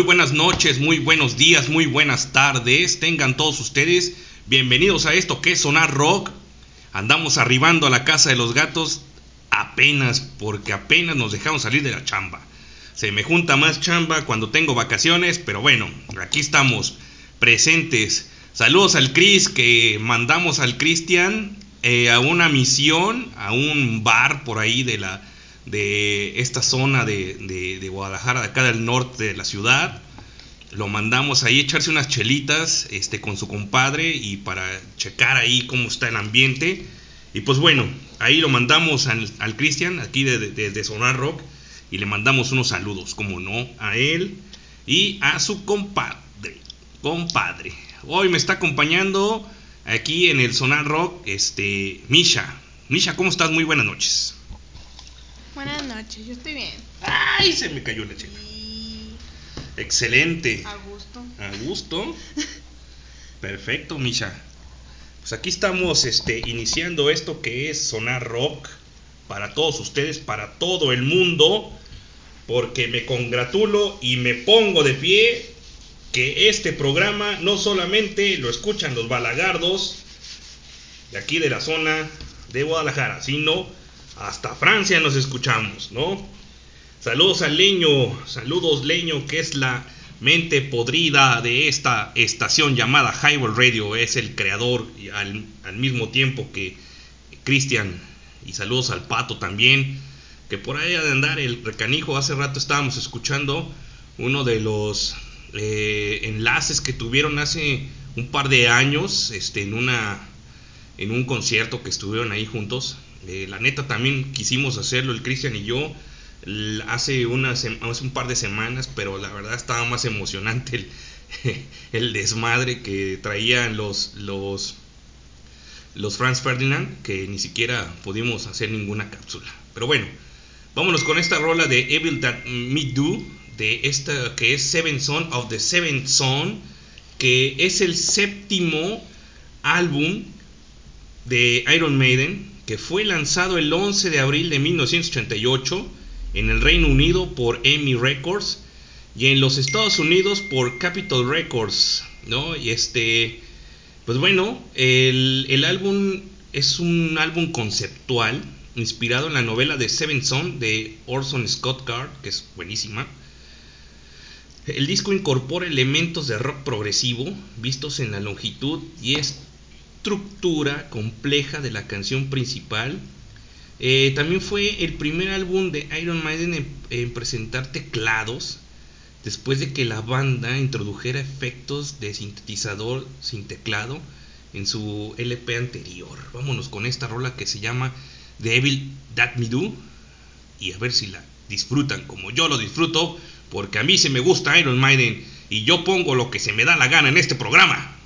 muy buenas noches, muy buenos días, muy buenas tardes. Tengan todos ustedes bienvenidos a esto que es Sonar Rock. Andamos arribando a la casa de los gatos apenas, porque apenas nos dejamos salir de la chamba. Se me junta más chamba cuando tengo vacaciones, pero bueno, aquí estamos presentes. Saludos al Chris que mandamos al Cristian eh, a una misión, a un bar por ahí de la de esta zona de, de, Guadalajara, de acá del norte de la ciudad. Lo mandamos ahí a echarse unas chelitas este, con su compadre y para checar ahí cómo está el ambiente. Y pues bueno, ahí lo mandamos al, al Cristian, aquí de, de, Sonar Rock, y le mandamos unos saludos, como no, a él y a su compadre. Compadre. Hoy me está acompañando aquí en el Sonar Rock, este, Misha. Misha, ¿cómo estás? Muy buenas noches. Buenas noches, yo estoy bien. ¡Ay! Se me cayó la chela. Excelente. A gusto. A gusto. Perfecto, Misha. Pues aquí estamos este, iniciando esto que es Sonar Rock para todos ustedes, para todo el mundo, porque me congratulo y me pongo de pie que este programa no solamente lo escuchan los balagardos de aquí de la zona de Guadalajara, sino hasta Francia nos escuchamos, ¿no? Saludos al Leño, saludos Leño, que es la mente podrida de esta estación llamada Highball Radio. Es el creador al, al mismo tiempo que Cristian. Y saludos al pato también. Que por ahí de andar el recanijo. Hace rato estábamos escuchando uno de los eh, enlaces que tuvieron hace un par de años este, en, una, en un concierto que estuvieron ahí juntos. Eh, la neta también quisimos hacerlo el Cristian y yo hace, un par de semanas, pero la verdad estaba más emocionante el, el desmadre que traían los, los, los Franz Ferdinand que ni siquiera pudimos hacer ninguna cápsula. Pero bueno, vámonos con esta rola de Evil That Me Do, de esta que es Seven Son of the Seven Son, que es el séptimo álbum de Iron Maiden, que fue lanzado el 11 de abril de 1988 en el Reino Unido por EMI Records y en los Estados Unidos por Capitol Records, ¿no? Y este, pues bueno, el, el álbum es un álbum conceptual inspirado en la novela de Seven Son de Orson Scott Card, que es buenísima. El disco incorpora elementos de rock progresivo vistos en la longitud y estructura compleja de la canción principal eh, también fue el primer álbum de Iron Maiden en, presentar teclados después de que la banda introdujera efectos de sintetizador sin teclado en su LP anterior. Vámonos con esta rola que se llama The Evil That Me Do y a ver si la disfrutan como yo lo disfruto, porque a mí se me gusta Iron Maiden y yo pongo lo que se me da la gana en este programa.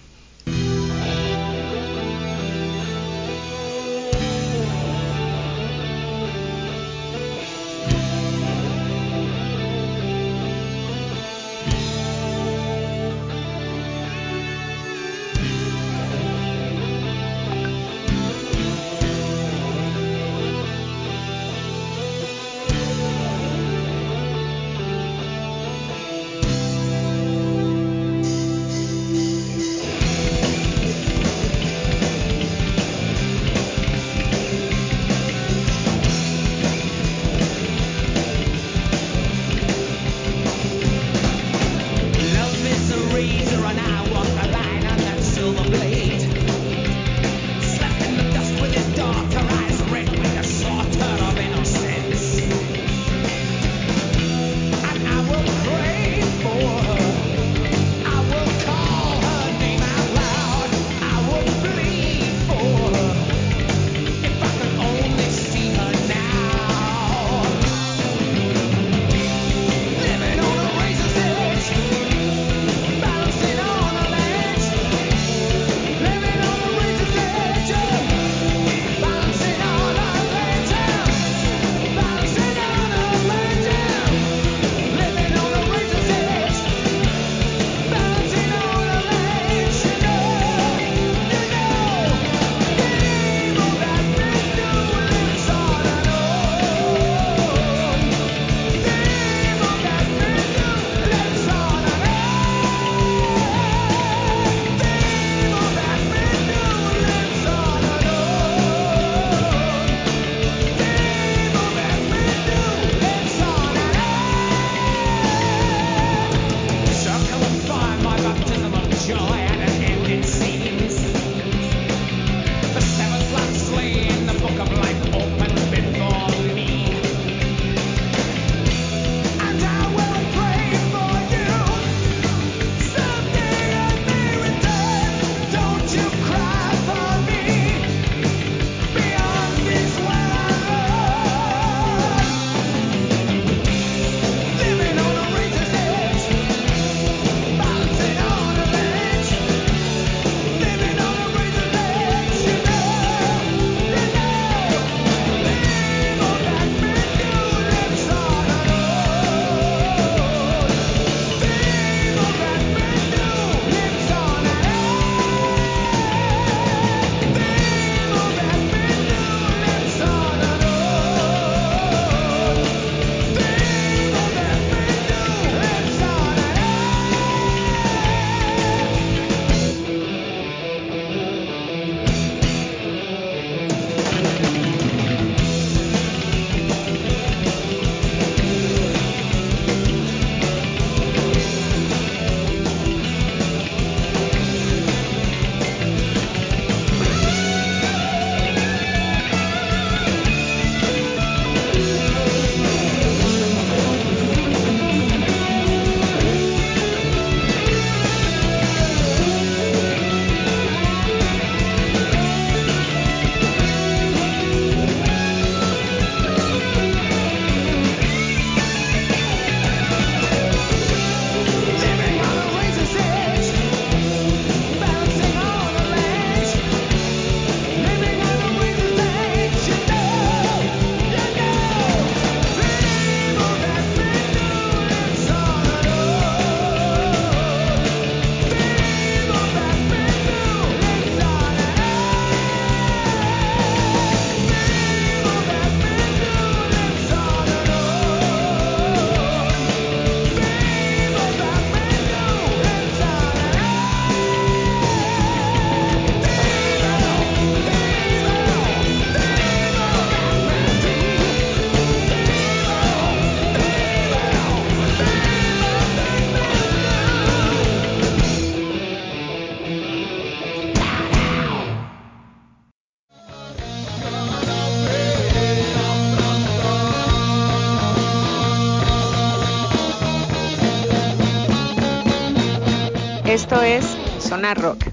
Sonar Rock.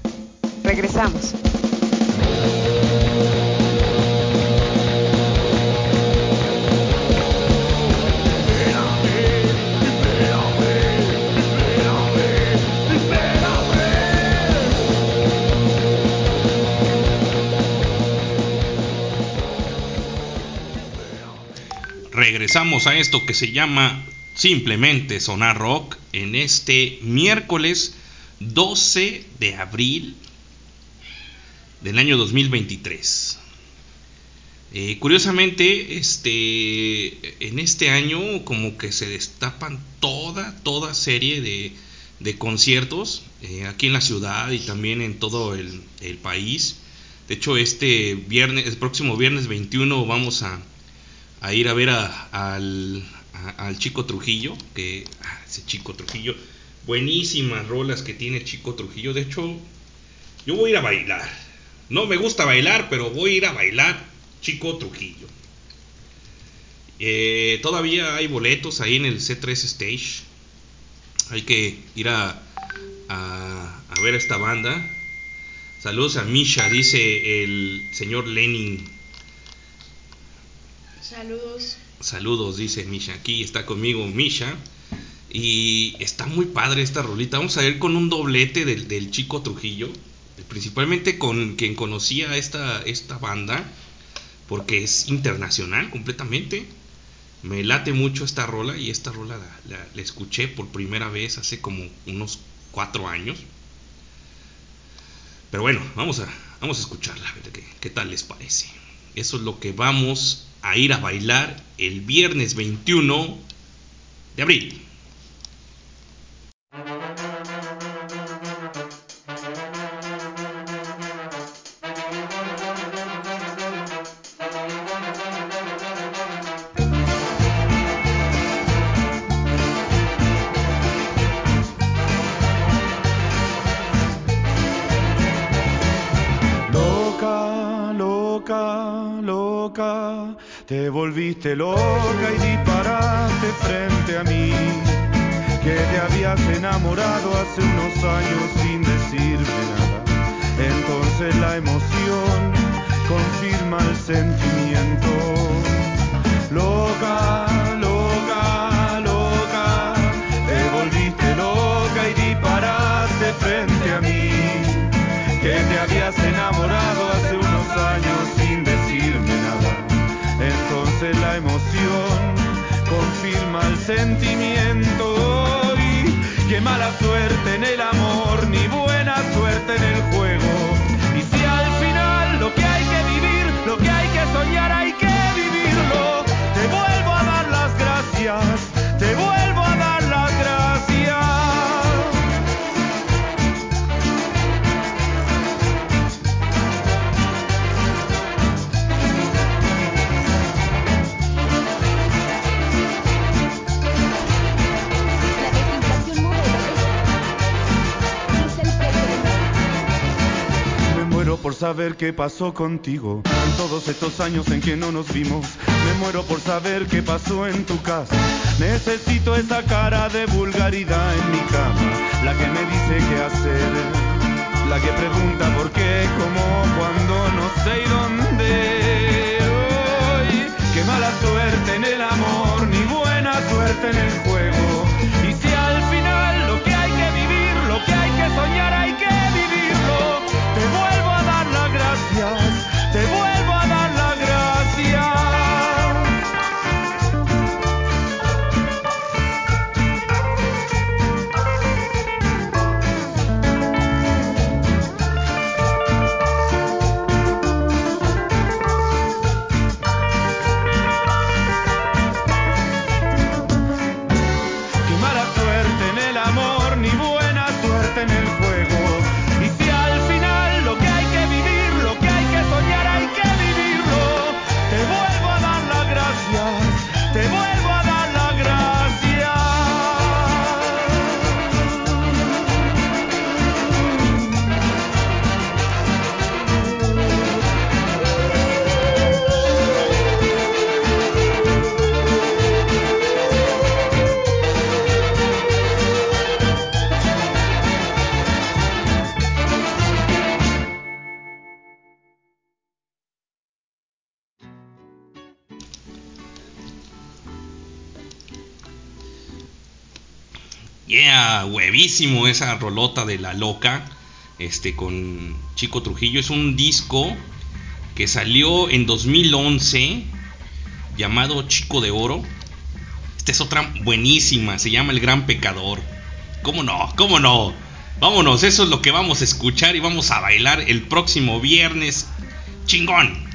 Regresamos. regresamos a esto que se llama simplemente Sonar Rock en este miércoles 12 de abril del año 2023. Eh, curiosamente, este, en este año como que se destapan toda, toda serie de, de conciertos eh, aquí en la ciudad y también en todo el, país. De hecho, este viernes, el próximo viernes 21 vamos a, a ir a ver al, al, Chico Trujillo, que ah, ese Chico Trujillo, buenísimas rolas que tiene Chico Trujillo. De hecho, yo voy a ir a bailar. No me gusta bailar, pero voy a ir a bailar Chico Trujillo. Eh, todavía hay boletos ahí en el C3 Stage. Hay que ir a, a, a ver a esta banda. Saludos a Misha, dice el señor Lenin. Saludos. Saludos, dice Misha. Aquí está conmigo Misha. Y está muy padre esta rolita. Vamos a ver con un doblete del, chico Trujillo. Principalmente con quien conocía esta, banda. Porque es internacional completamente. Me late mucho esta rola. Y esta rola la, escuché por primera vez hace como unos cuatro años. Pero bueno, vamos a, vamos a escucharla. A ver qué, qué tal les parece. Eso es lo que vamos a ir a bailar el viernes 21 de abril. Pasó contigo en todos estos años en que no nos vimos. Me muero por saber qué pasó en tu casa. Necesito esa cara de vulgaridad en mi cama, la que me dice qué hacer, la que pregunta por qué, cómo, cuándo, no sé y dónde. Huevísimo esa rolota de la loca. Este con Chico Trujillo. Es un disco que salió en 2011 llamado Chico de Oro. Esta es otra buenísima, se llama El Gran Pecador. ¿Cómo no? ¿Cómo no? Vámonos, eso es lo que vamos a escuchar y vamos a bailar el próximo viernes. Chingón.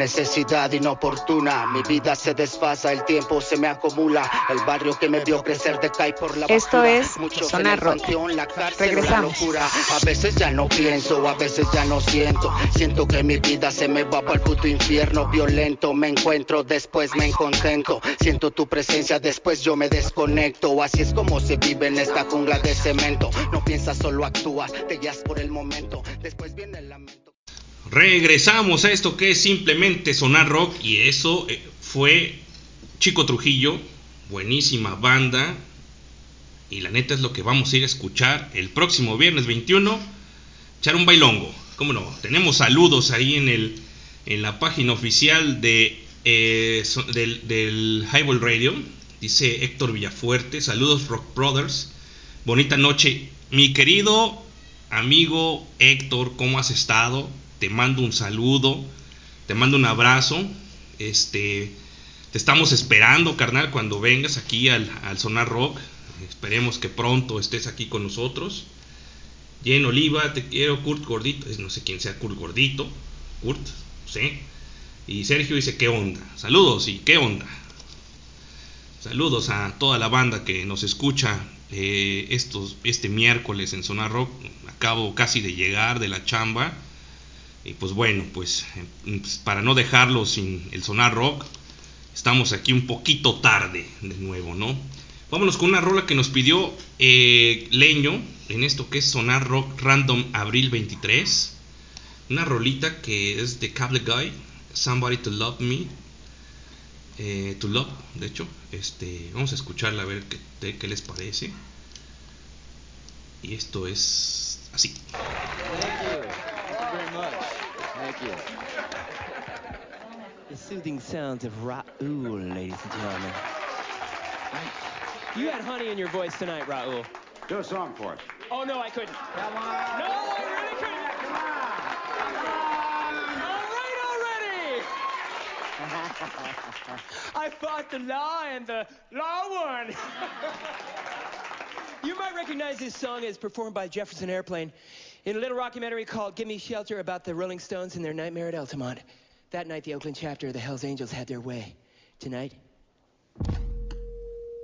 Necesidad inoportuna. Mi vida se desfasa, el tiempo se me acumula. El barrio que me vio crecer decae por la Esto es Zona Rock. Regresamos. A veces ya no pienso, a veces ya no siento. Siento que mi vida se me va para el puto infierno violento. Me encuentro, después me encontento. Siento tu presencia, después yo me desconecto. Así es como se vive en esta jungla de cemento. No piensas, solo actúas, te guías por el momento. Después viene el. Regresamos a esto que es simplemente sonar rock y eso eh, fue Chico Trujillo, buenísima banda. Y la neta es lo que vamos a ir a escuchar el próximo viernes 21, echar un bailongo, cómo no, tenemos saludos ahí en el en la página oficial de eh, del, del Highball Radio, dice Héctor Villafuerte, saludos Rock Brothers, bonita noche, mi querido amigo Héctor, ¿cómo has estado? Te mando un saludo, te mando un abrazo. Este, te estamos esperando, carnal, cuando vengas aquí al, Sonar Rock. Esperemos que pronto estés aquí con nosotros. Jen Oliva, te quiero, Kurt Gordito. No sé quién sea Kurt Gordito. Kurt, sí. Y Sergio dice, ¿qué onda? Saludos y qué onda. Saludos a toda la banda que nos escucha eh, estos, este miércoles en Sonar Rock. Acabo casi de llegar de la chamba Y pues bueno, pues, eh, pues, para no dejarlo sin el sonar rock, estamos aquí un poquito tarde de nuevo, ¿no? Vámonos con una rola que nos pidió eh, Leño en esto que es Sonar Rock Random Abril 23. Una rolita que es de Cable Guy, Somebody to Love Me. Eh, to Love, de hecho. Este, vamos a escucharla a ver qué, qué les parece. Y esto es así. The soothing sounds of Raul, ladies and gentlemen. You had honey in your voice tonight, Raul. Do a song for us. Oh no, I couldn't. Come on. No, I really couldn't. Come on. All right already. I fought the law and the law won. you might recognize this song as performed by Jefferson Airplane in a little documentary called Give Me Shelter about the Rolling Stones and their nightmare at Altamont. That night, the Oakland chapter of the Hells Angels had their way. Tonight,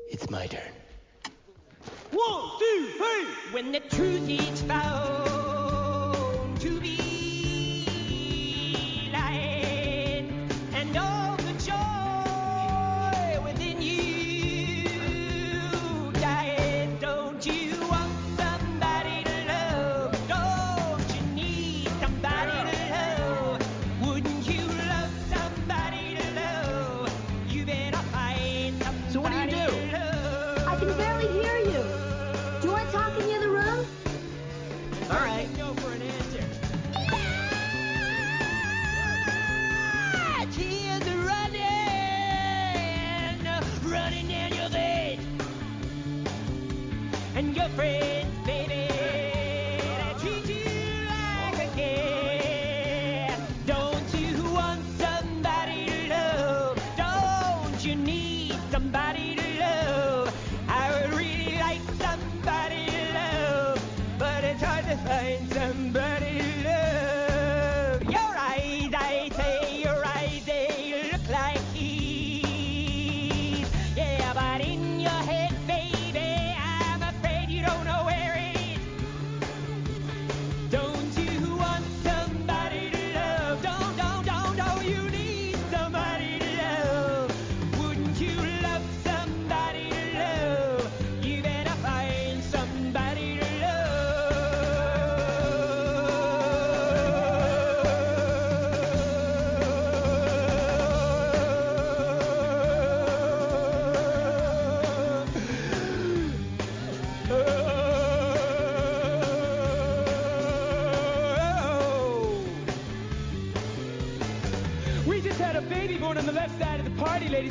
it's my turn. One, two, three. When the truth is found to be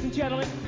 and gentlemen.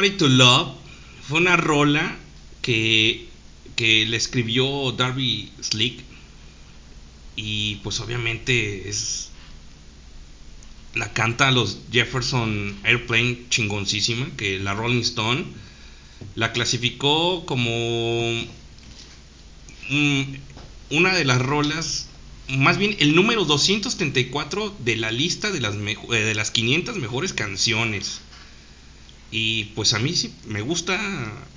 Somebody to Love fue una rola que, que le escribió Darby Slick y pues obviamente es la canta a los Jefferson Airplane chingoncísima que la Rolling Stone la clasificó como una de las rolas más bien el número 234 de la lista de las, eh, de las 500 mejores canciones y pues a mí sí me gusta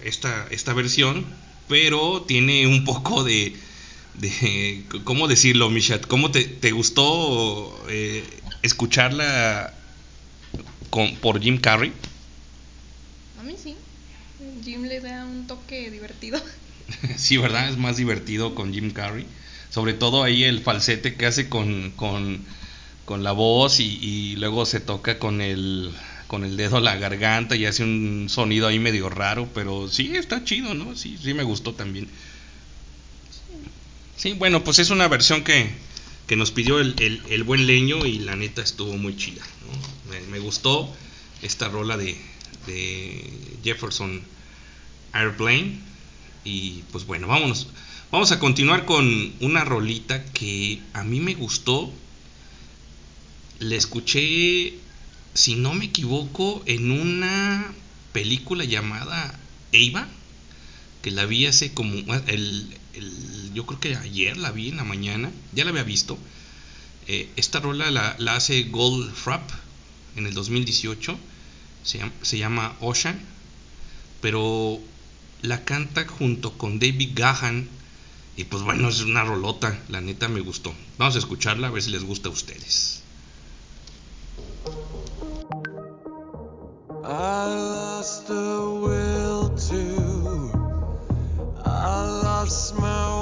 esta, esta versión, pero tiene un poco de, de ¿cómo decirlo, Mishat? ¿Cómo te, te gustó eh, escucharla con, por Jim Carrey? A mí sí. Jim le da un toque divertido. sí, ¿verdad? Es más divertido con Jim Carrey. Sobre todo ahí el falsete que hace con, con, con la voz y, y luego se toca con el, con el dedo a la garganta y hace un sonido ahí medio raro, pero sí, está chido, ¿no? Sí, sí me gustó también. Sí, bueno, pues es una versión que, que nos pidió el, el- el buen leño y la neta estuvo muy chida. ¿no? Me, gustó esta rola de, de Jefferson Airplane. Y pues bueno, vámonos. Vamos a continuar con una rolita que a mí me gustó. La escuché, si no me equivoco, en una película llamada Eva, que la vi hace como el, el- yo creo que ayer la vi en la mañana, ya la había visto. Eh, esta rola la, hace Gold en el 2018, se llama, se llama Ocean, pero la canta junto con David Gahan y pues bueno, es una rolota, la neta me gustó. Vamos a escucharla a ver si les gusta a ustedes. I lost the will to. I lost my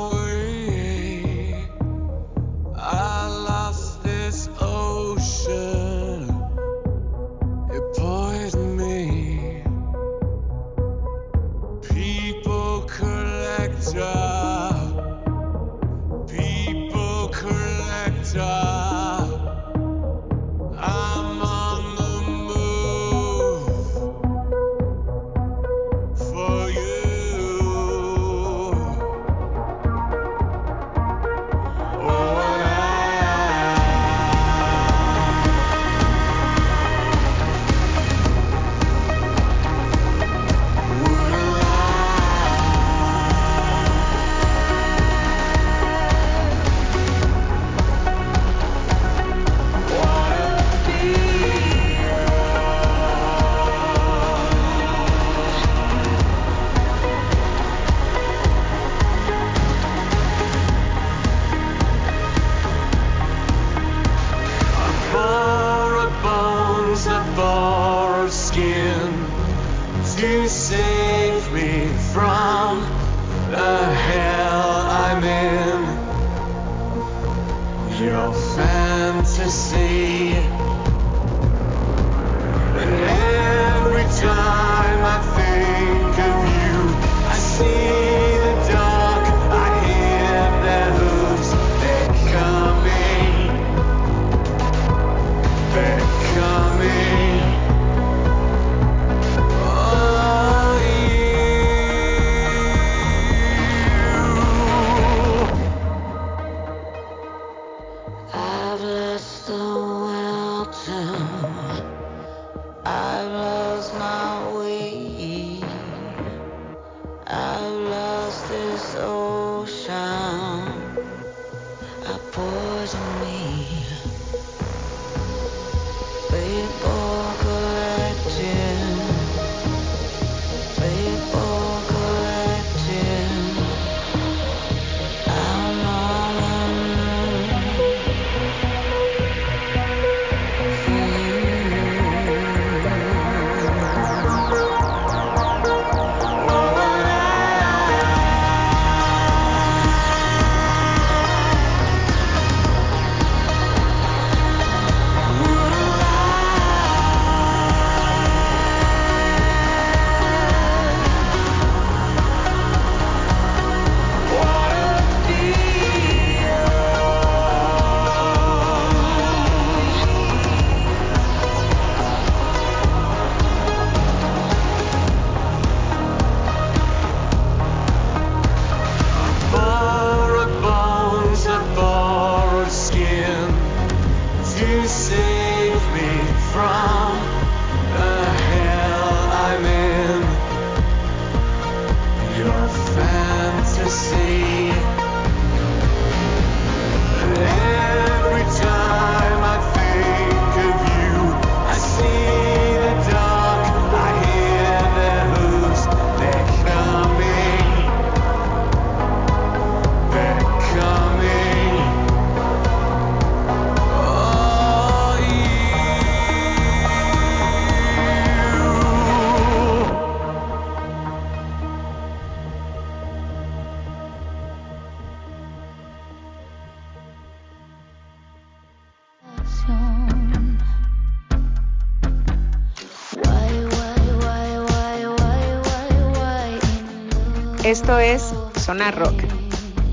Esto es Sonar Rock.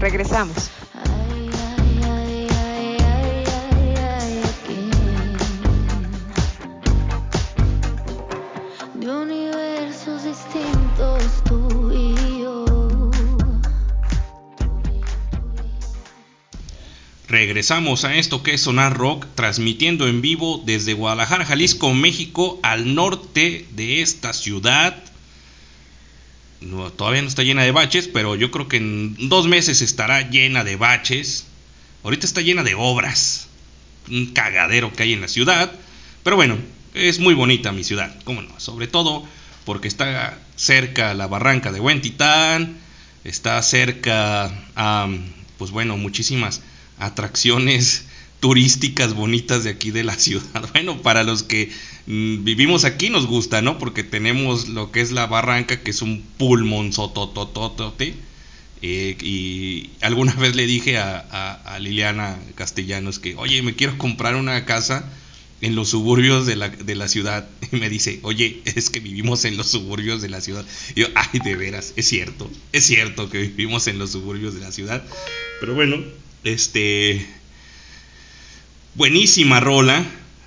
Regresamos. De universos distintos tú y yo. Regresamos a esto que es Sonar Rock, transmitiendo en vivo desde Guadalajara, Jalisco, México, al norte de esta ciudad. Todavía no está llena de baches, pero yo creo que en dos meses estará llena de baches. Ahorita está llena de obras. Un cagadero que hay en la ciudad. Pero bueno, es muy bonita mi ciudad, cómo no. Sobre todo porque está cerca la barranca de Buen Titán. Está cerca a, pues bueno, muchísimas atracciones turísticas bonitas de aquí de la ciudad. Bueno, para los que mm, vivimos aquí nos gusta, ¿no? Porque tenemos lo que es la barranca, que es un pulmón sotototote. Eh, y alguna vez le dije a, Liliana Castellanos que, oye, me quiero comprar una casa en los suburbios de la, de la ciudad. Y me dice, oye, es que vivimos en los suburbios de la ciudad. Y yo, ay, de veras, es cierto, es cierto que vivimos en los suburbios de la ciudad. Pero bueno, este... Buenísima rola.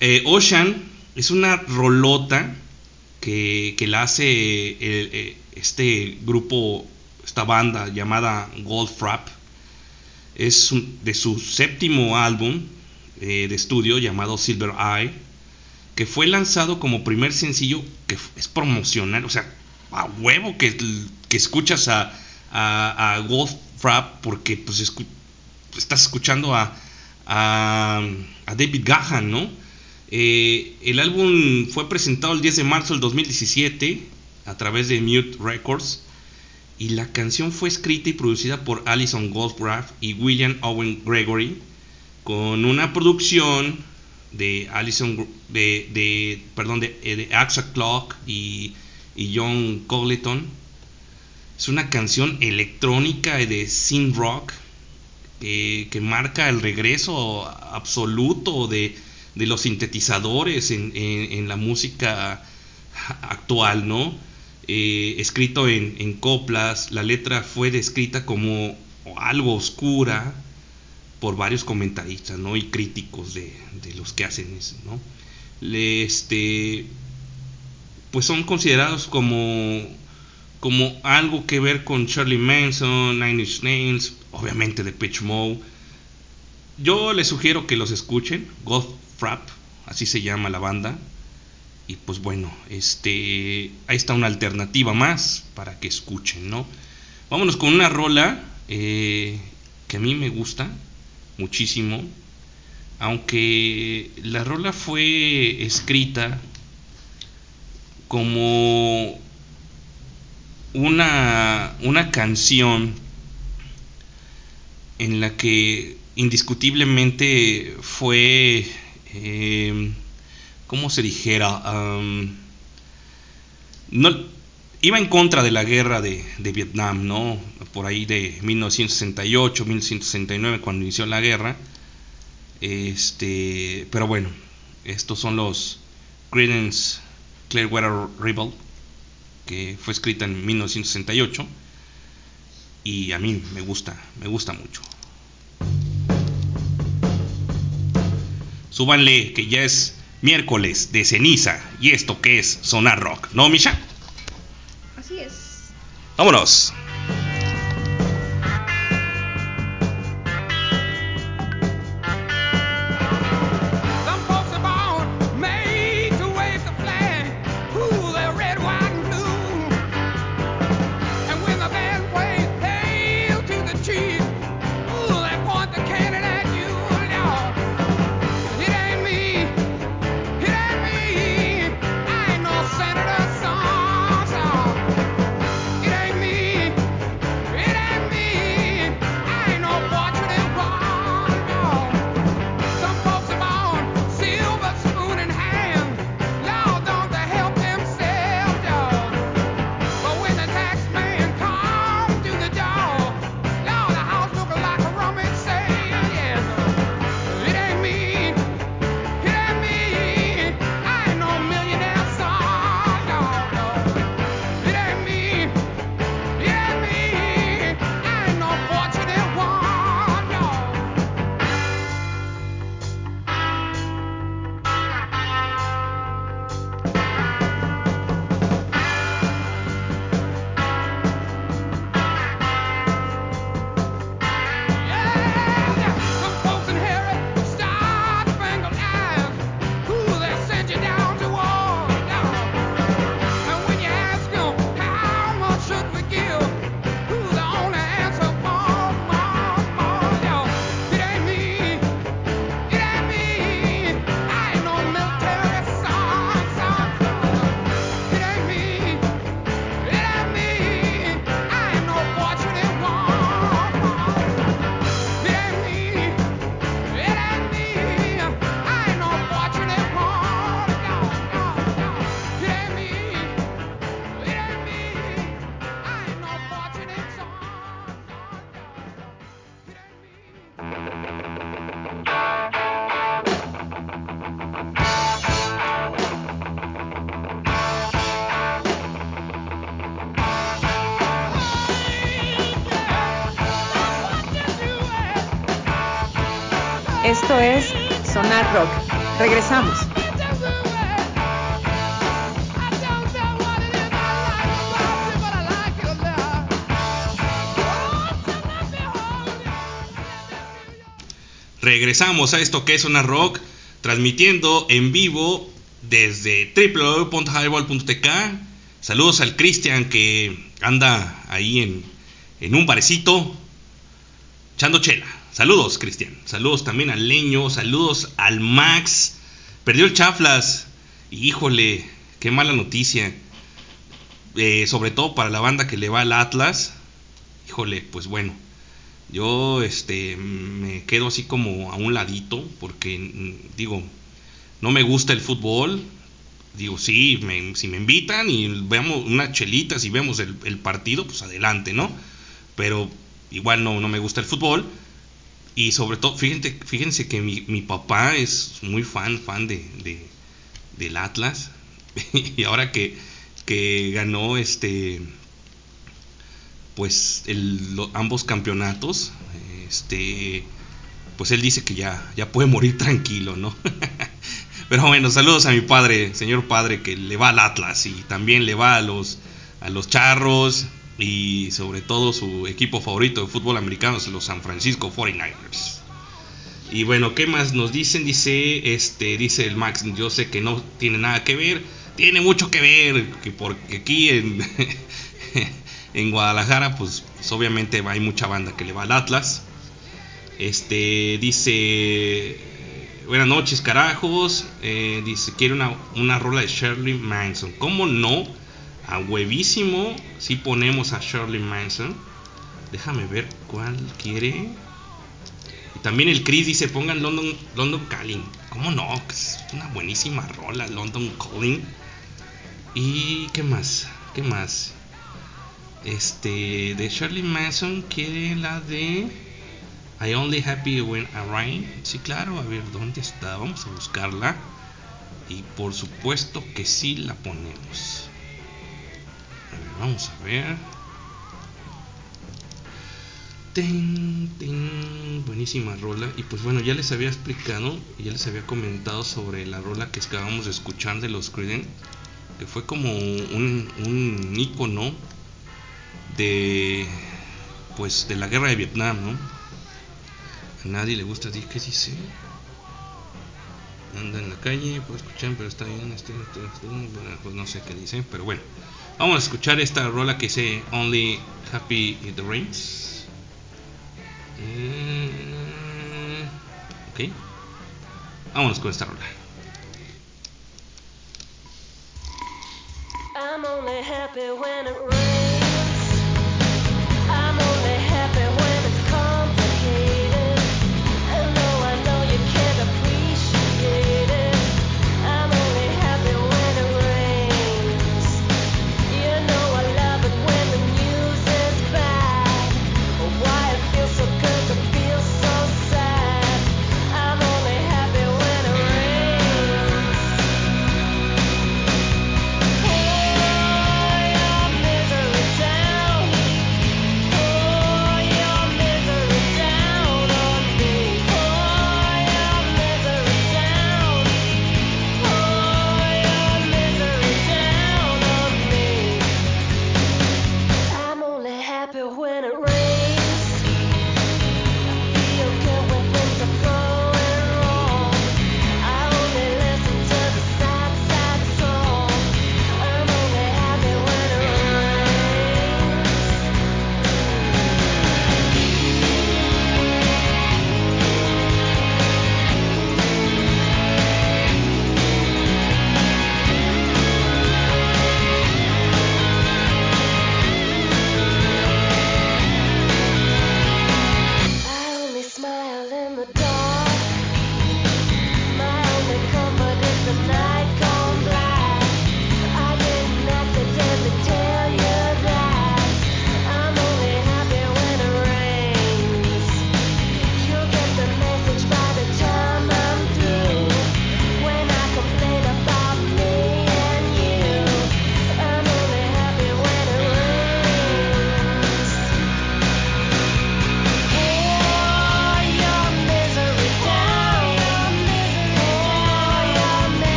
Eh, Ocean es una rolota que, que la hace el- eh, este grupo, esta banda llamada Goldfrapp. Es de su séptimo álbum eh, de estudio llamado Silver Eye, que fue lanzado como primer sencillo, que es promocional, o sea, a huevo que, que escuchas a, a, a Goldfrapp porque pues escu- estás escuchando a, a, David Gahan, ¿no? Eh, el álbum fue presentado el 10 de marzo del 2017 a través de Mute Records y la canción fue escrita y producida por Alison Goldfrapp y William Owen Gregory con una producción de Alison de, de perdón de, eh, de Axa Clock y, y John Cogleton es una canción electrónica de synth rock que, marca el regreso absoluto de, de los sintetizadores en, en- la música actual, ¿no? Eh, escrito en, en coplas, la letra fue descrita como algo oscura por varios comentaristas, ¿no? Y críticos de, de los que hacen eso, ¿no? Este, pues son considerados como como algo que ver con Charlie Manson, Nine Inch Nails, obviamente de Pitch Mode. Yo les sugiero que los escuchen, Goldfrapp, así se llama la banda. Y pues bueno, este, ahí está una alternativa más para que escuchen, ¿no? Vámonos con una rola eh, que a mí me gusta muchísimo, aunque la rola fue escrita como una, una canción en la que indiscutiblemente fue, eh, ¿cómo se dijera? No, iba en contra de la guerra de, de Vietnam, ¿no? Por ahí de 1968, 1969, cuando inició la guerra. Este, pero bueno, estos son los Creedence Clearwater Revival, que fue escrita en 1968 y a mí me gusta, me gusta mucho. Súbanle que ya es miércoles de ceniza y esto que es sonar rock, ¿no, Misha? Así es. Vámonos. Regresamos a esto que es una rock, transmitiendo en vivo desde www.highball.tk. Saludos al Cristian que anda ahí en, en un barecito echando chela. Saludos, Cristian. Saludos también al Leño. Saludos al Max. Perdió el Chaflas. Híjole, qué mala noticia. Eh, sobre todo para la banda que le va al Atlas. Híjole, pues bueno. Yo este me quedo así como a un ladito porque mm, digo, no me gusta el fútbol. Digo, sí, me- si me invitan y veamos unas chelitas y vemos el, el partido, pues adelante, ¿no? Pero igual no, no me gusta el fútbol. Y sobre todo, fíjense, fíjense que mi, mi papá es muy fan, fan de, de- del Atlas. y ahora que, que ganó este pues el- ambos campeonatos, este pues él dice que ya, ya puede morir tranquilo, ¿no? Pero bueno, saludos a mi padre, señor padre, que le va al Atlas y también le va a los, a los Charros y sobre todo su equipo favorito de fútbol americano los San Francisco 49ers. Y bueno, ¿qué más nos dicen? Dice, este, dice el Max, yo sé que no tiene nada que ver, tiene mucho que ver, que porque aquí en, en Guadalajara, pues, pues, obviamente hay mucha banda que le va al Atlas. Este dice Buenas noches, carajos. Eh, dice, quiere una, una rola de Shirley Manson. ¿Cómo no? A huevísimo si ponemos a Shirley Manson. Déjame ver cuál quiere. Y también el Chris dice, pongan London, London Calling. ¿Cómo no? Es una buenísima rola, London Calling. ¿Y qué más? ¿Qué más? Este, de Shirley Manson quiere la de I Only Happy When I Rain. Sí, claro, a ver, ¿dónde está? Vamos a buscarla. Y por supuesto que sí la ponemos. A ver, vamos a ver. Ten, ten, buenísima rola. Y pues bueno, ya les había explicado, ya les había comentado sobre la rola que acabamos de escuchar de los Creedence, que fue como un, un ícono de pues de la guerra de Vietnam, ¿no? A nadie le gusta decir qué dice. Anda en la calle, puedo escuchar, pero está bien, este, este, bueno, pues no sé qué dice, pero bueno. Vamos a escuchar esta rola que dice Only Happy It Rains. Eh, ok. Vámonos con esta rola. I'm only happy when it rains.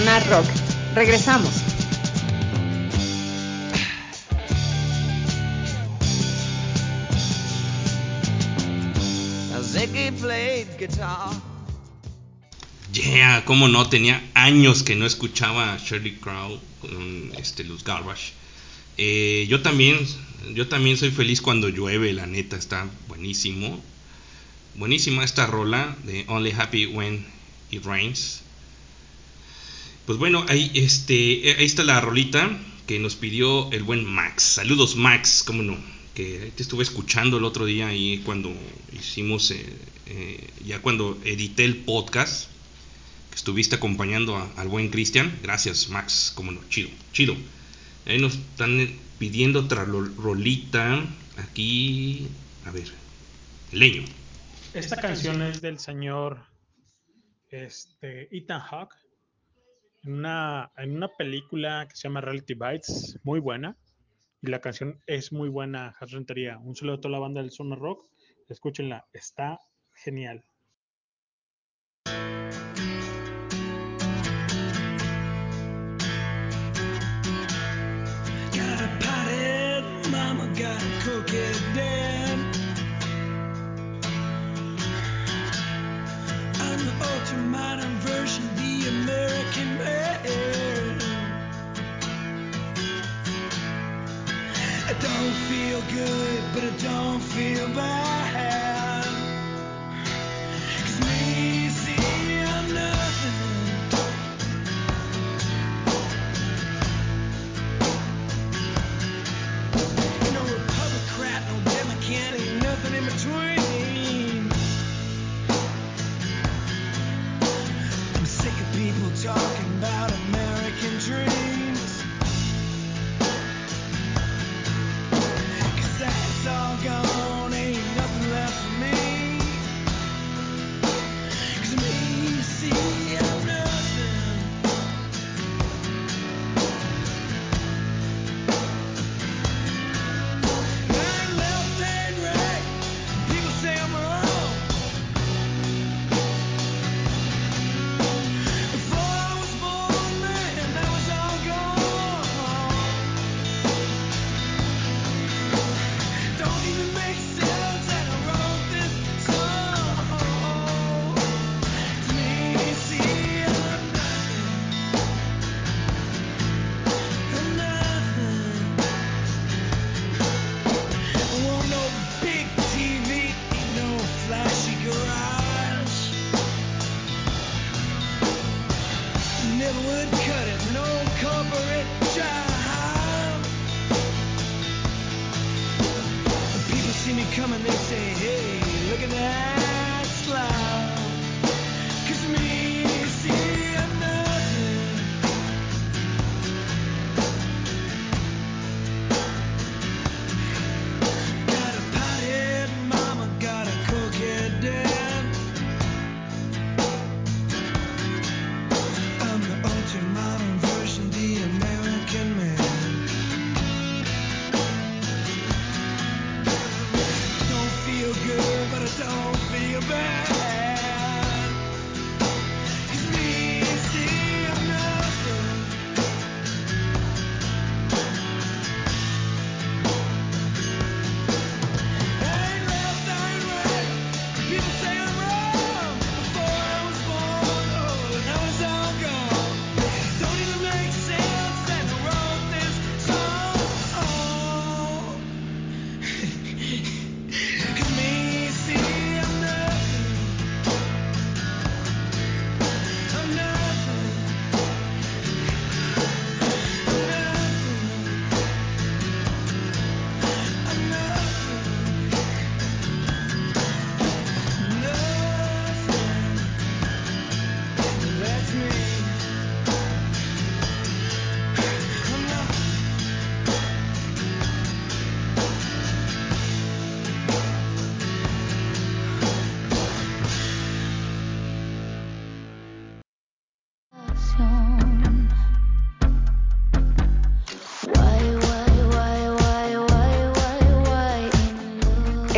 Sonar Rock. Regresamos. Yeah, cómo no, tenía años que no escuchaba a Shirley Crow con este, los Garbage. Eh, yo también, yo también soy feliz cuando llueve, la neta, está buenísimo. Buenísima esta rola de Only Happy When It Rains. Pues bueno, ahí, este, ahí está la rolita que nos pidió el buen Max. Saludos Max, cómo no, que te estuve escuchando el otro día ahí cuando hicimos, eh, eh, ya cuando edité el podcast, que estuviste acompañando a- al buen Cristian. Gracias Max, cómo no, chido, chido. Ahí nos están eh, pidiendo otra rolita aquí, a ver, leño. Esta canción es del señor este, Ethan Hawke en una, en una película que se llama Reality Bites, muy buena. Y la canción es muy buena, Has Rentería. Un saludo a toda la banda del Sonar Rock. Escúchenla, está genial. back.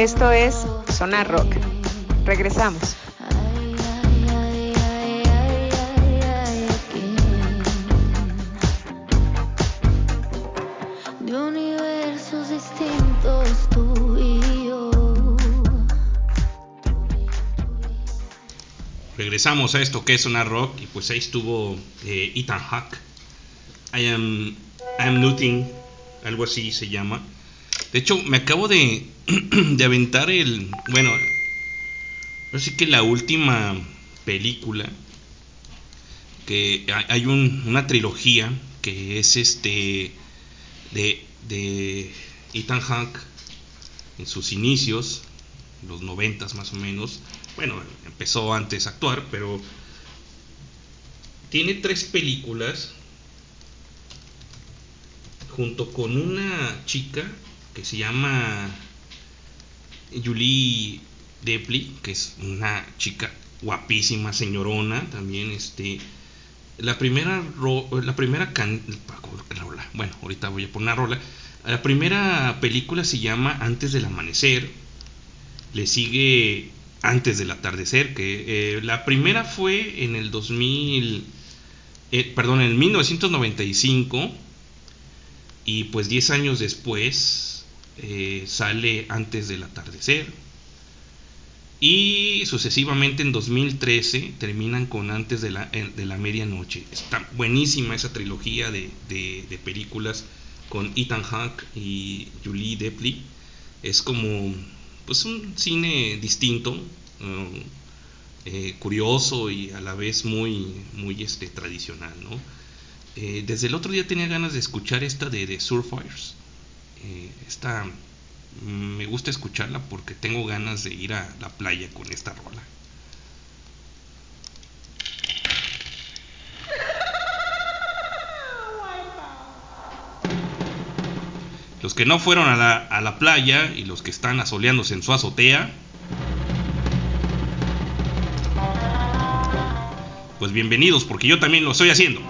Esto es Sonar Rock. Regresamos. regresamos a esto que es sonar rock y pues ahí estuvo eh, Ethan Hawk I am I'm looting algo así se llama de hecho, me acabo de, aventar el, bueno, así que la última película que hay- un- una trilogía que es este de, de Ethan Hawke en sus inicios, los noventas más o menos. Bueno, empezó antes a actuar, pero tiene tres películas junto con una chica que se llama Julie Depli, que es una chica guapísima, señorona, también este la primera ro- la primera can- rola, bueno, ahorita voy a poner rola. La primera película se llama Antes del amanecer. Le sigue Antes del atardecer, que eh, la primera fue en el 2000 eh, perdón, en el 1995 y pues 10 años después eh, sale Antes del atardecer. Y sucesivamente en 2013 terminan con Antes de la, de la medianoche. Está buenísima esa trilogía de, de- películas con Ethan Hawke y Julie Depli. Es como pues un cine distinto, um, eh, curioso y a la vez muy, muy este, tradicional. ¿no? Eh, desde el otro día tenía ganas de escuchar esta de, de Surfires. Eh, esta mm, me gusta escucharla porque tengo ganas de ir a la playa con esta rola. Los que no fueron a la, a la playa y los que están asoleándose en su azotea, pues bienvenidos porque yo también lo estoy haciendo.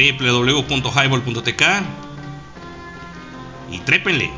www.highball.tk y trépenle.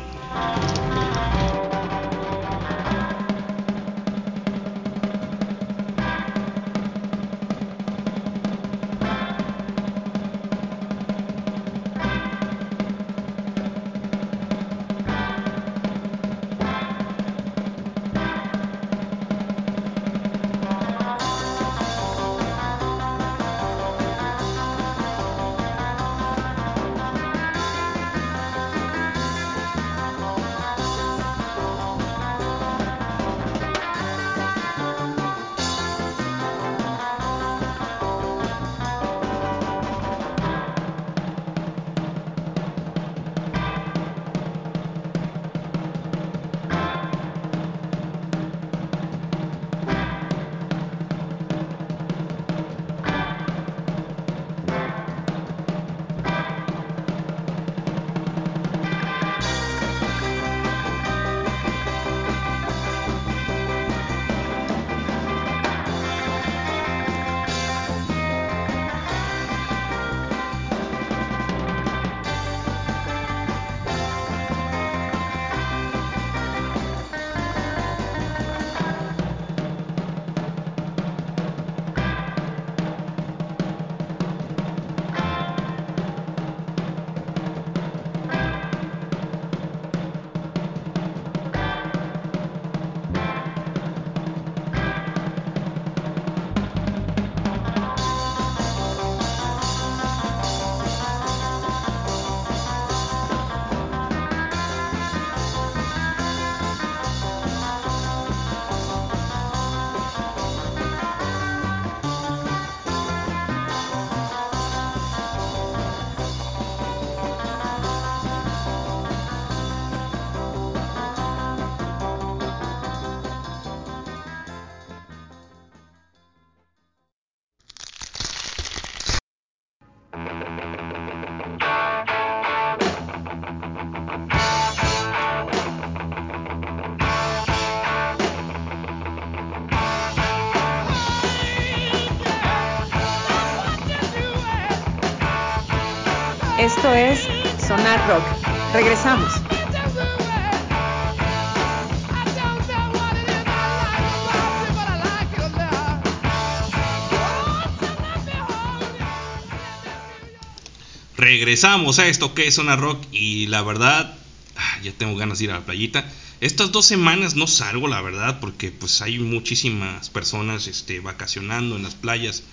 Regresamos a esto que es una rock y la verdad ah, ya tengo ganas de ir a la playita. Estas dos semanas no salgo, la verdad, porque pues hay muchísimas personas este, vacacionando en las playas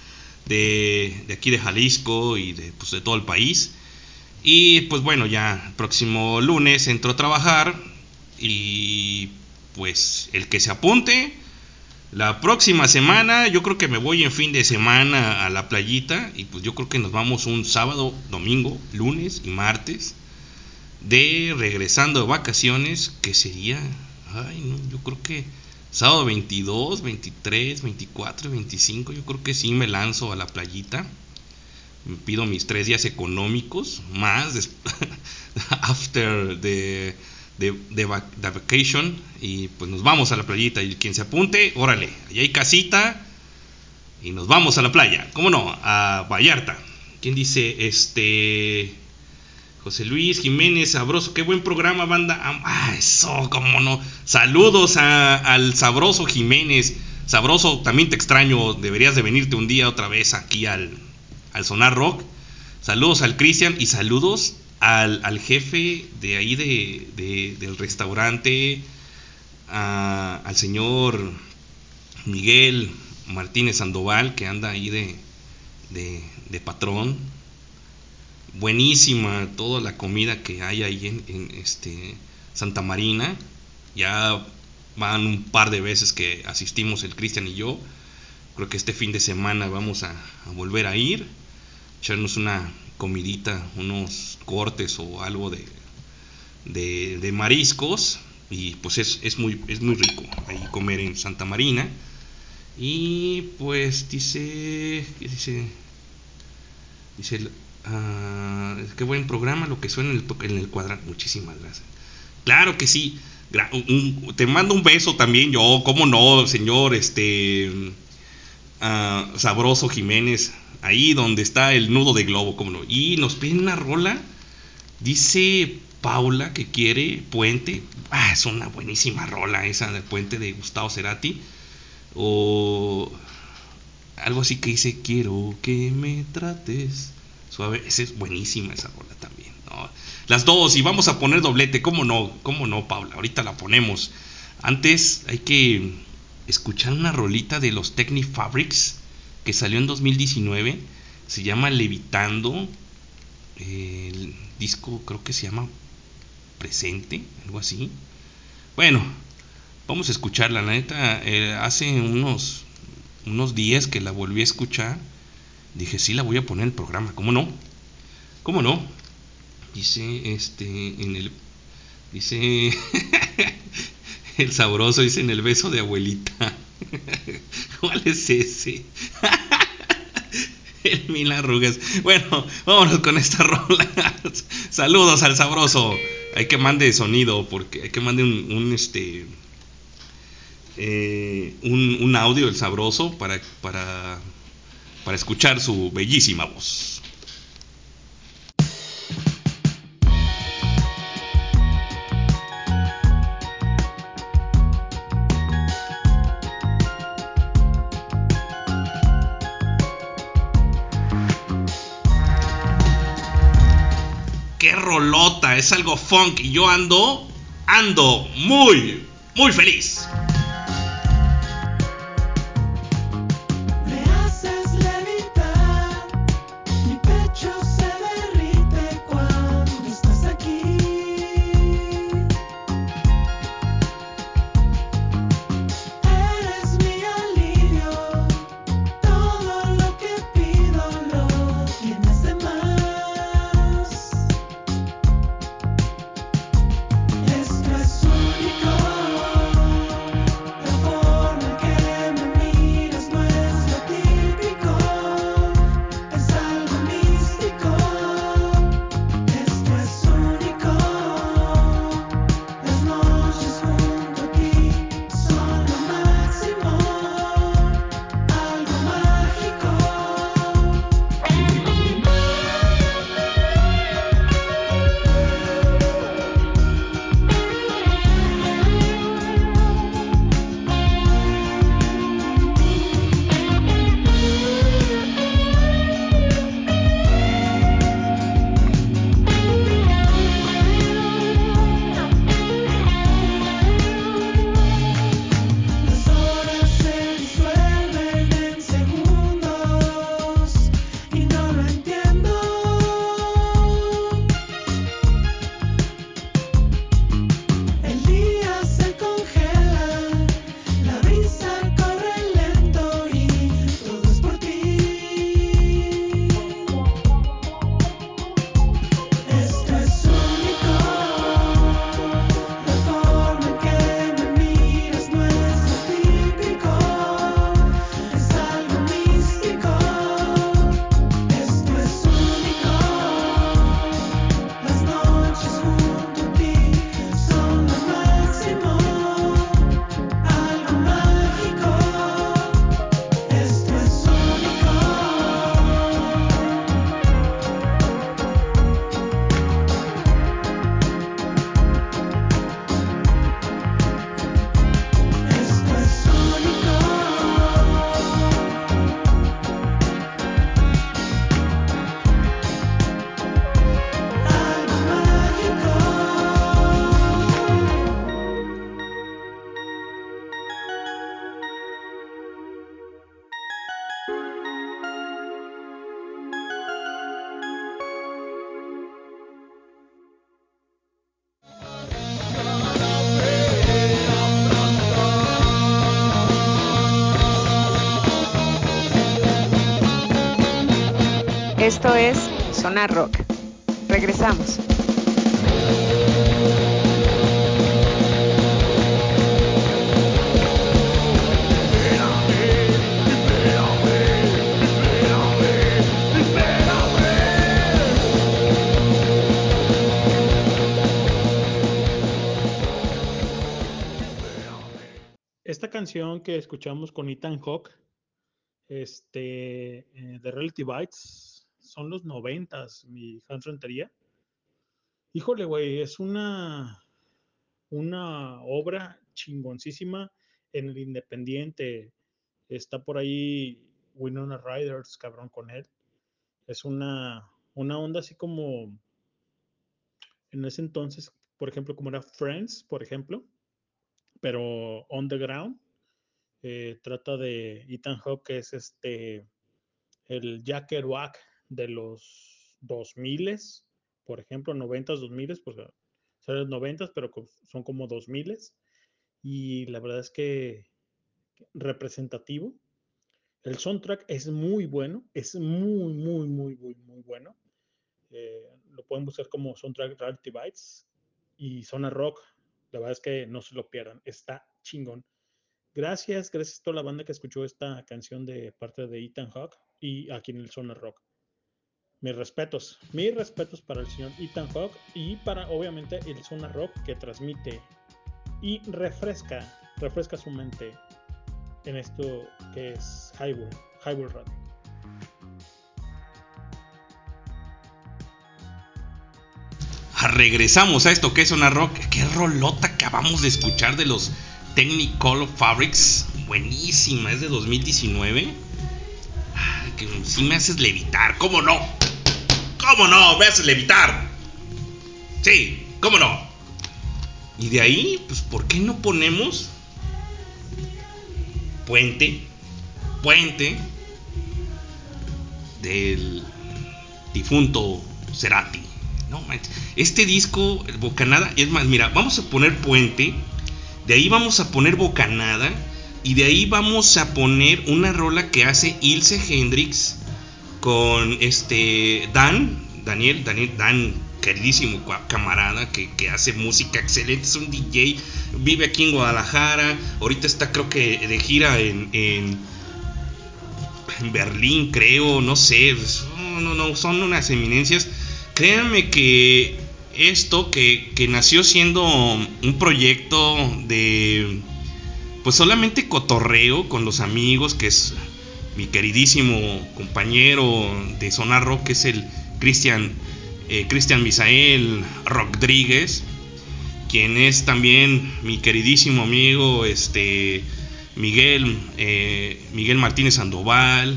de, de aquí de Jalisco y de, pues, de todo el país. Y pues bueno, ya próximo lunes entro a trabajar y pues el que se apunte, la próxima semana yo creo que me voy en fin de semana a la playita y pues yo creo que nos vamos un sábado, domingo, lunes y martes de regresando de vacaciones, que sería, ay no, yo creo que sábado 22, 23, 24 y 25, yo creo que sí me lanzo a la playita. Me pido mis tres días económicos, más after the, vac- the vacation, y pues nos vamos a la playita. Y quien se apunte, órale, allá hay casita y nos vamos a la playa. ¿Cómo no? A Vallarta. ¿Quién dice? Este. José Luis Jiménez, sabroso, qué buen programa, banda. Ah, eso, cómo no. Saludos a- al sabroso Jiménez. Sabroso, también te extraño. Deberías de venirte un día otra vez aquí al, al Sonar Rock. Saludos al Cristian y saludos al, al jefe de ahí de, de- del restaurante, al señor Miguel Martínez Sandoval, que anda ahí de, de, patrón. Buenísima toda la comida que hay ahí en, en, este Santa Marina. Ya van un par de veces que asistimos el Cristian y yo. Creo que este fin de semana vamos a, a volver a ir. Echarnos una comidita, unos cortes o algo de, de, mariscos. Y pues es, es, muy, es muy rico ahí comer en Santa Marina. Y pues dice. ¿qué dice? Dice. ah, qué buen programa lo que suena en el, en el cuadrante. Muchísimas gracias. Claro que sí. Te mando un beso también yo. ¿Cómo no, señor? Este. ah, Sabroso Jiménez. Ahí donde está el nudo de globo, ¿cómo no? Y nos piden una rola. Dice Paula que quiere Puente. Ah, es una buenísima rola esa del Puente de Gustavo Cerati. O algo así que dice quiero que me trates suave. Esa es buenísima esa rola también. Las dos y vamos a poner doblete. ¿Cómo no? ¿Cómo no, Paula? Ahorita la ponemos. Antes hay que escuchar una rolita de los Technic Fabrics que salió en 2019. Se llama Levitando. El disco creo que se llama Presente, algo así. Bueno, vamos a escucharla. La neta, eh, hace unos, unos días que la volví a escuchar. Dije, sí, la voy a poner en el programa. ¿Cómo no? ¿Cómo no? Dice, este, en el... Dice... el sabroso, dice en el beso de abuelita. ¿Cuál es ese? el mil arrugas. Bueno, vámonos con esta rola. Saludos al sabroso. Hay que mande sonido, porque hay que mande un, este eh, un, un audio del sabroso para, para, para escuchar su bellísima voz. Es algo funk y yo ando, ando muy, muy feliz. Es Sonar Rock. Regresamos. Esta canción que escuchamos con Ethan Hawke, este, eh, de Relative Bites, son los noventas, mi Hans Rentería. Híjole, güey, es una, una obra chingoncísima en el Independiente. Está por ahí Winona Riders, cabrón, con él. Es una, una onda así como, en ese entonces, por ejemplo, como era Friends, por ejemplo, pero on the ground. Eh, trata de Ethan Hawke, que es este, el Jack Kerouac de los 2000, por ejemplo, 90s, 2000, pues son los 90, pero son como 2000 y la verdad es que representativo. El soundtrack es muy bueno, es muy, muy, muy, muy, muy bueno. Eh, lo pueden buscar como soundtrack Reality Bites y Zona Rock. La verdad es que no se lo pierdan, está chingón. Gracias, gracias a toda la banda que escuchó esta canción de parte de Ethan Hawke y aquí en el Zona Rock. Mis respetos, mis respetos para el señor Ethan Hawke y para obviamente el Zona Rock que transmite y refresca, refresca su mente en esto que es Highway, Highway Radio. Ah, Regresamos a esto que es una rock. Qué rolota acabamos de escuchar de los Technicolor Fabrics. Buenísima, es de 2019. Ah, Que sí me haces levitar, ¿cómo no? ¿Cómo no? Me haces levitar. Sí, ¿cómo no? Y de ahí, pues, ¿por qué no ponemos Puente? Puente del difunto Cerati. No. Este disco, Bocanada, es más, mira, vamos a poner Puente, de ahí vamos a poner Bocanada, y de ahí vamos a poner una rola que hace Ilse Hendrix con este Dan, Daniel, Daniel, Dan, queridísimo camarada que, que hace música excelente, es un DJ, vive aquí en Guadalajara, ahorita está creo que de gira en, en, en Berlín, creo, no sé, no, no, no, son unas eminencias. Créanme que esto que, que nació siendo un proyecto de pues solamente cotorreo con los amigos, que es mi queridísimo compañero de Sonar Rock, que es el Cristian eh, Misael Rodríguez, quien es también mi queridísimo amigo este Miguel eh, Miguel Martínez Sandoval,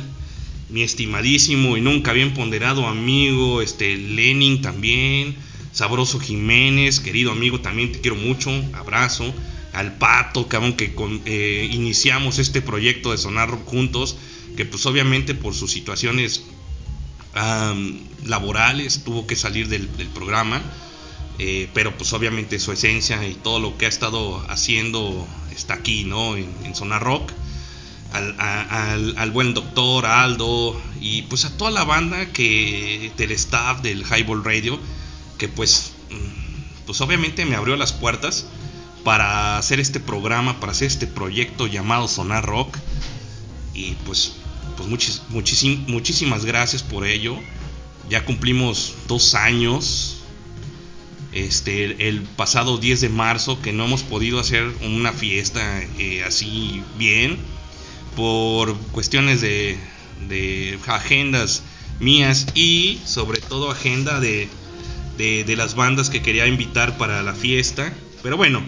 mi estimadísimo y nunca bien ponderado amigo este Lenin también, Sabroso Jiménez, querido amigo, también te quiero mucho, abrazo al Pato, cabrón, que con- eh, iniciamos este proyecto de Sonar Rock juntos, que pues obviamente por sus situaciones am, laborales tuvo que salir del, del programa, eh, pero pues obviamente su esencia y todo lo que ha estado haciendo está aquí, ¿no? En, en Zona Rock. Al, al- al buen doctor Aldo y pues a toda la banda que del staff del Highball Radio que pues mm, pues obviamente me abrió las puertas para hacer este programa para hacer este proyecto llamado Sonar Rock y pues pues muchis- muchísim- muchísimas gracias por ello ya cumplimos dos años este el, el pasado 10 de marzo que no hemos podido hacer una fiesta eh, así bien por cuestiones de, de agendas mías y sobre todo agenda de, de, de las bandas que quería invitar para la fiesta. Pero bueno,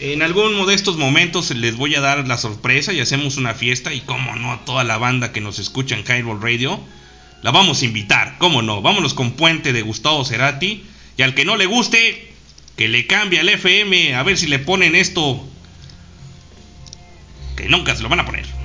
en alguno de estos momentos les voy a dar la sorpresa y hacemos una fiesta y como no a toda la banda que nos escucha en Highball Radio, la vamos a invitar, cómo no, vámonos con Puente de Gustavo Cerati y al que no le guste, que le cambie al FM a ver si le ponen esto que nunca se lo van a poner.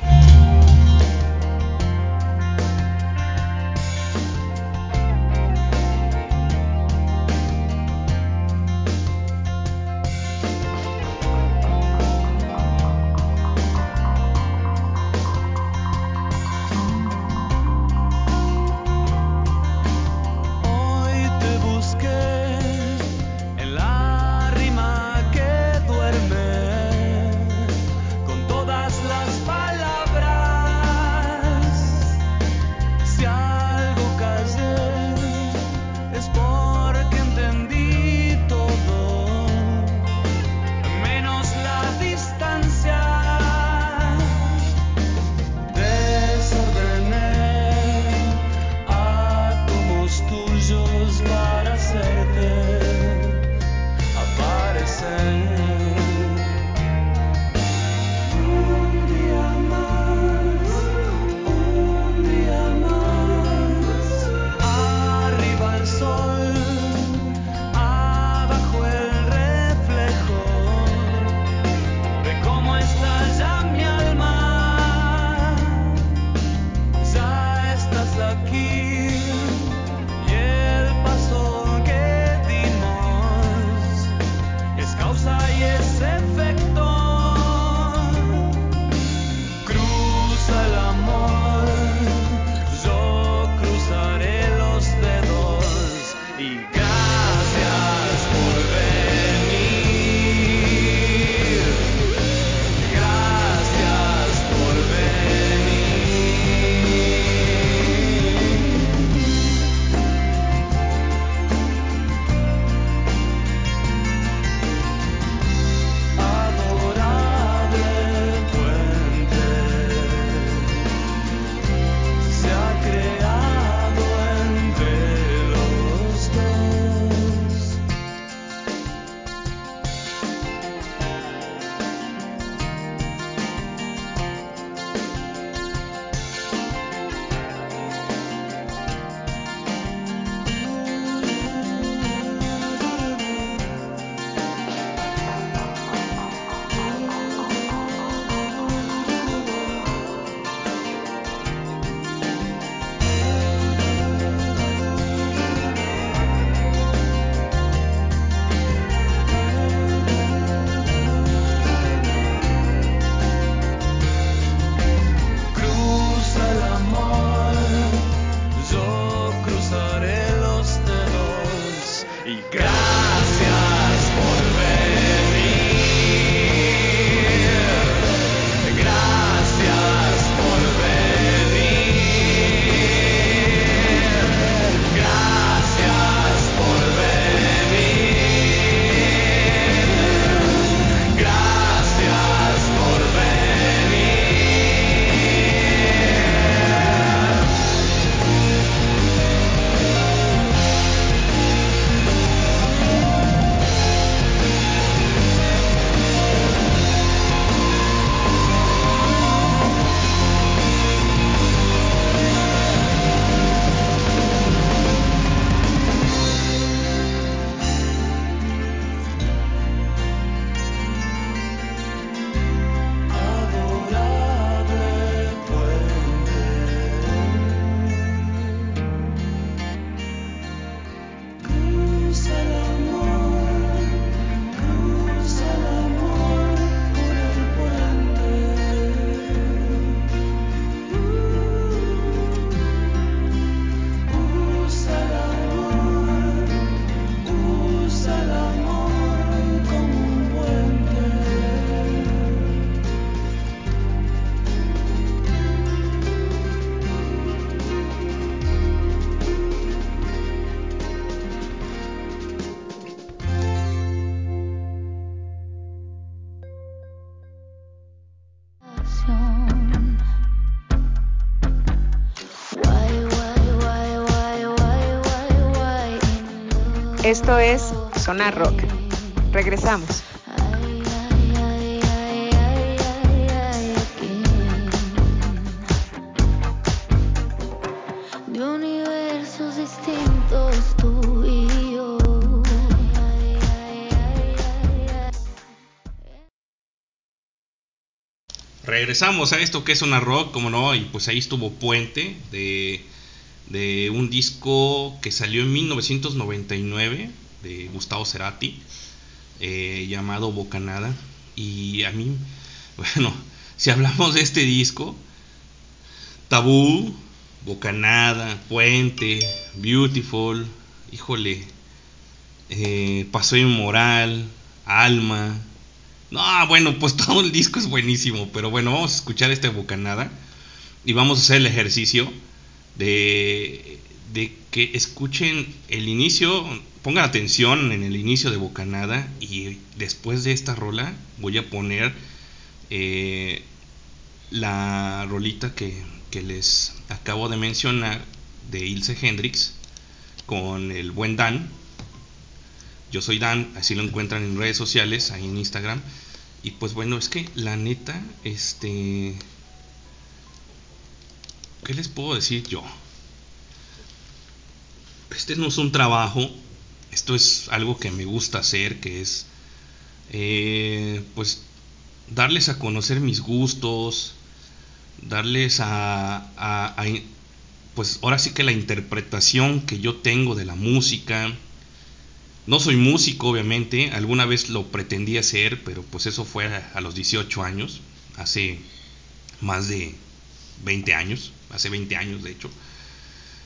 Esto es Sonar Rock. Regresamos. De universos distintos tú y yo. Regresamos a esto que es una rock, como no, y pues ahí estuvo Puente de, de un disco que salió en 1999 de Gustavo Cerati, eh, llamado Bocanada. Y a mí, bueno, si hablamos de este disco, Tabú, Bocanada, Puente, Beautiful, híjole, eh, Paseo Inmoral, Alma. No, bueno, pues todo el disco es buenísimo, pero bueno, vamos a escuchar esta bocanada y vamos a hacer el ejercicio de, de que escuchen el inicio, pongan atención en el inicio de bocanada y después de esta rola voy a poner eh, la rolita que, que les acabo de mencionar de Ilse Hendrix con el buen Dan. Yo soy Dan, así lo encuentran en redes sociales, ahí en Instagram. Y pues bueno, es que la neta, este... ¿Qué les puedo decir yo? Este no es un trabajo, esto es algo que me gusta hacer, que es eh, pues darles a conocer mis gustos, darles a, pues ahora sí que la interpretación que yo tengo de la música. No soy músico, obviamente, alguna vez lo pretendía ser, pero pues eso fue a los 18 años, hace más de 20 años, hace 20 años de hecho.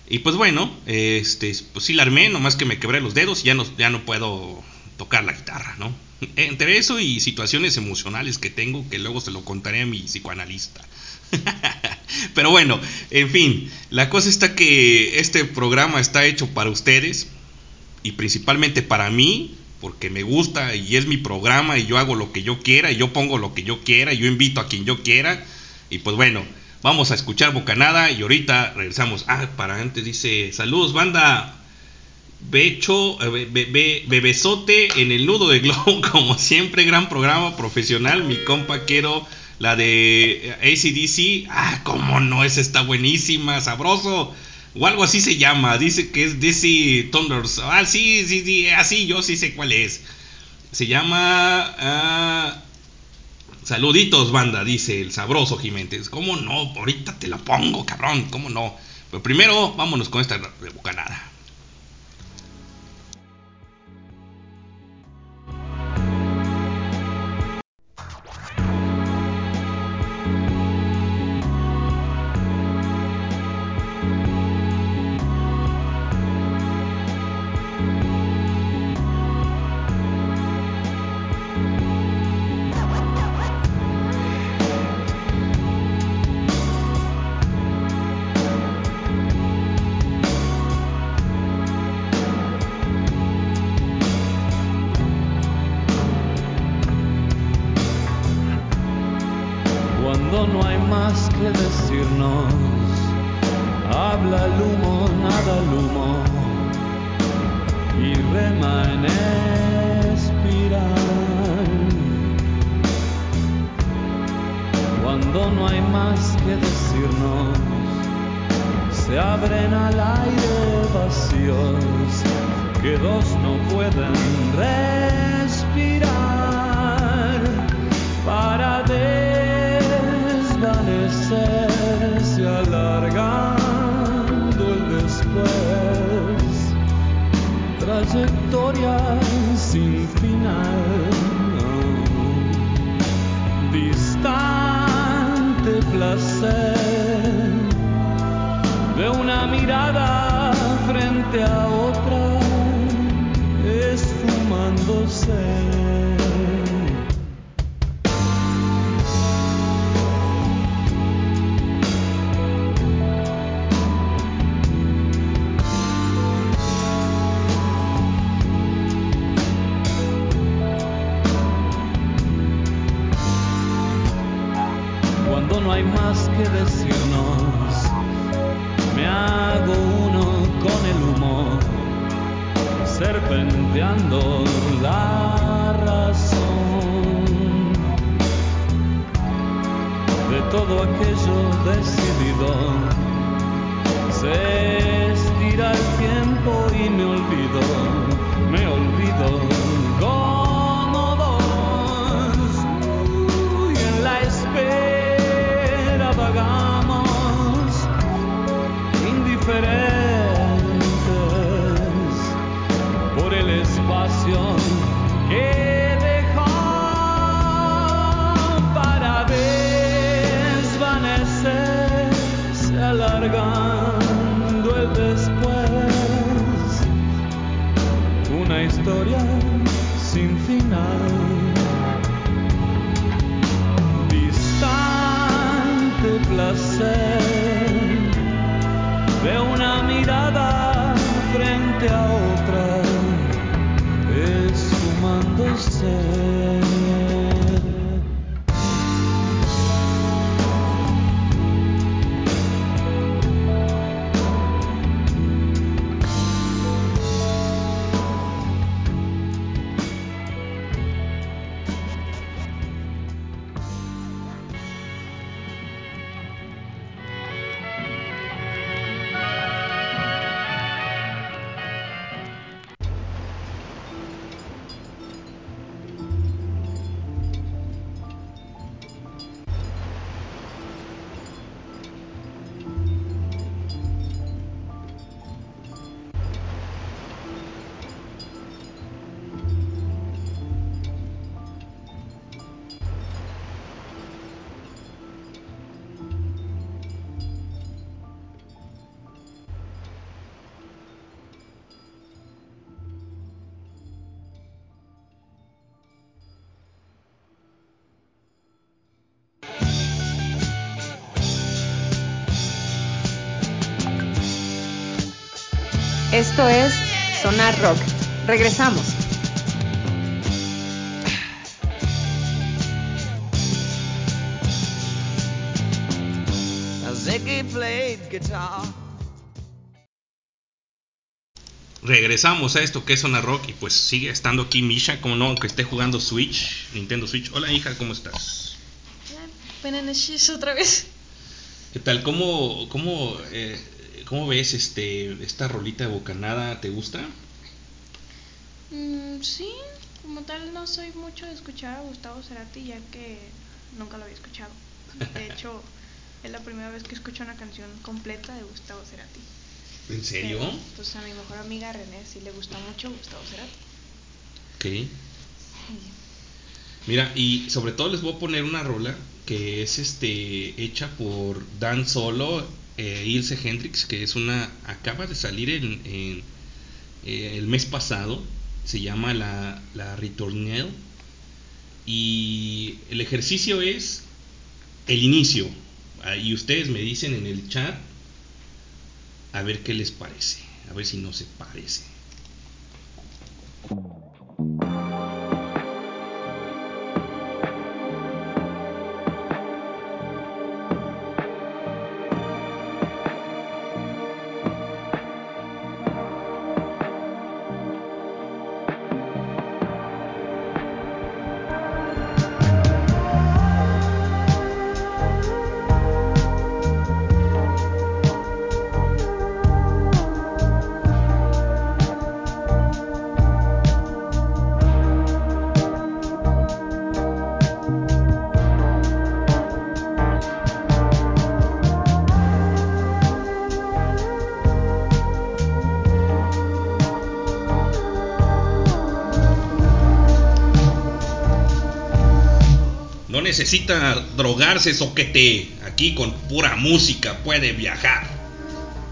Y pues bueno, este, pues sí la armé, nomás que me quebré los dedos y ya no, ya no puedo tocar la guitarra, ¿no? Entre eso y situaciones emocionales que tengo, que luego se lo contaré a mi psicoanalista. Pero bueno, en fin, la cosa está que este programa está hecho para ustedes y principalmente para mí, porque me gusta y es mi programa y yo hago lo que yo quiera y yo pongo lo que yo quiera y yo invito a quien yo quiera. Y pues bueno, vamos a escuchar Bocanada y ahorita regresamos. Ah, para antes dice, saludos banda. Becho, eh, be, be, bebesote en el nudo de globo, como siempre, gran programa profesional. Mi compa quiero la de ACDC. Ah, cómo no, esa está buenísima, sabroso. O algo así se llama. Dice que es DC Thunders. Ah, sí, sí, sí, así yo sí sé cuál es. Se llama. ah, saluditos, banda, dice el sabroso Jiménez. ¿Cómo no? Ahorita te la pongo, cabrón. ¿Cómo no? Pero primero, vámonos con esta de bocanada. Esto es Sonar Rock. Regresamos. Regresamos a esto que es Zona Rock y pues sigue estando aquí Misha, como no, aunque esté jugando Switch, Nintendo Switch. Hola hija, ¿cómo estás? Penenesis otra vez. ¿Qué tal? ¿Cómo, cómo, eh, cómo ves este esta rolita de bocanada? ¿Te gusta? Mm, sí, como tal no soy mucho de escuchar a Gustavo Cerati ya que nunca lo había escuchado. De hecho, es la primera vez que escucho una canción completa de Gustavo Cerati. ¿En serio? Pero, pues a mi mejor amiga René sí le gusta mucho Gustavo Cerati. Ok. Mira, y sobre todo les voy a poner una rola que es este hecha por Dan Solo e Ilse Hendrix, que es una acaba de salir en, eh, el mes pasado, se llama la, la y el ejercicio es el inicio. Y ustedes me dicen en el chat a ver qué les parece, a ver si no se parece. Necesita drogarse, soquete. Aquí con pura música puede viajar.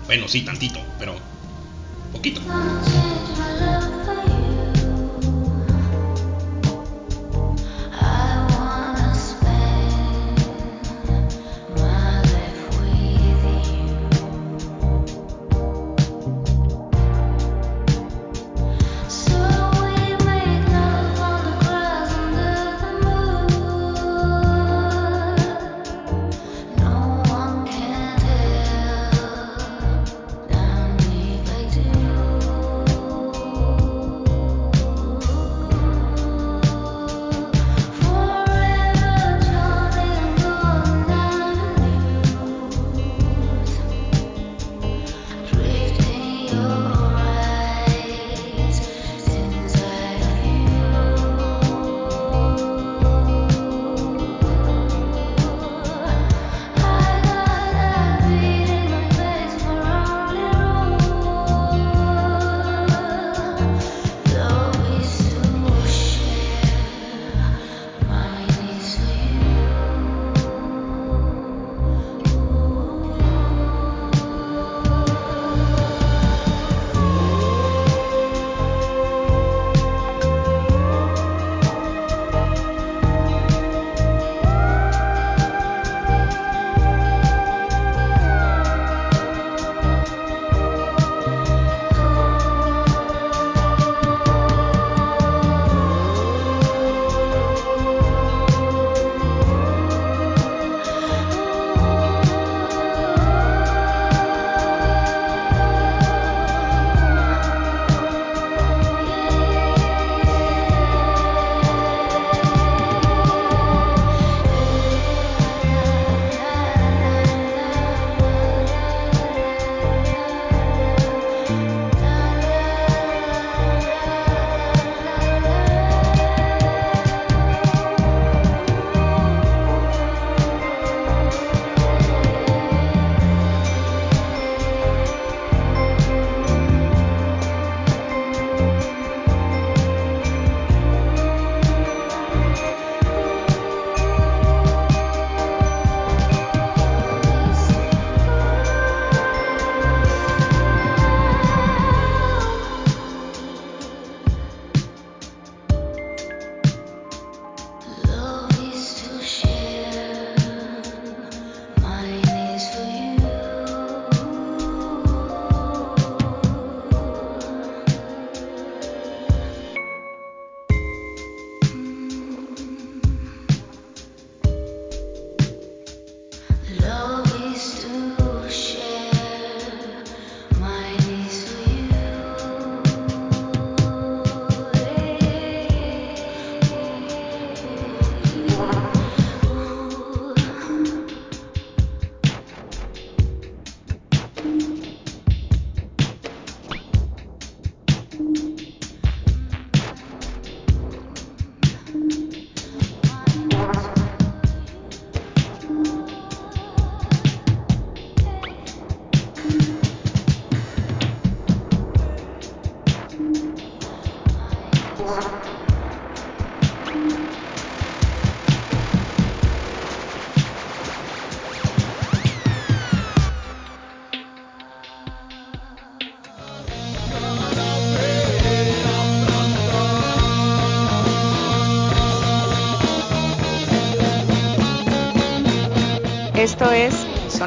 Bueno, sí, tantito, pero poquito.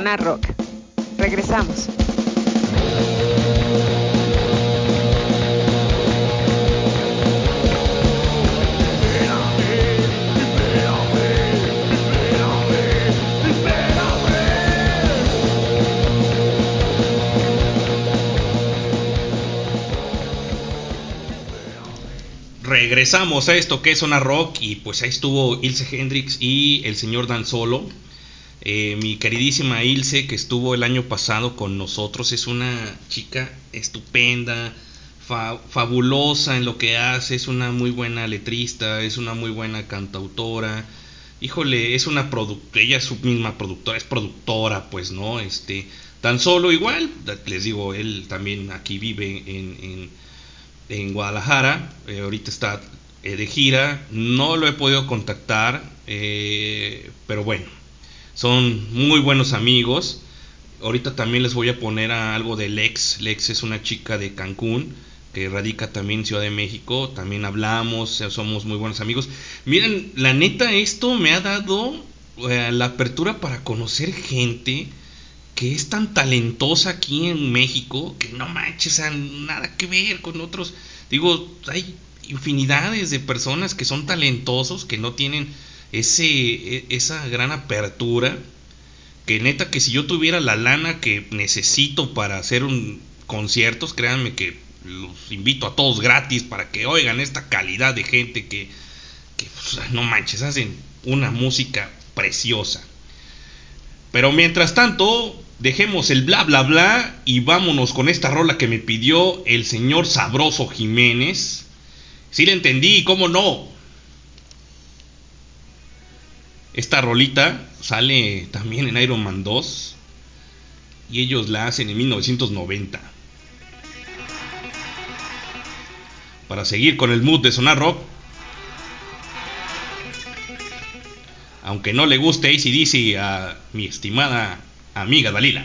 Rock. Regresamos. Regresamos a esto que es Zona Rock y pues ahí estuvo Ilse Hendrix y el señor Dan Solo. Eh, mi queridísima Ilse que estuvo el año pasado con nosotros es una chica estupenda, fa- fabulosa en lo que hace, es una muy buena letrista, es una muy buena cantautora. Híjole, es una productora, ella es su misma productora, es productora, pues, ¿no? Este, tan solo igual, les digo, él también aquí vive en Guadalajara, eh, ahorita está eh, de gira, no lo he podido contactar, eh, pero bueno, son muy buenos amigos. Ahorita también les voy a poner a algo de Lex. Lex es una chica de Cancún que radica también en Ciudad de México. También hablamos, eh, somos muy buenos amigos. Miren, la neta, esto me ha dado eh, la apertura para conocer gente que es tan talentosa aquí en México que no manches, nada que ver con otros. Digo, hay infinidades de personas que son talentosos, que no tienen ese, e- esa gran apertura. Que neta, que si yo tuviera la lana que necesito para hacer un conciertos, créanme que los invito a todos gratis para que oigan esta calidad de gente que, que no manches, hacen una música preciosa. Pero mientras tanto, dejemos el bla bla bla y vámonos con esta rola que me pidió el señor Sabroso Jiménez. Si le entendí, ¿cómo no? Esta rolita sale también en Iron Man 2 y ellos la hacen en 1990. Para seguir con el mood de sonar rock, aunque no le guste ACDC a mi estimada amiga Dalila.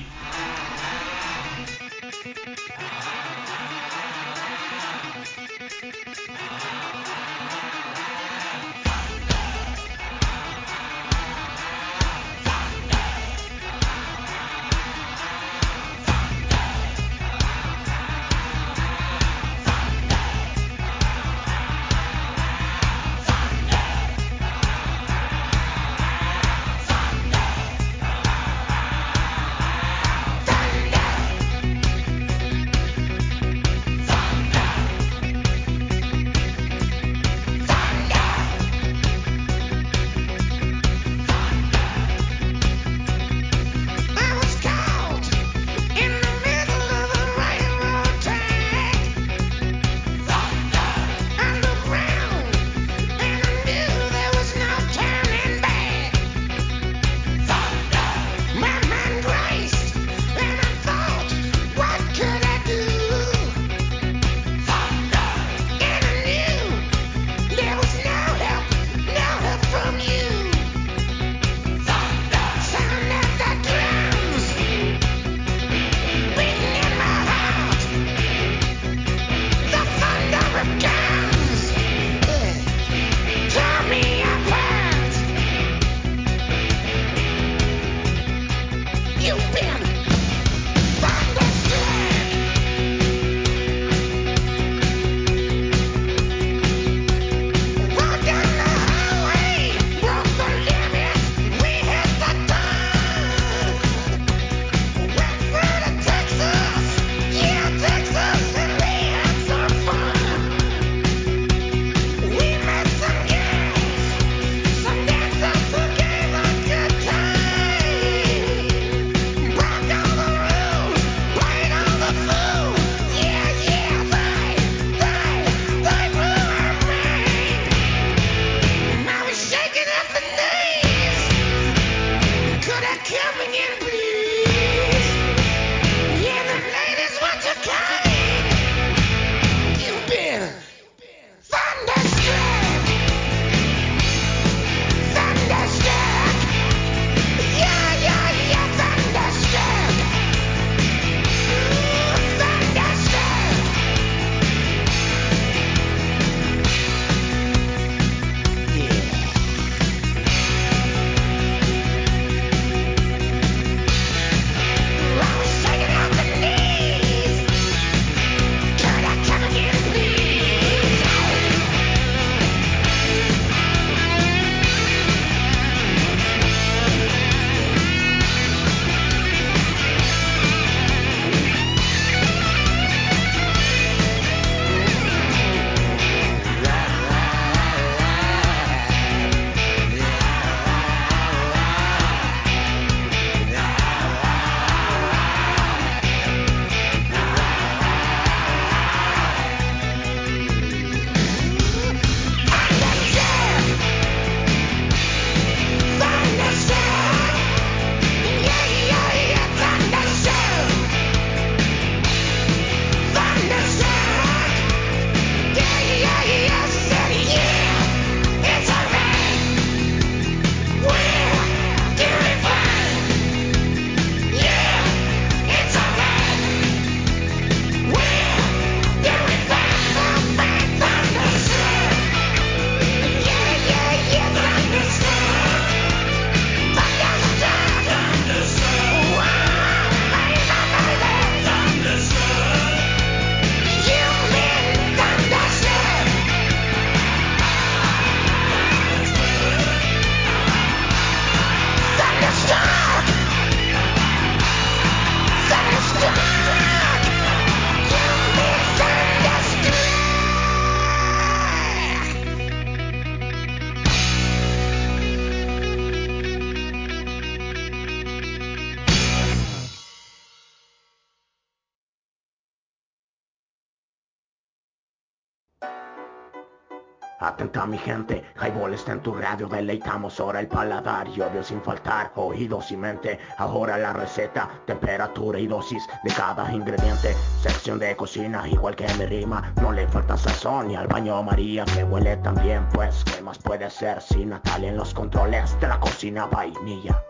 Mi gente, Highball está en tu radio, deleitamos ahora el paladar y sin faltar oídos y mente. Ahora la receta, temperatura y dosis de cada ingrediente. Sección de cocina, igual que mi rima, no le falta sazón y al baño María que huele también, pues qué más puede ser si Natalia en los controles de la cocina vainilla.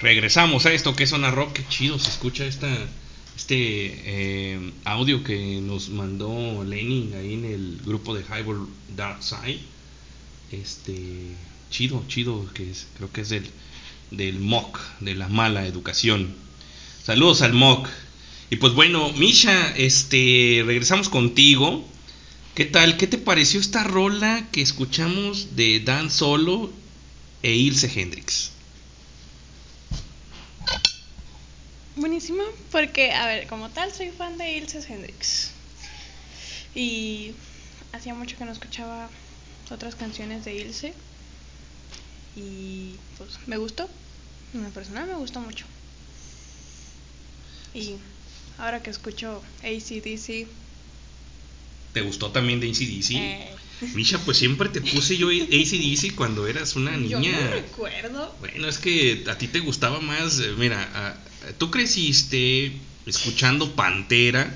Regresamos a esto que es Zona Rock. Qué chido se escucha esta, este eh, audio que nos mandó Lenin ahí en el grupo de Highball Dark Side. Este, chido, chido, que es, creo que es del, del de la mala educación. Saludos al MOC. Y pues bueno, Misha, este, regresamos contigo. ¿Qué tal? ¿Qué te pareció esta rola que escuchamos de Dan Solo e Ilse Hendrix? Buenísimo, porque, a ver, como tal, soy fan de Ilse Hendrix. Y hacía mucho que no escuchaba otras canciones de Ilse. Y pues me gustó. En lo personal me gustó mucho. Y ahora que escucho ACDC, ¿Te gustó también de ACDC? Eh. Misha, pues siempre te puse yo ACDC cuando eras una yo niña. no recuerdo. Bueno, es que a ti te gustaba más, eh, mira, a- tú creciste escuchando Pantera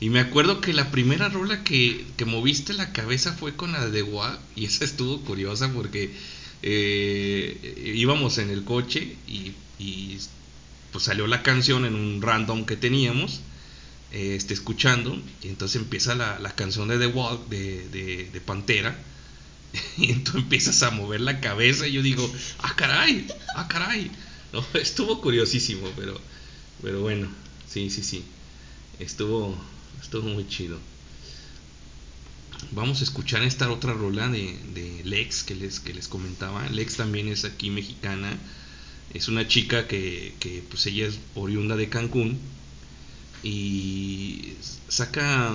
y me acuerdo que la primera rola que, que moviste la cabeza fue con la de WAP y esa estuvo curiosa porque eh, íbamos en el coche y, y, pues salió la canción en un random que teníamos eh, este, escuchando y entonces empieza la, la canción de The Walk de, de, de Pantera y entonces empiezas a mover la cabeza y yo digo, ah caray, ah caray. Estuvo curiosísimo, pero, pero bueno, sí, sí, sí. Estuvo, estuvo muy chido. Vamos a escuchar esta otra rola de, de Lex que les, que les comentaba. Lex también es aquí mexicana. Es una chica que, que pues ella es oriunda de Cancún y saca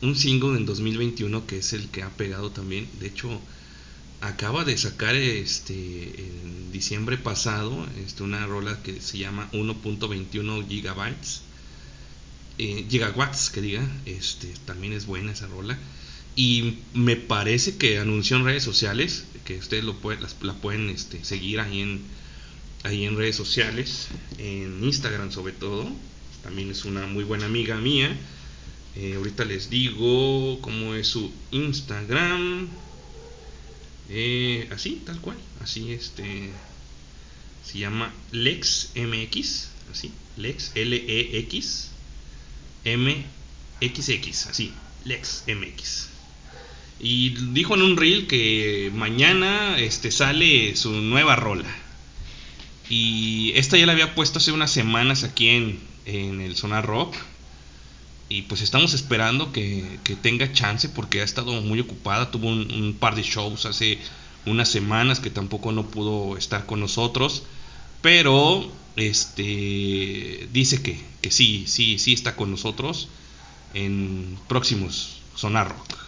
un single en 2021 que es el que ha pegado también. De hecho, acaba de sacar este en diciembre pasado este, una rola que se llama 1.21 gigabytes eh, gigawatts que diga este también es buena esa rola. Y me parece que anunció en redes sociales que ustedes lo pueden, las, la pueden este, seguir ahí en ahí en redes sociales en Instagram sobre todo. También es una muy buena amiga mía. Eh, ahorita les digo cómo es su Instagram eh, así, tal cual. Así, este. Se llama LexMX. Así, Lex, L-E-X. M-X-X. Así, LexMX. Y dijo en un reel que mañana este, sale su nueva rola. Y esta ya la había puesto hace unas semanas aquí en, en el Sonar Rock. Y pues estamos esperando que, que tenga chance porque ha estado muy ocupada. Tuvo un, par de shows hace unas semanas que tampoco no pudo estar con nosotros. Pero este dice que, que sí, sí, sí está con nosotros en próximos Sonar Rock.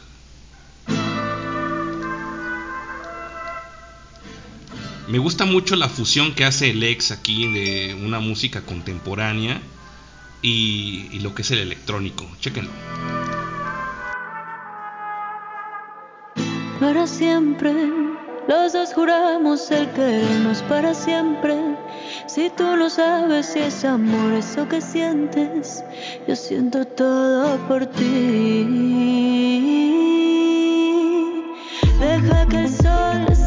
Me gusta mucho la fusión que hace el ex aquí de una música contemporánea y, lo que es el electrónico. Chequenlo. Para siempre, los dos juramos el querernos para siempre. Si tú no sabes si es amor eso que sientes, yo siento todo por ti. Deja que el sol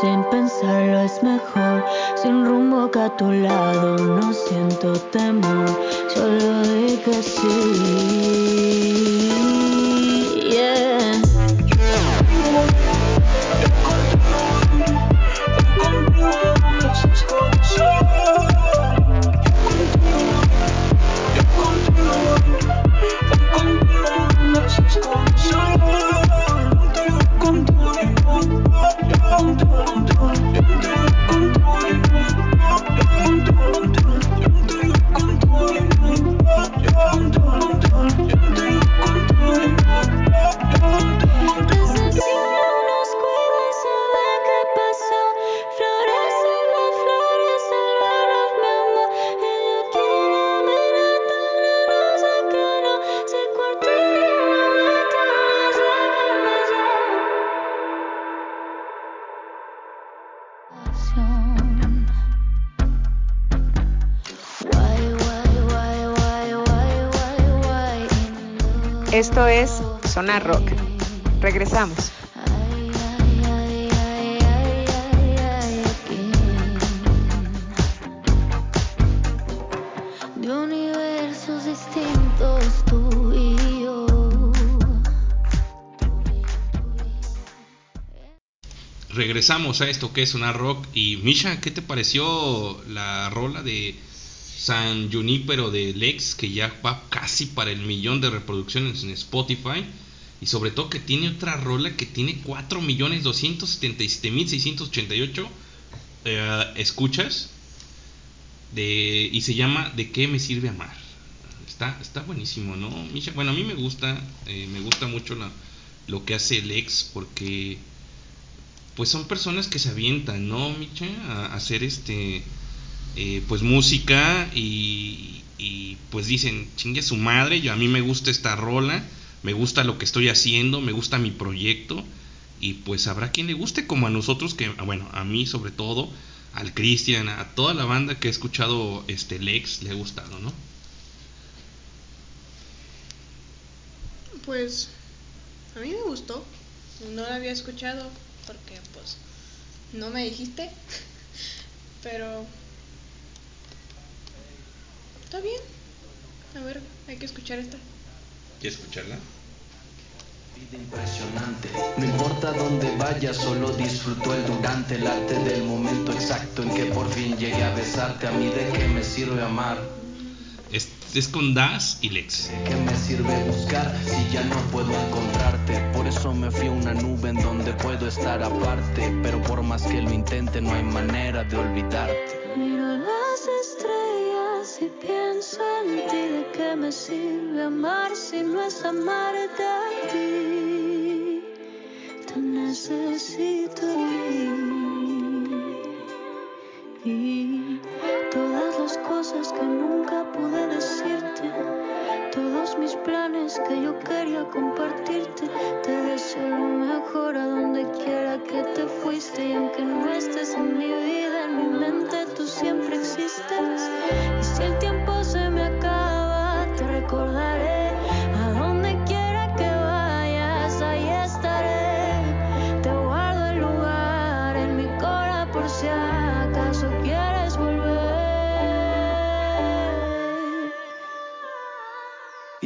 sin pensarlo es mejor. Sin rumbo que a tu lado no siento temor. Solo di que sí. Esto es Sonar Rock. Regresamos. De universos distintos tú y yo. Regresamos a esto que es Sonar Rock. Y Misha, ¿qué te pareció la rola de San Junípero de Lex? Que ya va casi para el millón de reproducciones en Spotify. Y sobre todo que tiene otra rola que tiene 4.277.688 eh, escuchas. De, y se llama ¿De qué me sirve amar? Está, está buenísimo, ¿no? Misha? Bueno, a mí me gusta, eh, me gusta mucho lo que hace Lex porque pues son personas que se avientan, ¿no, Micha? A hacer este, eh, pues música y, y, pues dicen, chingue su madre, yo a mí me gusta esta rola, me gusta lo que estoy haciendo, me gusta mi proyecto y pues habrá quien le guste como a nosotros que, ah, bueno, a mí sobre todo, al Cristian, a toda la banda que ha escuchado este Lex le ha gustado, ¿no? Pues a mí me gustó. No la había escuchado porque pues no me dijiste. Pero está bien. A ver, hay que escuchar esta. ¿Quieres escucharla? Impresionante, no importa dónde vaya, solo disfruto el durante, el arte del momento exacto en que por fin llegué a besarte. A mí de qué me sirve amar, Es, es con Das y Lex. de qué me sirve buscar si ya no puedo encontrarte. Por eso me fui a una nube en donde puedo estar aparte, pero por más que lo intente no hay manera de olvidarte. Miro las estrellas y pienso en ti. ¿De qué me sirve amar si no es amarte a ti? Te necesito mí. Y todas las cosas que nunca pude decirte. Todos mis planes que yo quería compartirte. Te deseo lo mejor a donde quiera que te fuiste. Y aunque no estés en mi vida, en mi mente tú siempre existes. Y si el tiempo se me acaba,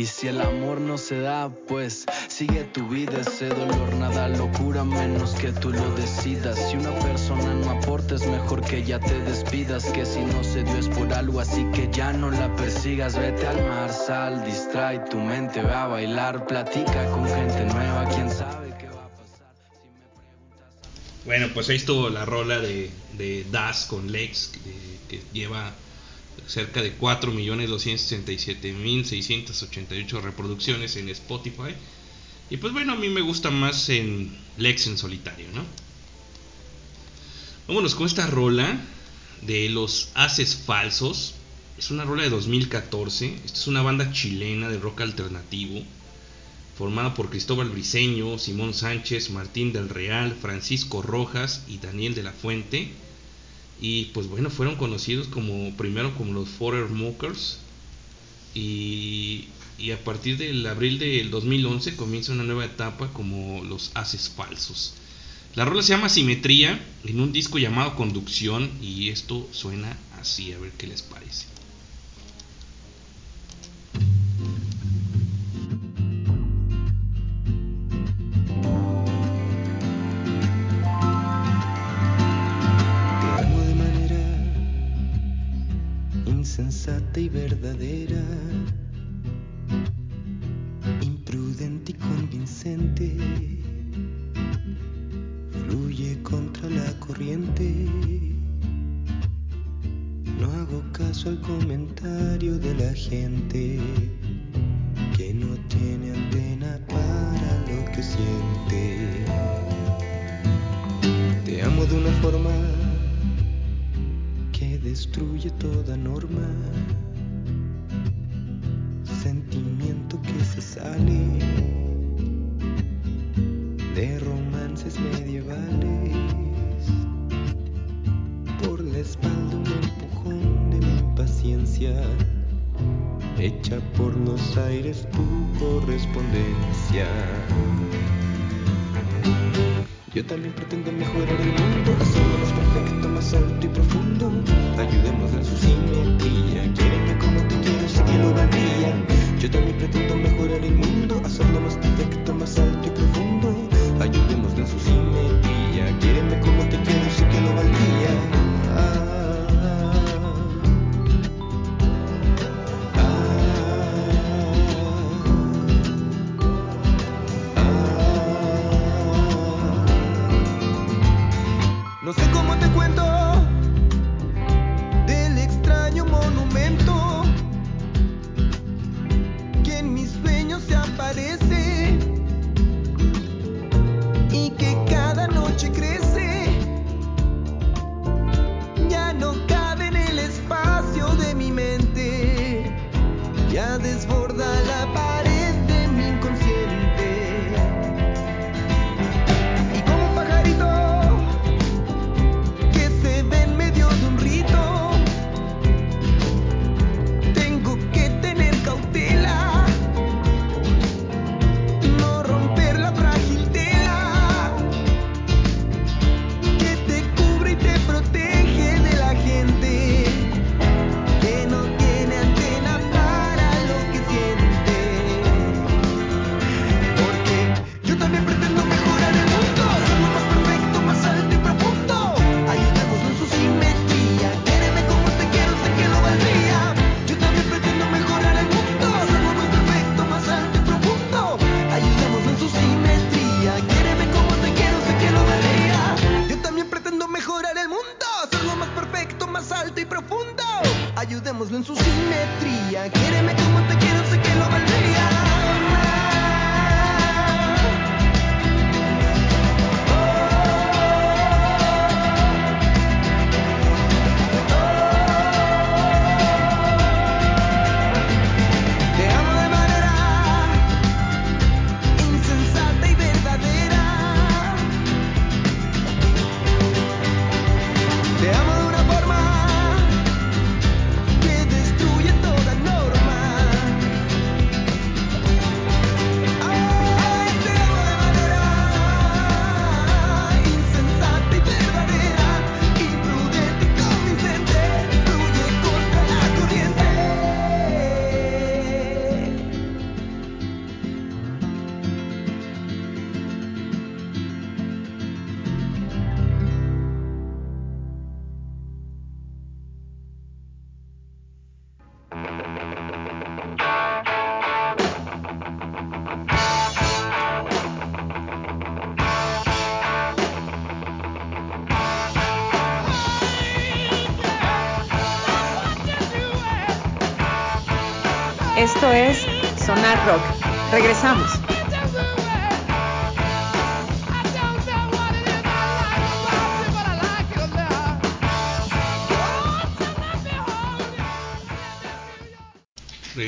Si el amor no se da, pues sigue tu vida, ese dolor, nada locura, menos que tú lo decidas. Si una persona no aporta, es mejor que ya te despidas, que si no se dio es por algo, así que ya no la persigas. Vete al mar, sal, distrae tu mente, ve a bailar, platica con gente nueva, quién sabe qué va a pasar. Bueno, pues ahí estuvo la rola de, de Das con Lex, que, que lleva cerca de 4.267.688 reproducciones en Spotify. Y pues bueno, a mí me gusta más en Lex en solitario, ¿no? Vámonos con esta rola de los Haces Falsos. Es una rola de 2014. Esta es una banda chilena de rock alternativo formada por Cristóbal Briseño, Simón Sánchez, Martín del Real, Francisco Rojas y Daniel de la Fuente. Y pues bueno, fueron conocidos como primero como los Forer Mockers. Y, y, a partir del abril del 2011 comienza una nueva etapa como los Haces Falsos. La rola se llama Simetría en un disco llamado Conducción y esto suena así, a ver qué les parece.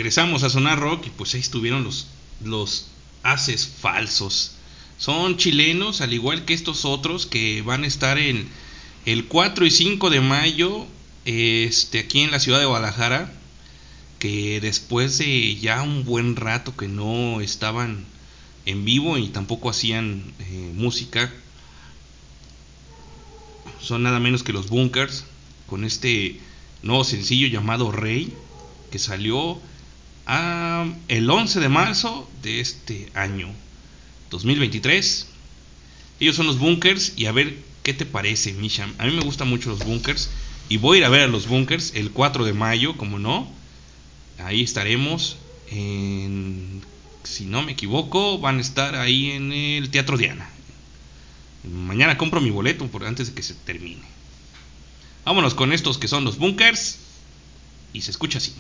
regresamos a Sonar Rock y pues ahí estuvieron los, los haces falsos. Son chilenos, al igual que estos otros que van a estar en el 4 y 5 de mayo este, aquí en la ciudad de Guadalajara. Que después de ya un buen rato que no estaban en vivo y tampoco hacían eh, música, son nada menos que los Bunkers con este nuevo sencillo llamado Rey que salió el 11 de marzo de este año 2023. Ellos son los Bunkers y a ver qué te parece, Misha. A mí me gustan mucho los Bunkers y voy a ir a ver a los Bunkers el 4 de mayo, como no. Ahí estaremos en, si no me equivoco, van a estar ahí en el Teatro Diana. Mañana compro mi boleto por antes de que se termine. Vámonos con estos que son los Bunkers y se escucha así.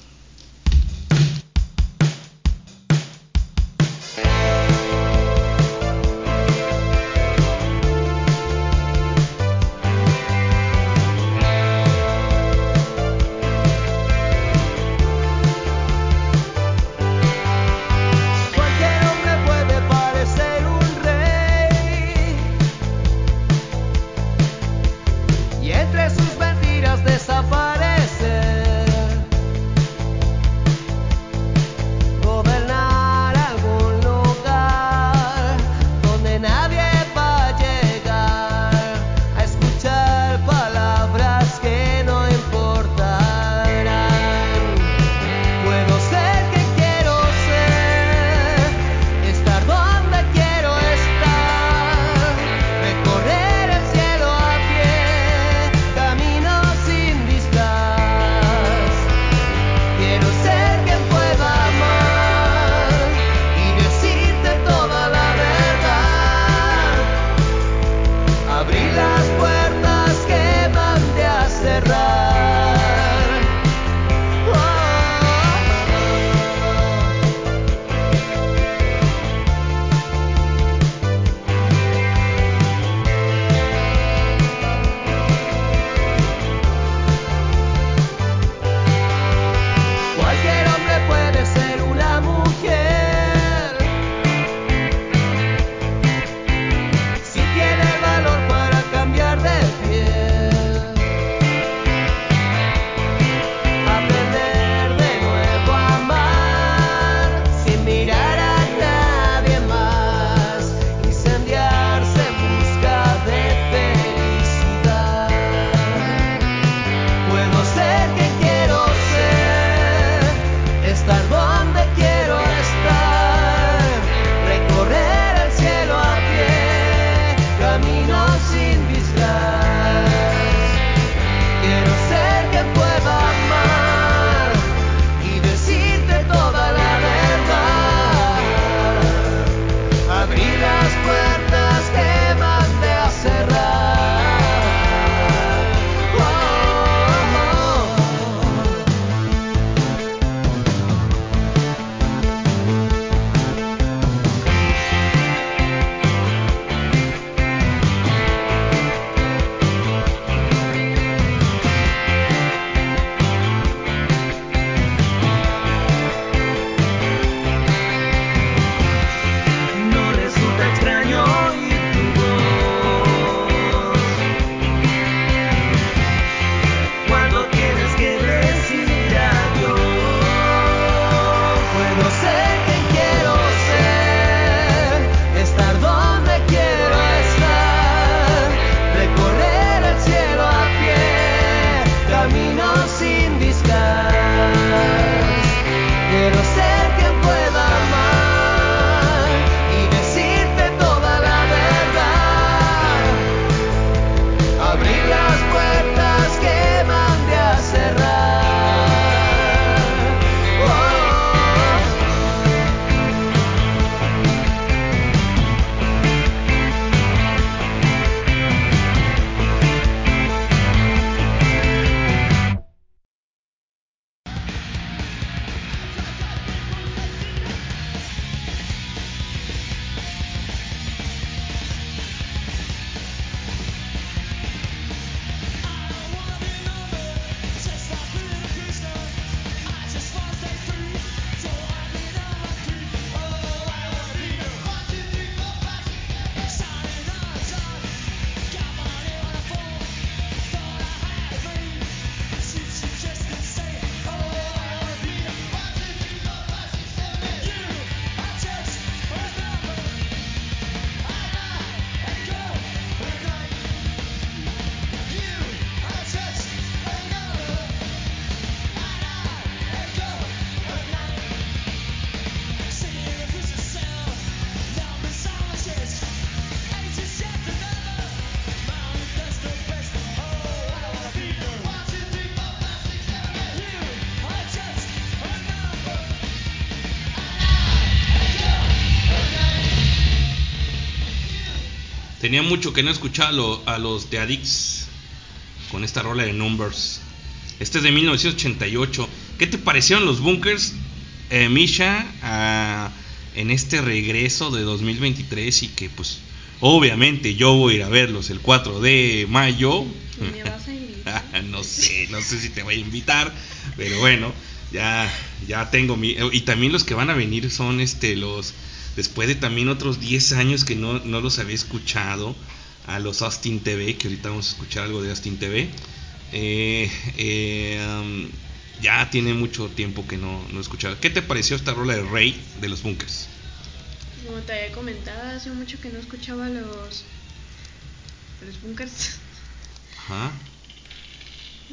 Tenía mucho que no escuchaba a, lo- a los de Addicts con esta rola de Numbers. Este es de 1988. ¿Qué te parecieron los bunkers, eh, Misha, en este regreso de 2023? Y que, pues, obviamente yo voy a ir a verlos el 4 de mayo. ¿Me vas a invitar? no sé, no sé si te voy a invitar, pero bueno, ya, ya tengo mi. Y también los que van a venir son este los. Después de también otros 10 años que no, no los había escuchado, a los Austin TV, que ahorita vamos a escuchar algo de Austin TV. Eh, eh, um, ya tiene mucho tiempo que no, no he escuchado. ¿Qué te pareció esta rola de Rey de los Bunkers? Como te había comentado, hace mucho que no escuchaba los. los bunkers. Ajá.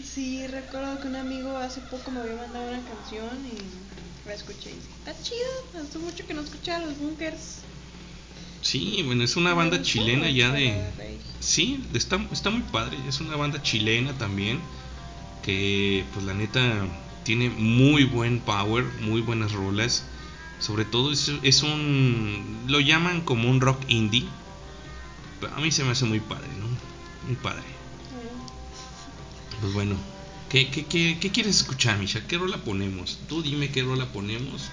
Sí, recuerdo que un amigo hace poco me había mandado una canción y la escuché y dije, está chido, hace mucho que no escuchaba los bunkers. Sí, bueno, es una banda chilena ya de... Sí, está, está muy padre, es una banda chilena también, que pues la neta tiene muy buen power, muy buenas rolas, sobre todo es, es un... lo llaman como un rock indie, pero a mí se me hace muy padre, ¿no? Muy padre. Pues bueno, ¿qué, qué, qué, qué quieres escuchar, Misha? ¿Qué rola ponemos? Tú dime qué rola ponemos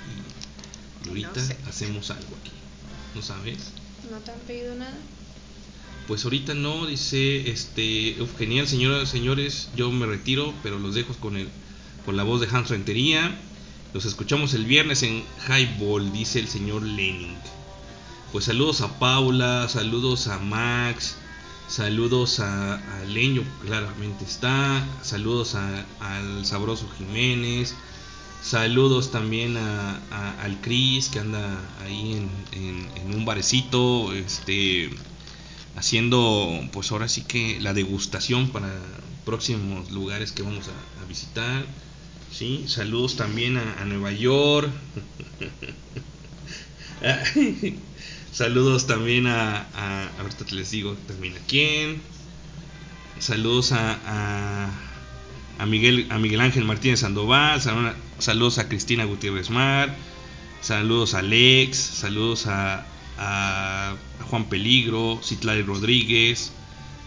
y ahorita No sé. hacemos algo aquí, ¿no sabes? ¿No te han pedido nada? Pues ahorita no, dice, este, uf, genial, señoras, señores, yo me retiro, pero los dejo con el, con la voz de Hans Rentería. Los escuchamos el viernes en Highball, dice el señor Lenin. Pues saludos a Paula, saludos a Max, saludos a, a Leño, claramente está, saludos a- al sabroso Jiménez, saludos también a, al Cris que anda ahí en, en- un barecito, este, haciendo pues ahora sí que la degustación para próximos lugares que vamos a, visitar. ¿sí? Saludos también a Nueva York. Saludos también a, a, ahorita te les digo también a quién. Saludos a, a, a Miguel, a Miguel Ángel Martínez Sandoval. Saludos a, Cristina Gutiérrez Mar. Saludos a Alex. Saludos a, a Juan Peligro. Citlali Rodríguez.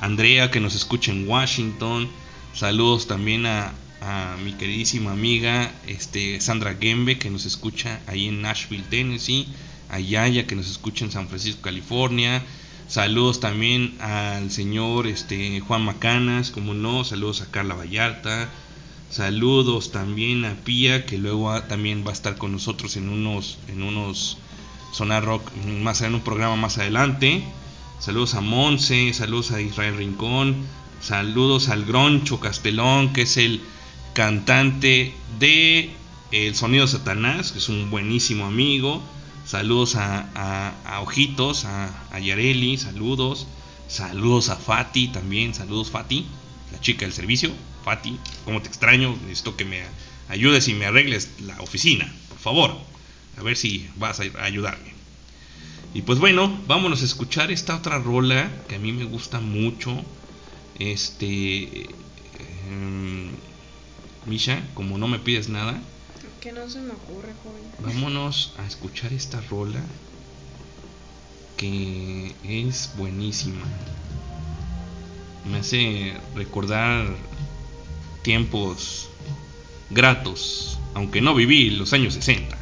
Andrea que nos escucha en Washington. Saludos también a, a mi queridísima amiga este, Sandra Gembe que nos escucha ahí en Nashville, Tennessee. A Yaya que nos escucha en San Francisco, California. Saludos también al señor este, Juan Macanas, como no. Saludos a Carla Vallarta. Saludos también a Pía, que luego también va a estar con nosotros en unos, en unos Sonar Rock, más en un programa más adelante. Saludos a Monse, saludos a Israel Rincón, saludos al Groncho Castelón, que es el cantante de El Sonido Satanás, que es un buenísimo amigo. Saludos a, Ojitos, a, Yareli, saludos. Saludos a Fati también, saludos Fati, la chica del servicio. Fati, como te extraño, necesito que me ayudes y me arregles la oficina, por favor. A ver si vas a ayudarme. Y pues bueno, vámonos a escuchar esta otra rola que a mí me gusta mucho. Este. em, Misha, como no me pides nada, Que no se me ocurre, joven. vámonos a escuchar esta rola que es buenísima. Me hace recordar tiempos gratos, aunque no viví los años 60.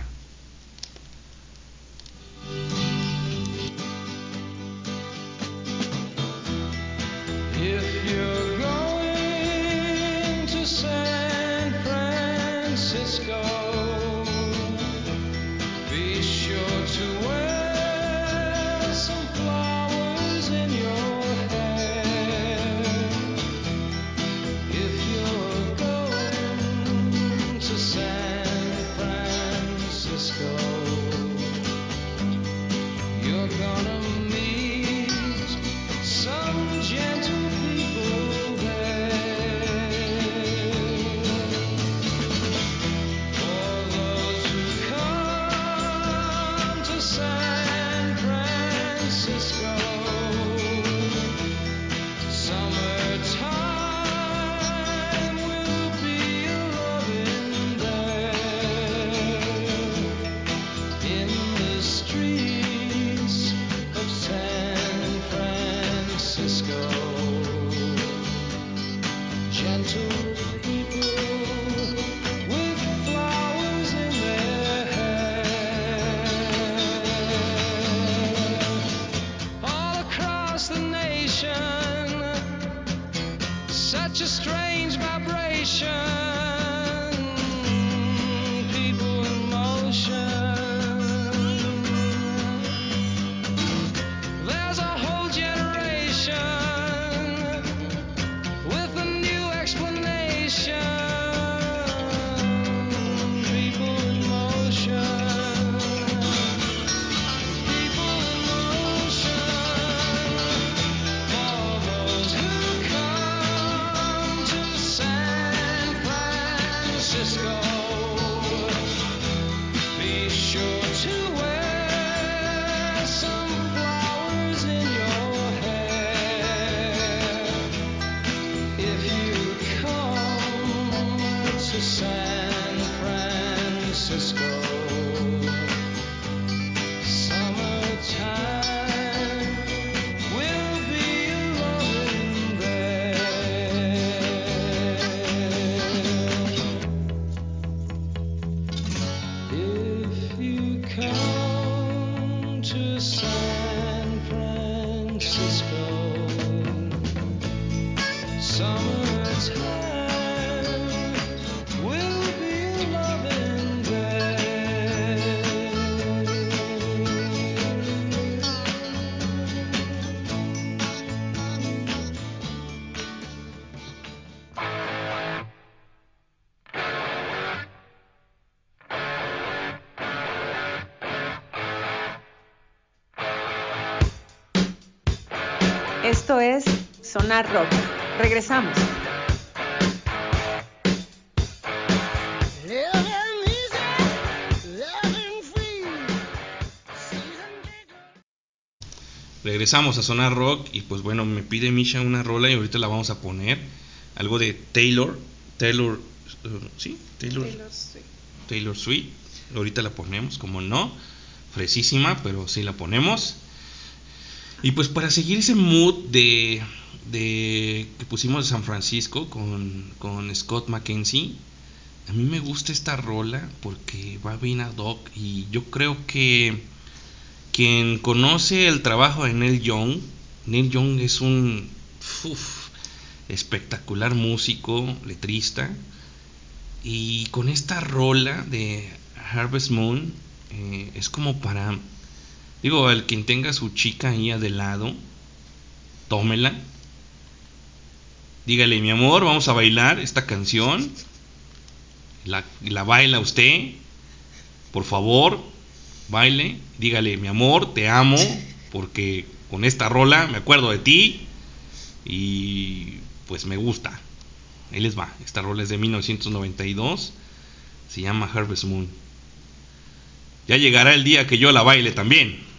Sonar Rock. Regresamos. Regresamos a Sonar Rock y pues bueno, me pide Misha una rola y ahorita la vamos a poner. Algo de Taylor. Taylor. uh, ¿Sí? Taylor. Taylor Swift. Taylor Swift. Ahorita la ponemos, como no. Fresísima, pero sí la ponemos. Y pues para seguir ese mood de, de que pusimos de San Francisco con, con Scott McKenzie, a mí me gusta esta rola porque va bien ad hoc y yo creo que quien conoce el trabajo de Neil Young, Neil Young es un espectacular músico, letrista, y con esta rola de Harvest Moon eh, es como para, digo, al quien tenga su chica ahí de lado, tómela, dígale, mi amor, vamos a bailar esta canción, la, la baila usted, por favor, baile, dígale, mi amor, te amo, porque con esta rola me acuerdo de ti y pues me gusta. Ahí les va, esta rola es de 1992, se llama Harvest Moon. Ya llegará el día que yo la baile también.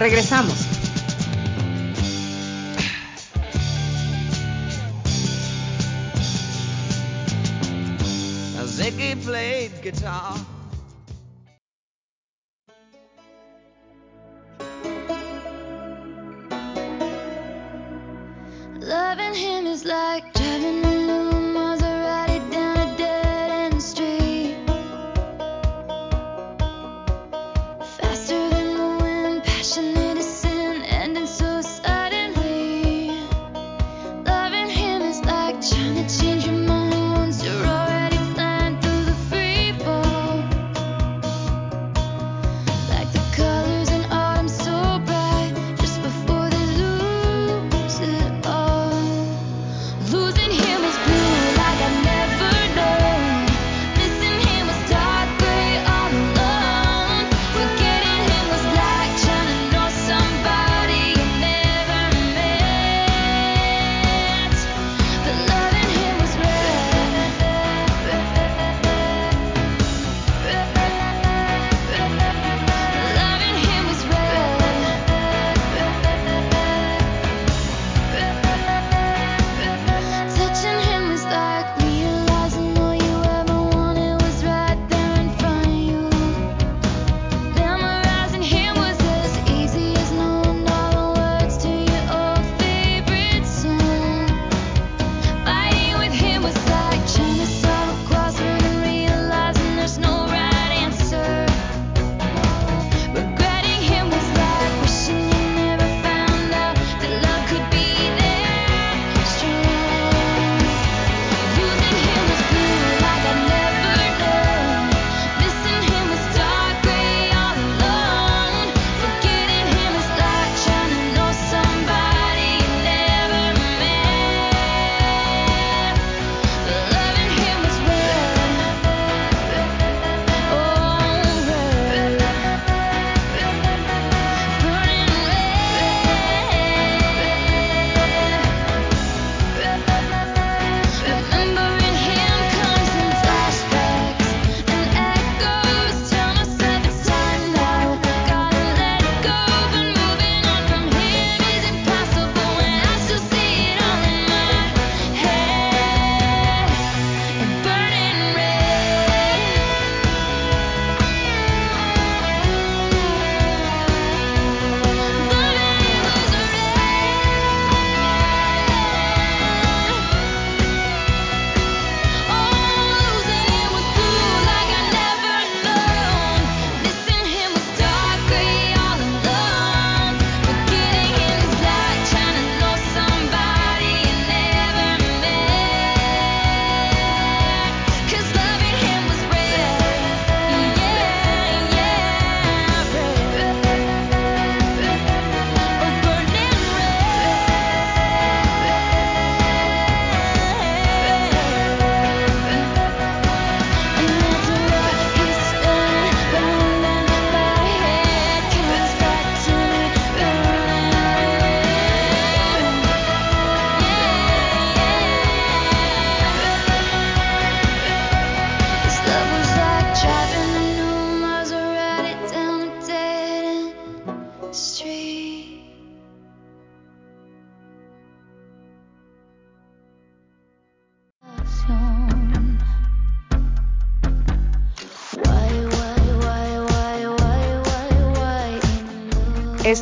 Regresamos. Ziggy played guitar. Loving him is like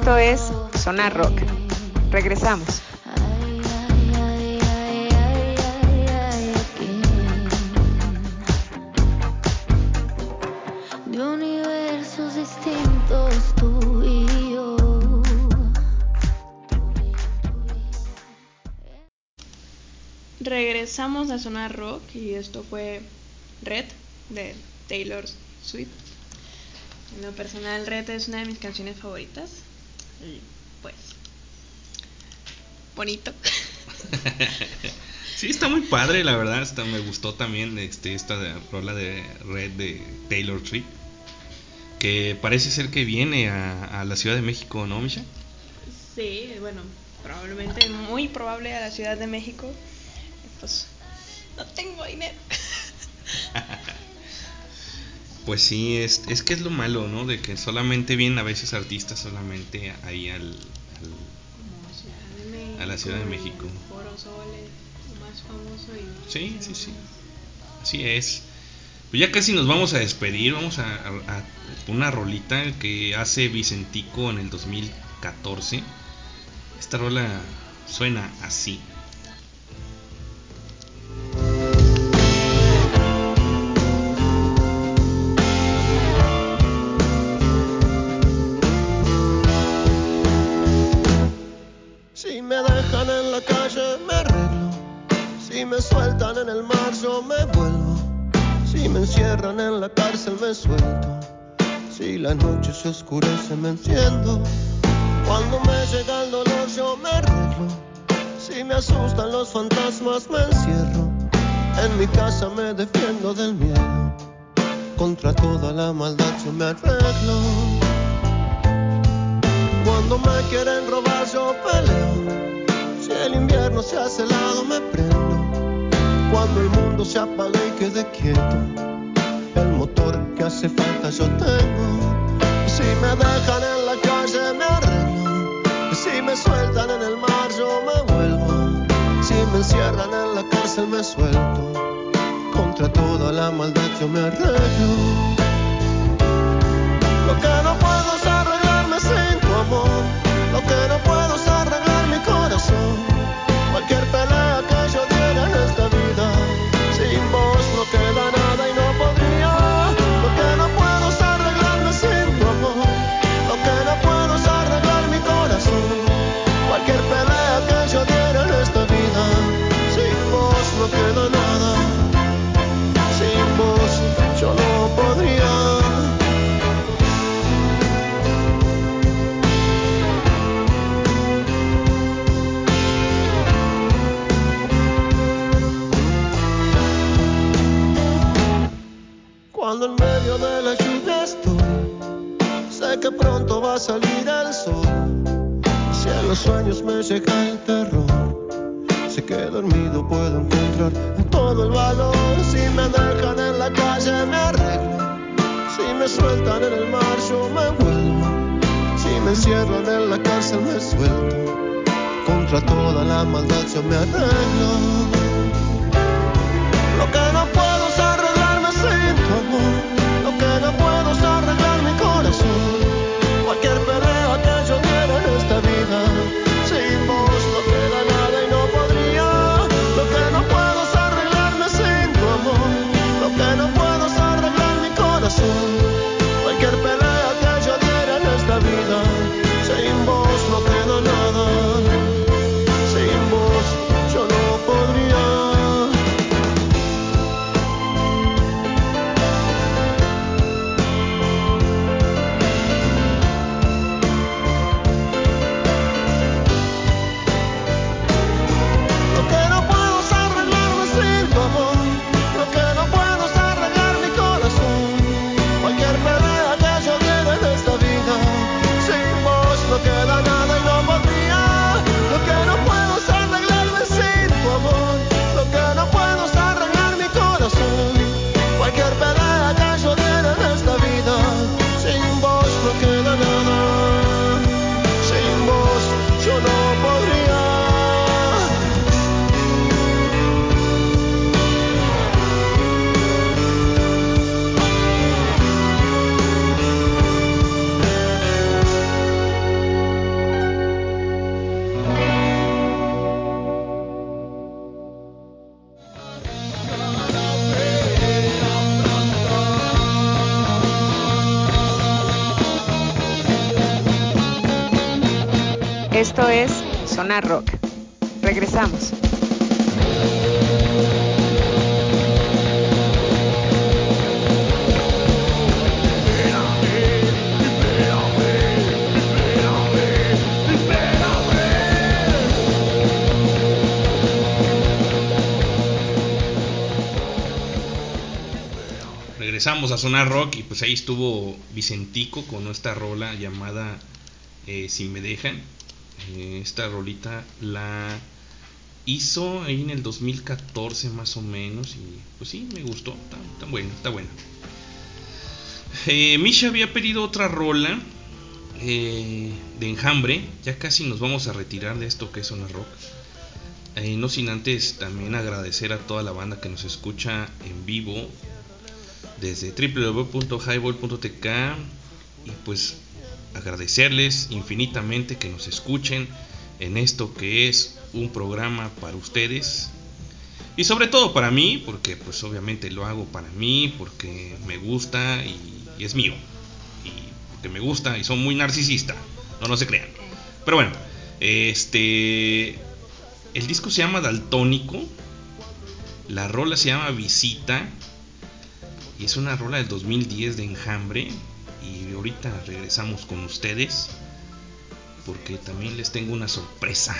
Esto es zona Rock. Regresamos. Regresamos a zona Rock y esto fue Red de Taylor Swift. En lo personal, Red es una de mis canciones favoritas. Y pues, bonito. Sí, está muy padre, la verdad. Está, me gustó también este, esta de- rola de Red de Taylor Swift. Que parece ser que viene a, a la Ciudad de México, ¿no, Misha? Sí, bueno, probablemente, muy probable a la Ciudad de México. Pues, no tengo dinero. Pues sí, es, es que es lo malo, ¿no? De que solamente vienen a veces artistas solamente ahí al, México. A la Ciudad de México. Foro Sol es más famoso y... Sí, sí, sí. Así es. Pues ya casi nos vamos a despedir. Vamos a, a- a una rolita que hace Vicentico en el 2014. Esta rola suena así. Me sueltan en el mar yo me vuelvo. Si me encierran en la cárcel me suelto. Si la noche se oscurece me enciendo. Cuando me llega el dolor yo me arreglo. Si me asustan los fantasmas me encierro. En mi casa me defiendo del miedo. Contra toda la maldad yo me arreglo. Cuando me quieren robar yo peleo. Si el invierno se hace helado me prendo. Cuando el mundo se apaga y quede quieto. El motor que hace falta yo tengo. Si me dejan en la calle me arreglo. Si me sueltan en el mar yo me vuelvo. Si me encierran en la cárcel me suelto. Contra toda la maldad yo me arreglo. Lo que no que pronto va a salir el sol. Si en los sueños me llega el terror, sé que dormido puedo encontrar todo el valor. Si me dejan en la calle me arreglo, si me sueltan en el mar yo me vuelvo, si me encierran en la cárcel me suelto. Contra toda la maldad yo me arreglo. Lo que no puedo es arreglarme sin tu amor. Regresamos a Sonar Rock y pues ahí estuvo Vicentico con esta rola llamada eh, Si me dejan. Eh, esta rolita la hizo ahí en el 2014 más o menos y pues sí, me gustó, está, está buena, está buena. Eh, Misha había pedido otra rola de enjambre, ya casi nos vamos a retirar de esto que es Sonar Rock. No sin antes también agradecer a toda la banda que nos escucha en vivo desde www.highball.tk y pues agradecerles infinitamente que nos escuchen en esto que es un programa para ustedes y sobre todo para mí porque pues obviamente lo hago para mí porque me gusta y, y es mío. Y porque me gusta y son muy narcisista no no se crean. Pero bueno este el disco se llama Daltónico la rola se llama Visita y es una rola del 2010 de Enjambre y ahorita regresamos con ustedes porque también les tengo una sorpresa.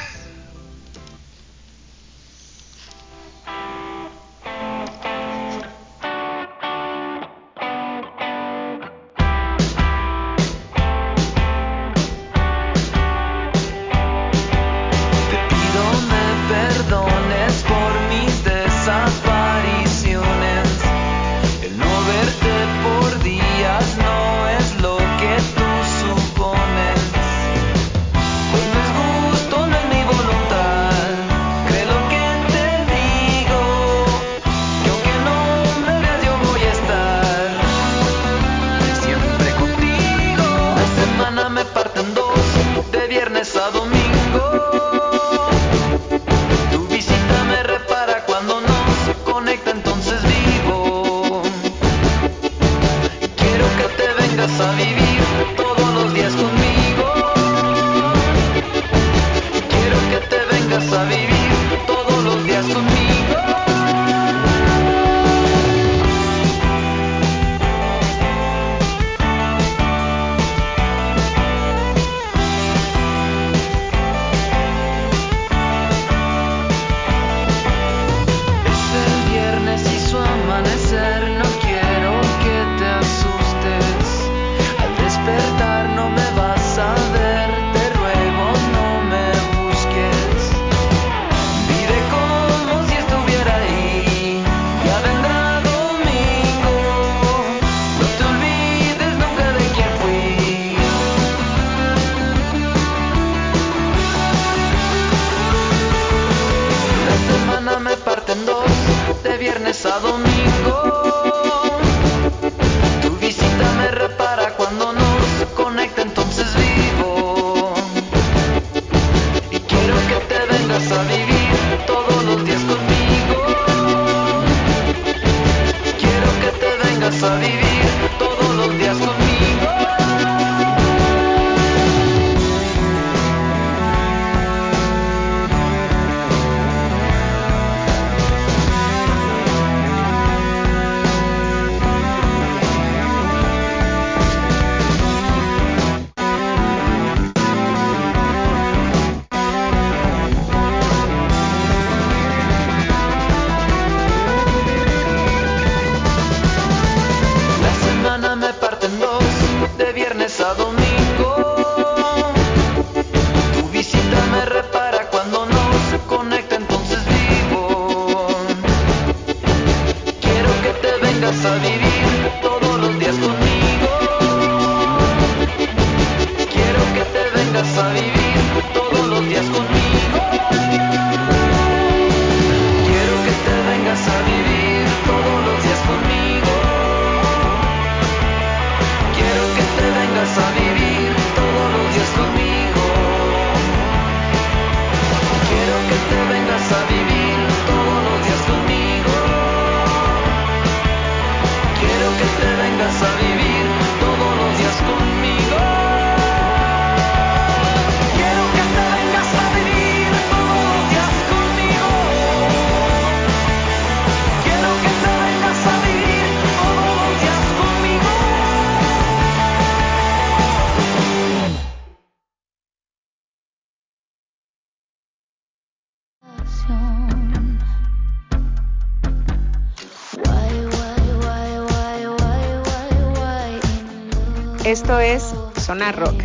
Esto es Sonar Rock.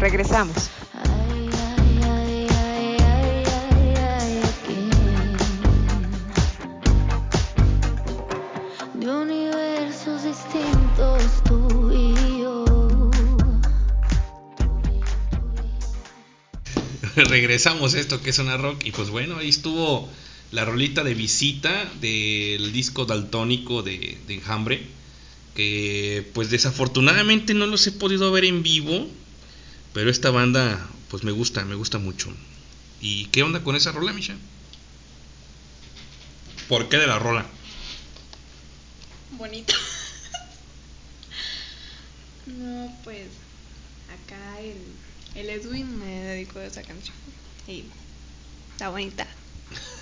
Regresamos. Regresamos a esto que es una rock y pues bueno, ahí estuvo la rolita de visita del disco daltónico de, de Enjambre, que pues desafortunadamente no los he podido ver en vivo, pero esta banda pues me gusta, me gusta mucho. ¿Y qué onda con esa rola, Misha? ¿Por qué de la rola? Bonito. no, pues acá el, el Edwin me dedicó a esa canción. Y está bonita.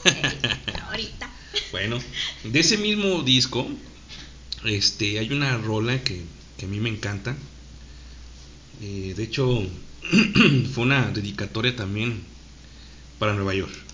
Bonita. Bueno, de ese mismo disco, este, hay una rola que, que a mí me encanta. Eh, de hecho, fue una dedicatoria también para Nueva York.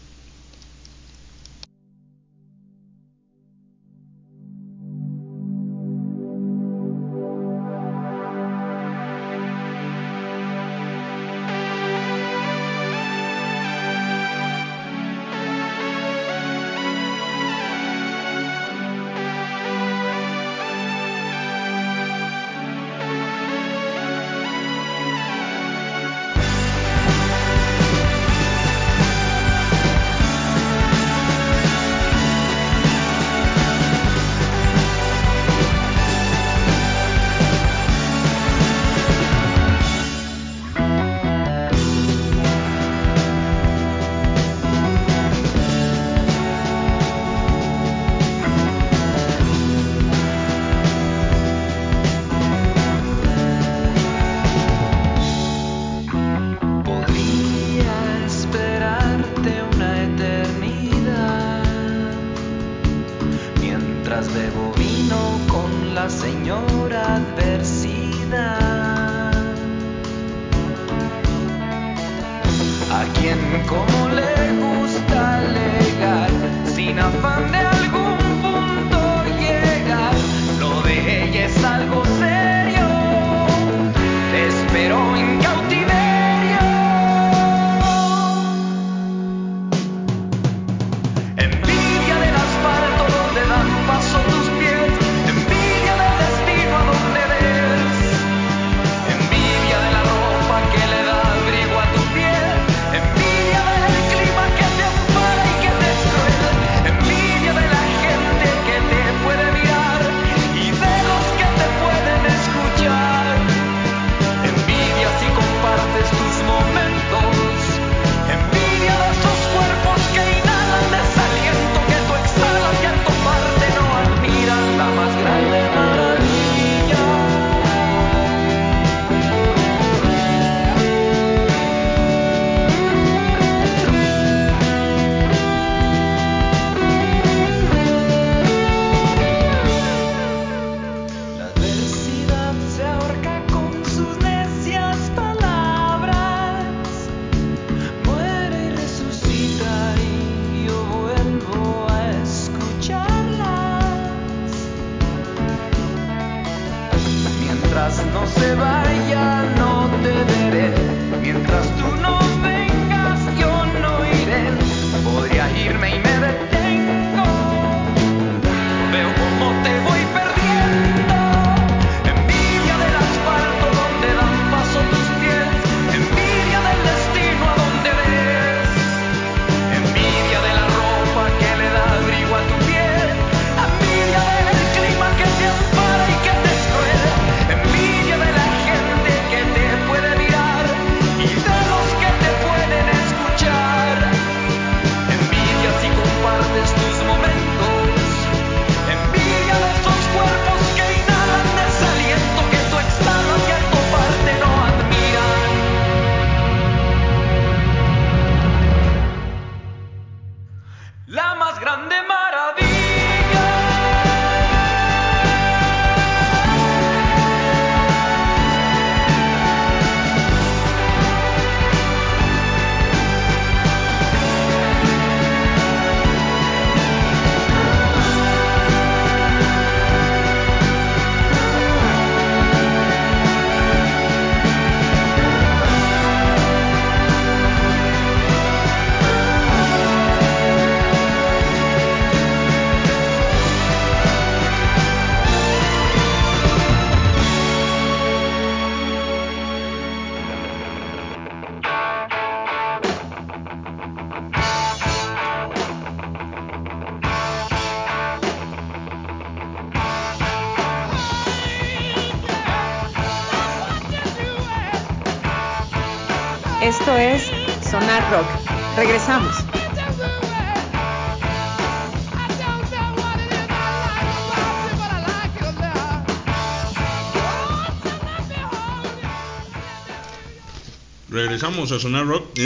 Regresamos a Sonar Rock.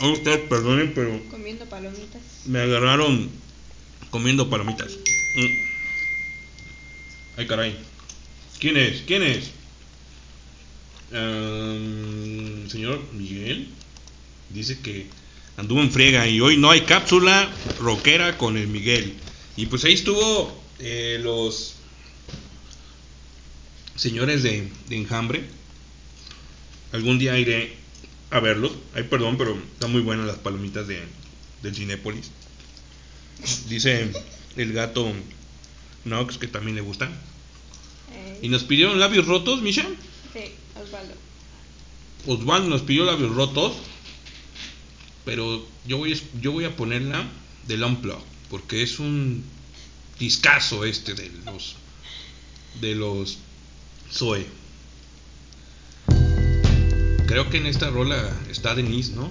A ustedes perdonen, pero Comiendo palomitas. me agarraron comiendo palomitas. Mm. Ay, caray. ¿Quién es? ¿Quién es? Ehm, señor Miguel dice que anduvo en friega y hoy no hay cápsula rockera con el Miguel. Y pues ahí estuvo eh, los señores de, de Enjambre. Algún día iré a verlos. Ay, perdón, pero están muy buenas las palomitas de, del Cinépolis. Dice el gato Nox que también le gustan. Y nos pidieron labios rotos, Misha. Sí, Osvaldo. Osvaldo nos pidió labios rotos. Pero yo voy, a- yo voy a ponerla del Unplug. Porque es un discazo este de los. De los Zoe. Creo que en esta rola está Denise, ¿no?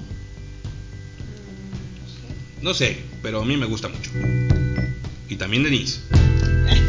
No sé, pero a mí me gusta mucho. Y también Denise.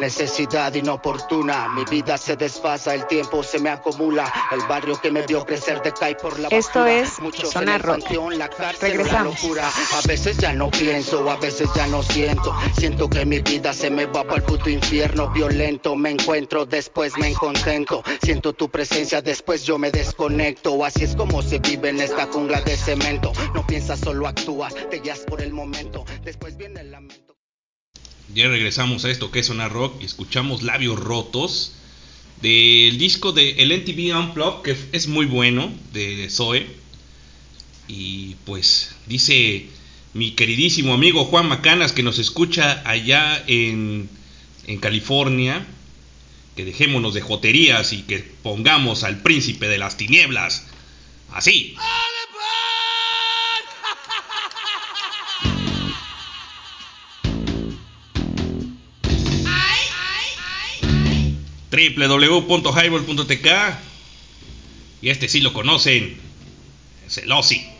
necesidad inoportuna. Mi vida se desfasa, el tiempo se me acumula. El barrio que me vio crecer decae por la Esto basura. es Muchos Zona Rock. la cárcel, Regresamos. la. A veces ya no pienso, a veces ya no siento. Siento que mi vida se me va para el puto infierno. Violento, me encuentro, después me contento. Siento tu presencia, después yo me desconecto. Así es como se vive en esta jungla de cemento. No piensas, solo actúas, te guías por el momento. Después viene lamento. Ya regresamos a esto que es Sonar Rock y escuchamos Labios Rotos del disco de el NTV Unplugged que es muy bueno de Zoe. Y pues dice mi queridísimo amigo Juan Macanas que nos escucha allá en, en California que dejémonos de joterías y que pongamos al príncipe de las tinieblas. Así. www.highball.tk y este sí lo conocen, es.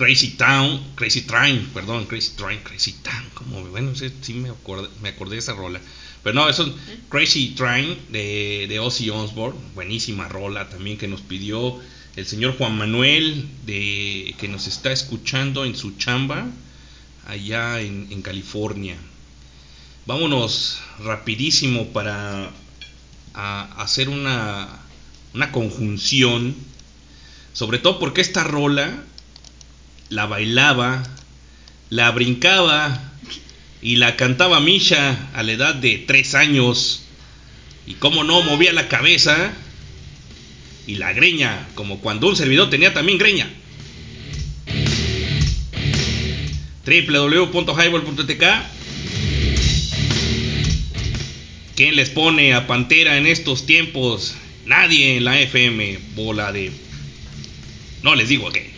Crazy Town, Crazy Train, perdón, Crazy Train, Crazy Town, como bueno, sí, sí me, acordé, me acordé de esa rola. Pero no, eso es Crazy Train de, de Ozzy Osbourne, buenísima rola también que nos pidió el señor Juan Manuel, de, que nos está escuchando en su chamba allá en, en California. Vámonos rapidísimo para a hacer una, una conjunción, sobre todo porque esta rola la bailaba, la brincaba y la cantaba Misha a la edad de tres años. Y cómo no movía la cabeza y la greña, como cuando un servidor tenía también greña. www.highball.tk ¿Quién les pone a Pantera en estos tiempos? Nadie en la FM, bola de... No les digo a qué.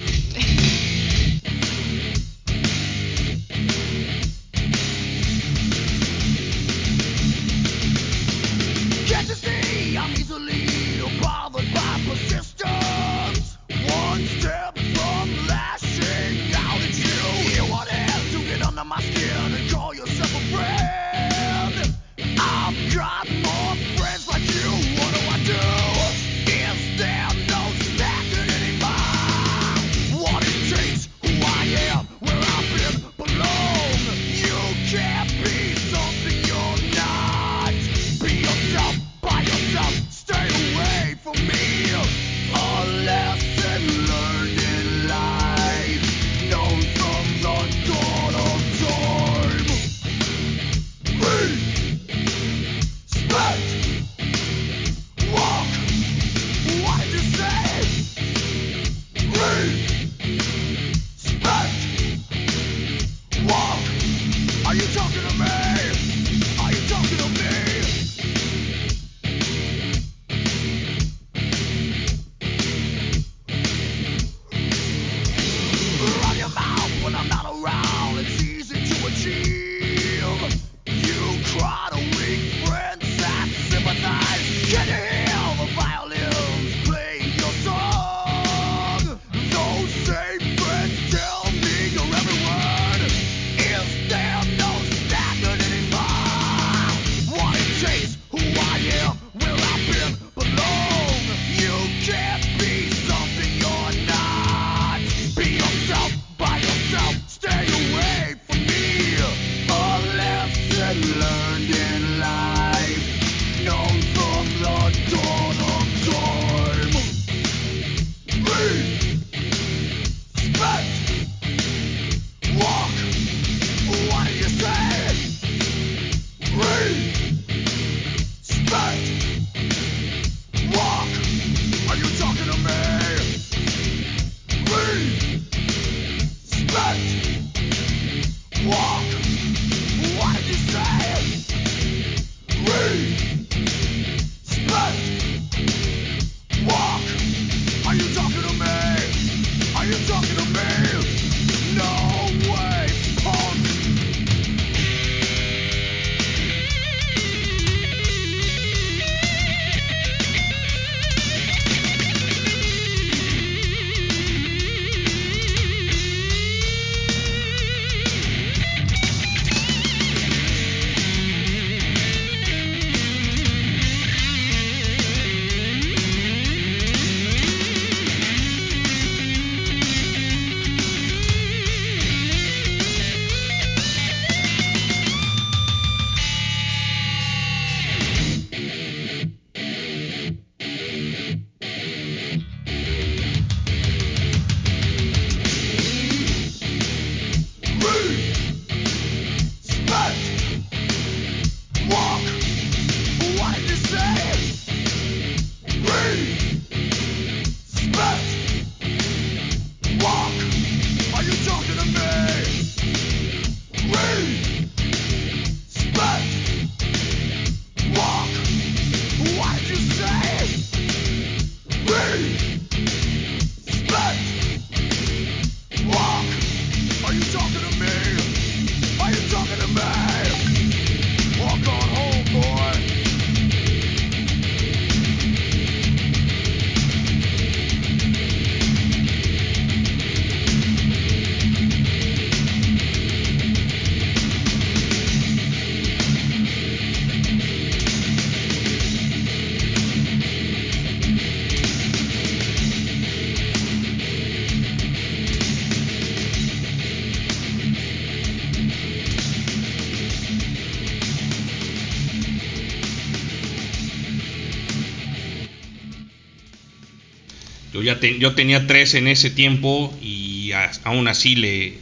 Yo tenía tres en ese tiempo y aún así le,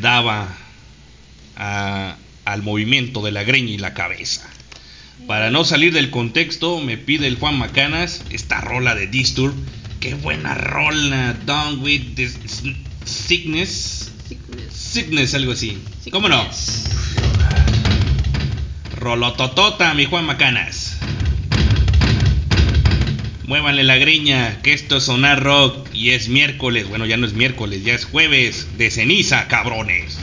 daba al movimiento de la greña y la cabeza. Para no salir del contexto, me pide el Juan Macanas esta rola de Disturb. Qué buena rola, Down with the sickness. sickness. Sickness, algo así. ¿Cómo no? Rolototota, mi Juan Macanas. Muévanle la greña, que esto es Sonar Rock y es miércoles. Bueno, ya no es miércoles, ya es jueves de ceniza, cabrones.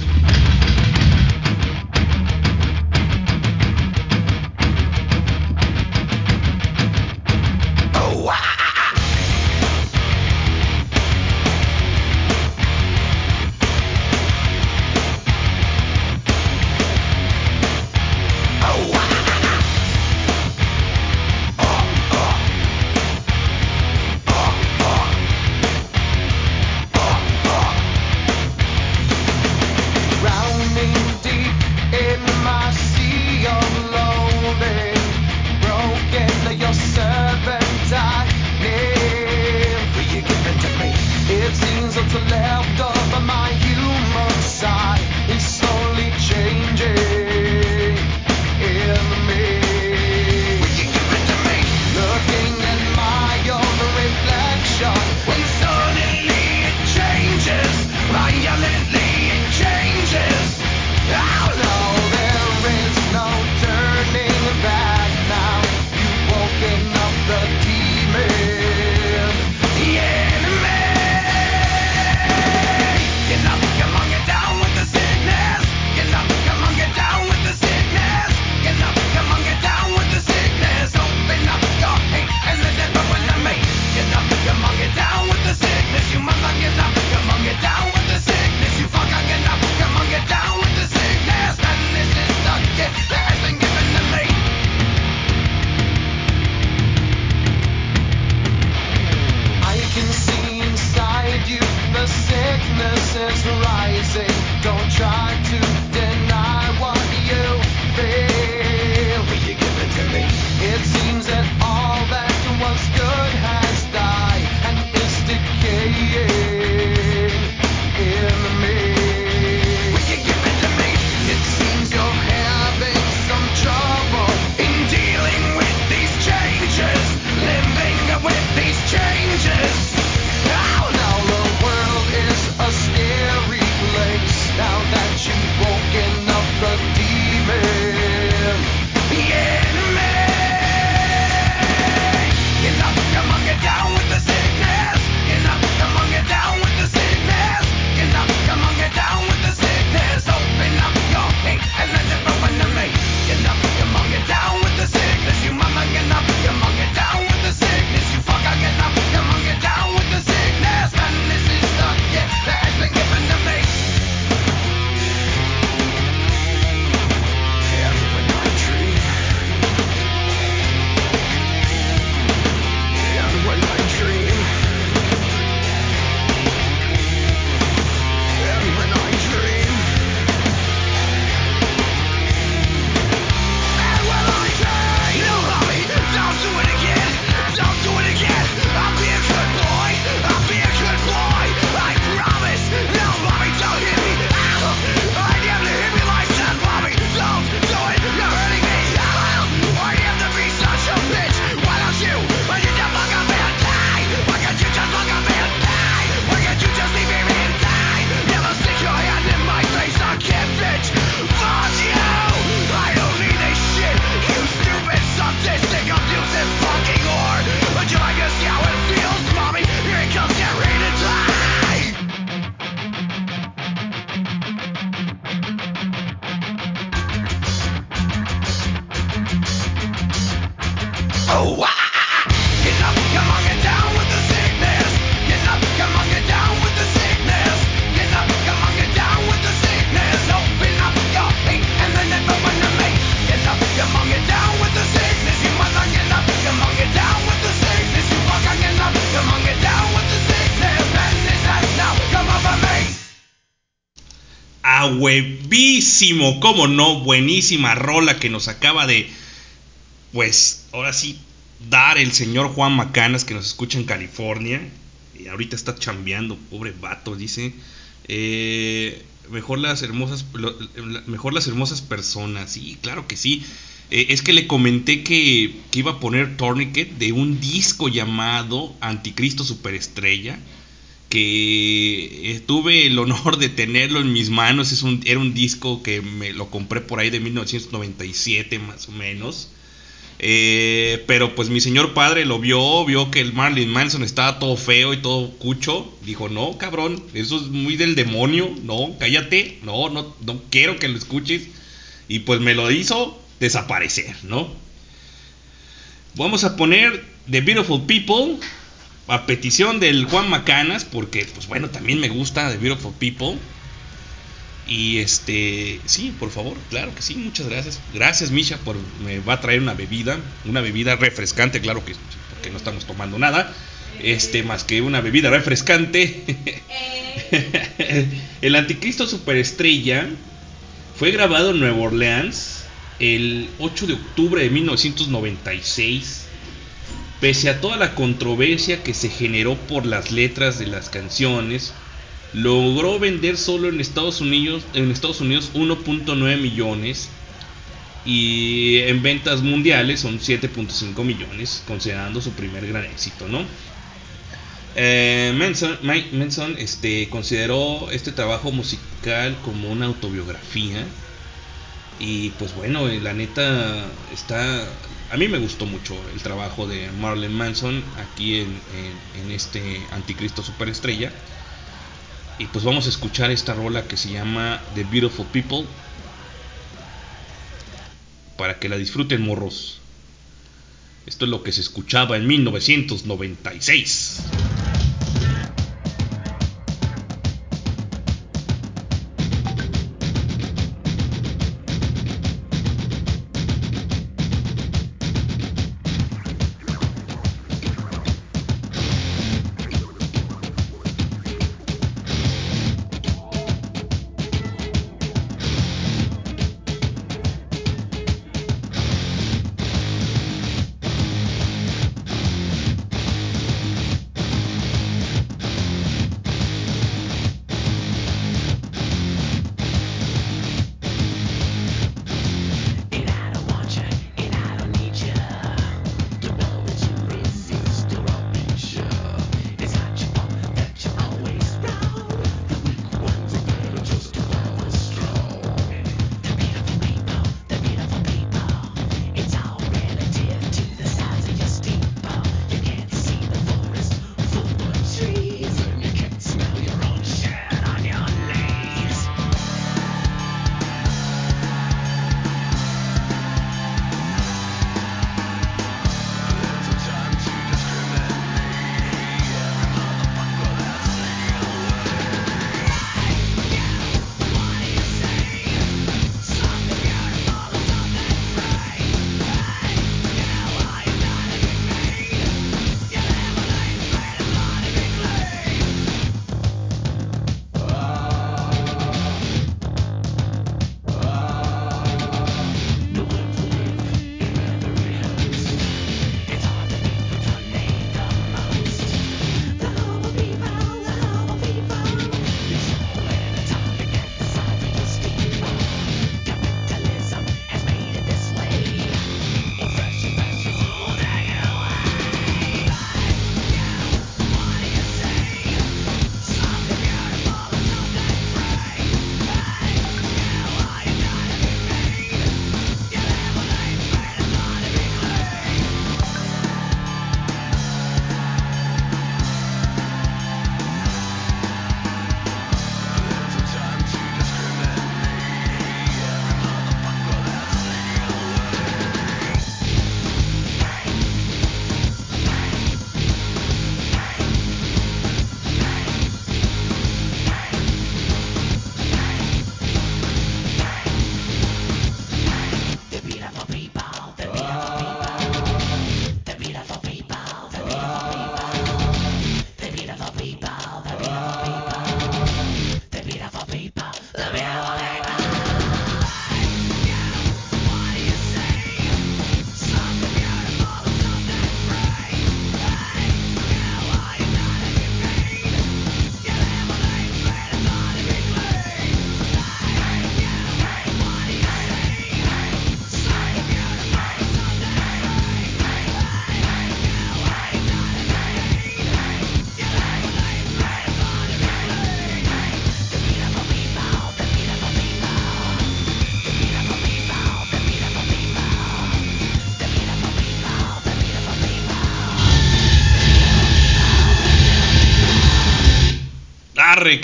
huevísimo, cómo no, buenísima rola que nos acaba de, pues, ahora sí, dar el señor Juan Macanas que nos escucha en California. Y ahorita está chambeando, pobre vato, dice. Eh, mejor las hermosas mejor las hermosas personas sí claro que sí eh, es que le comenté que, que, iba a poner Tourniquet de un disco llamado Anticristo Superestrella que tuve el honor de tenerlo en mis manos. Es un, era un disco que me lo compré por ahí de 1997 más o menos. Eh, pero pues mi señor padre lo vio, vio que el Marilyn Manson estaba todo feo y todo cucho. Dijo, no, cabrón, eso es muy del demonio. No, cállate. No, no, no quiero que lo escuches. Y pues me lo hizo desaparecer, ¿no? Vamos a poner The Beautiful People a petición del Juan Macanas, porque pues bueno, también me gusta The Beautiful People. Y este, sí, por favor, claro que sí, muchas gracias. Gracias, Misha, por me va a traer una bebida, una bebida refrescante, claro que porque no estamos tomando nada. Este, más que una bebida refrescante. El Anticristo Superestrella fue grabado en Nueva Orleans el 8 de octubre de 1996. Pese a toda la controversia que se generó por las letras de las canciones, logró vender solo en Estados Unidos, en Estados Unidos 1.9 millones y en ventas mundiales son 7.5 millones, considerando su primer gran éxito, ¿no? Eh, Manson, Mike Manson este, consideró este trabajo musical como una autobiografía y pues bueno, eh, la neta está... A mí me gustó mucho el trabajo de Marilyn Manson aquí en- en este Anticristo Superestrella. Y pues vamos a escuchar esta rola que se llama The Beautiful People. Para que la disfruten morros. Esto es lo que se escuchaba en 1996.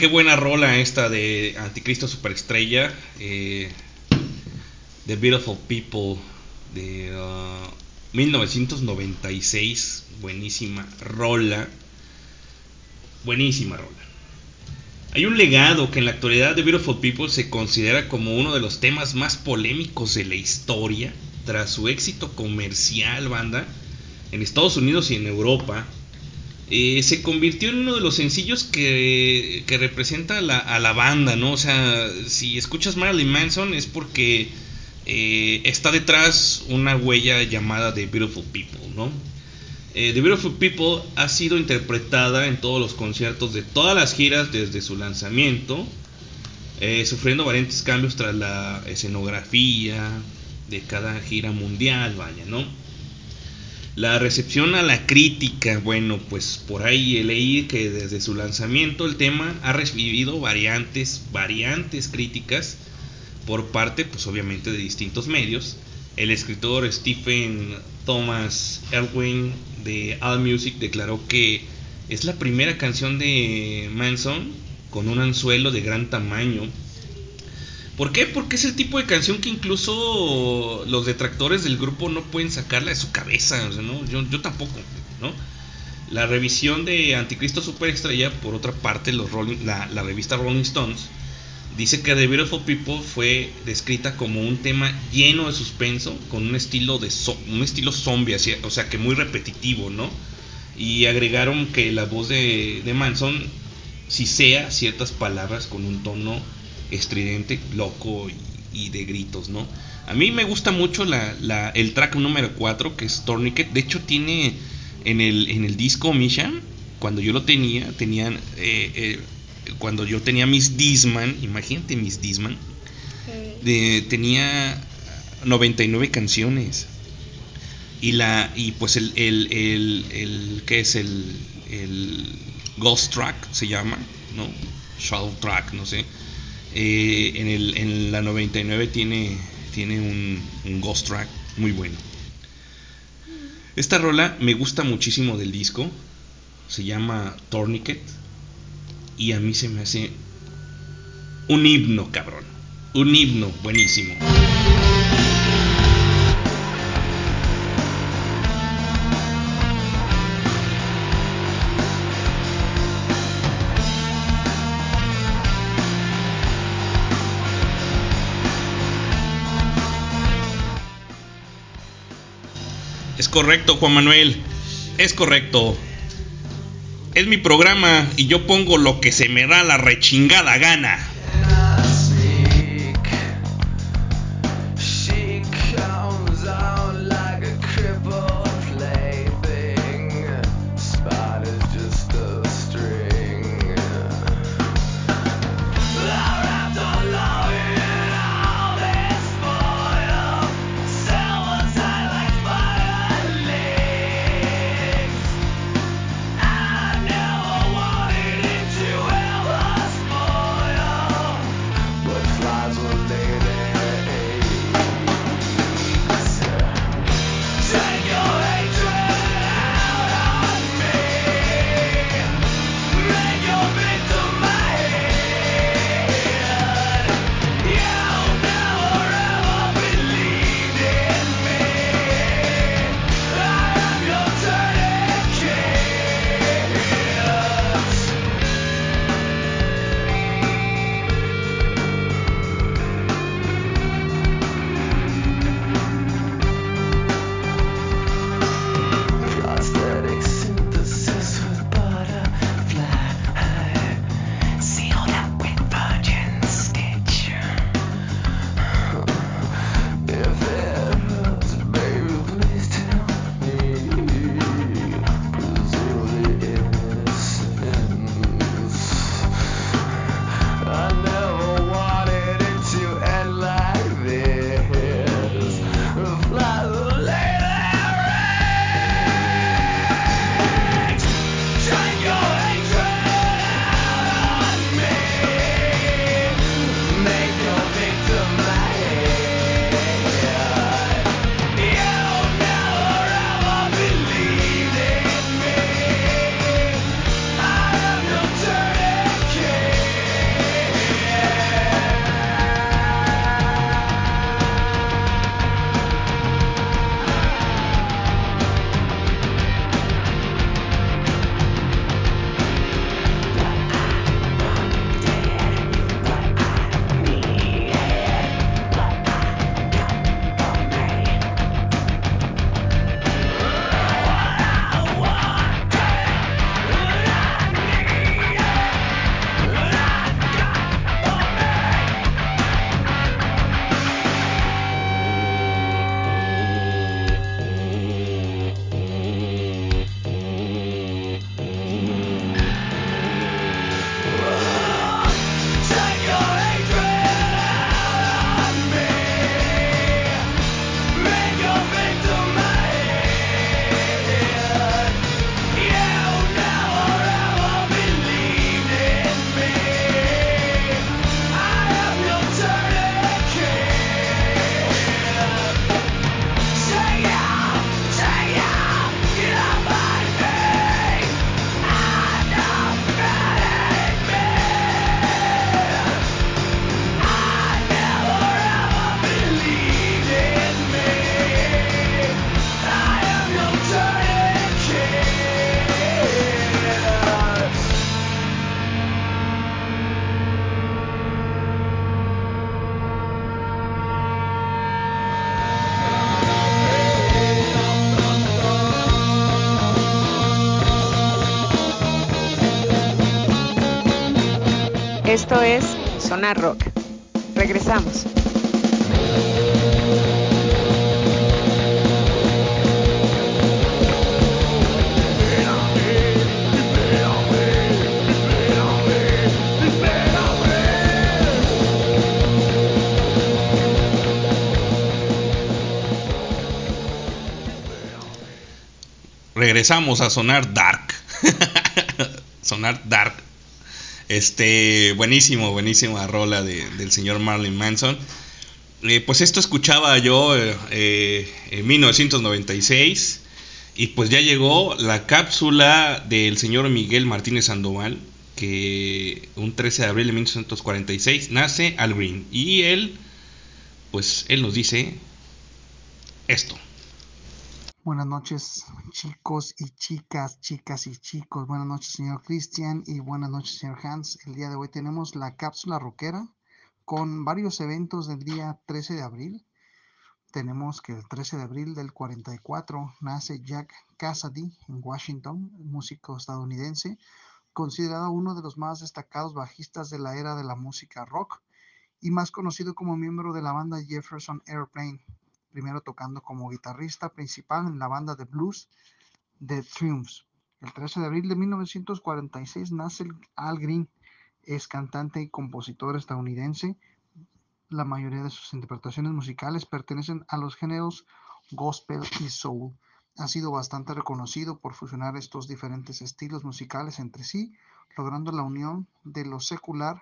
Qué buena rola esta de Anticristo Superestrella. Eh, The Beautiful People de uh, 1996. Buenísima rola. Buenísima rola. Hay un legado que en la actualidad The Beautiful People se considera como uno de los temas más polémicos de la historia. Tras su éxito comercial, banda, en Estados Unidos y en Europa, eh, se convirtió en uno de los sencillos que, que representa a la, a la banda, ¿no? O sea, si escuchas Marilyn Manson es porque eh, está detrás una huella llamada The Beautiful People, ¿no? Eh, The Beautiful People ha sido interpretada en todos los conciertos de todas las giras desde su lanzamiento, eh, sufriendo variantes cambios tras la escenografía de cada gira mundial, vaya, ¿no? La recepción a la crítica, bueno, pues por ahí leí que desde su lanzamiento el tema ha recibido variantes, variantes críticas por parte, pues obviamente de distintos medios. El escritor Stephen Thomas Erwin de AllMusic declaró que es la primera canción de Manson con un anzuelo de gran tamaño. ¿Por qué? Porque es el tipo de canción que incluso los detractores del grupo no pueden sacarla de su cabeza, o sea, ¿no? Yo, yo tampoco, ¿no? La revisión de Anticristo Superestrella, por otra parte, los Rolling- la, la revista Rolling Stones, dice que The Beautiful People fue descrita como un tema lleno de suspenso, con un estilo de zo- un estilo zombie, o sea que muy repetitivo, ¿no? Y agregaron que la voz de, de Manson sea ciertas palabras con un tono estridente, loco y, y de gritos, ¿no? A mí me gusta mucho la, la- el track número 4, que es Tourniquet. De hecho, tiene en el, en el disco Misha, cuando yo lo tenía, tenían, eh, eh, cuando yo tenía mis Disman, imagínate mis Disman, de- tenía 99 canciones. Y la y pues el, el, el, el- ¿qué es el, el Ghost Track se llama, ¿no? Shadow Track, no sé. Eh, en, el, en la 99 tiene, tiene un, un Ghost Track muy bueno. Esta rola me gusta muchísimo del disco. Se llama Tourniquet. Y a mí se me hace un himno, cabrón. Un himno buenísimo. Correcto, Juan Manuel. Es correcto. Es mi programa y yo pongo lo que se me da la rechingada gana. Sonar Rock. Regresamos. Regresamos a sonar dark. sonar dark. Este, buenísimo, buenísima rola de- del señor Marlon Manson. Eh, pues esto escuchaba yo eh, eh, en 1996 y pues ya llegó la cápsula del señor Miguel Martínez Sandoval que un 13 de abril de 1946 nace Al Green y él pues él nos dice esto. Buenas noches, chicos y chicas, chicas y chicos. Buenas noches, señor Cristian, y buenas noches, señor Hans. El día de hoy tenemos la cápsula rockera con varios eventos del día 13 de abril. Tenemos que el 13 de abril del 44 nace Jack Cassidy en Washington, músico estadounidense, considerado uno de los más destacados bajistas de la era de la música rock y más conocido como miembro de la banda Jefferson Airplane, primero tocando como guitarrista principal en la banda de blues The Triumphs. El 13 de abril de 1946 nace Al Green, es cantante y compositor estadounidense. La mayoría de sus interpretaciones musicales pertenecen a los géneros gospel y soul. Ha sido bastante reconocido por fusionar estos diferentes estilos musicales entre sí, logrando la unión de lo secular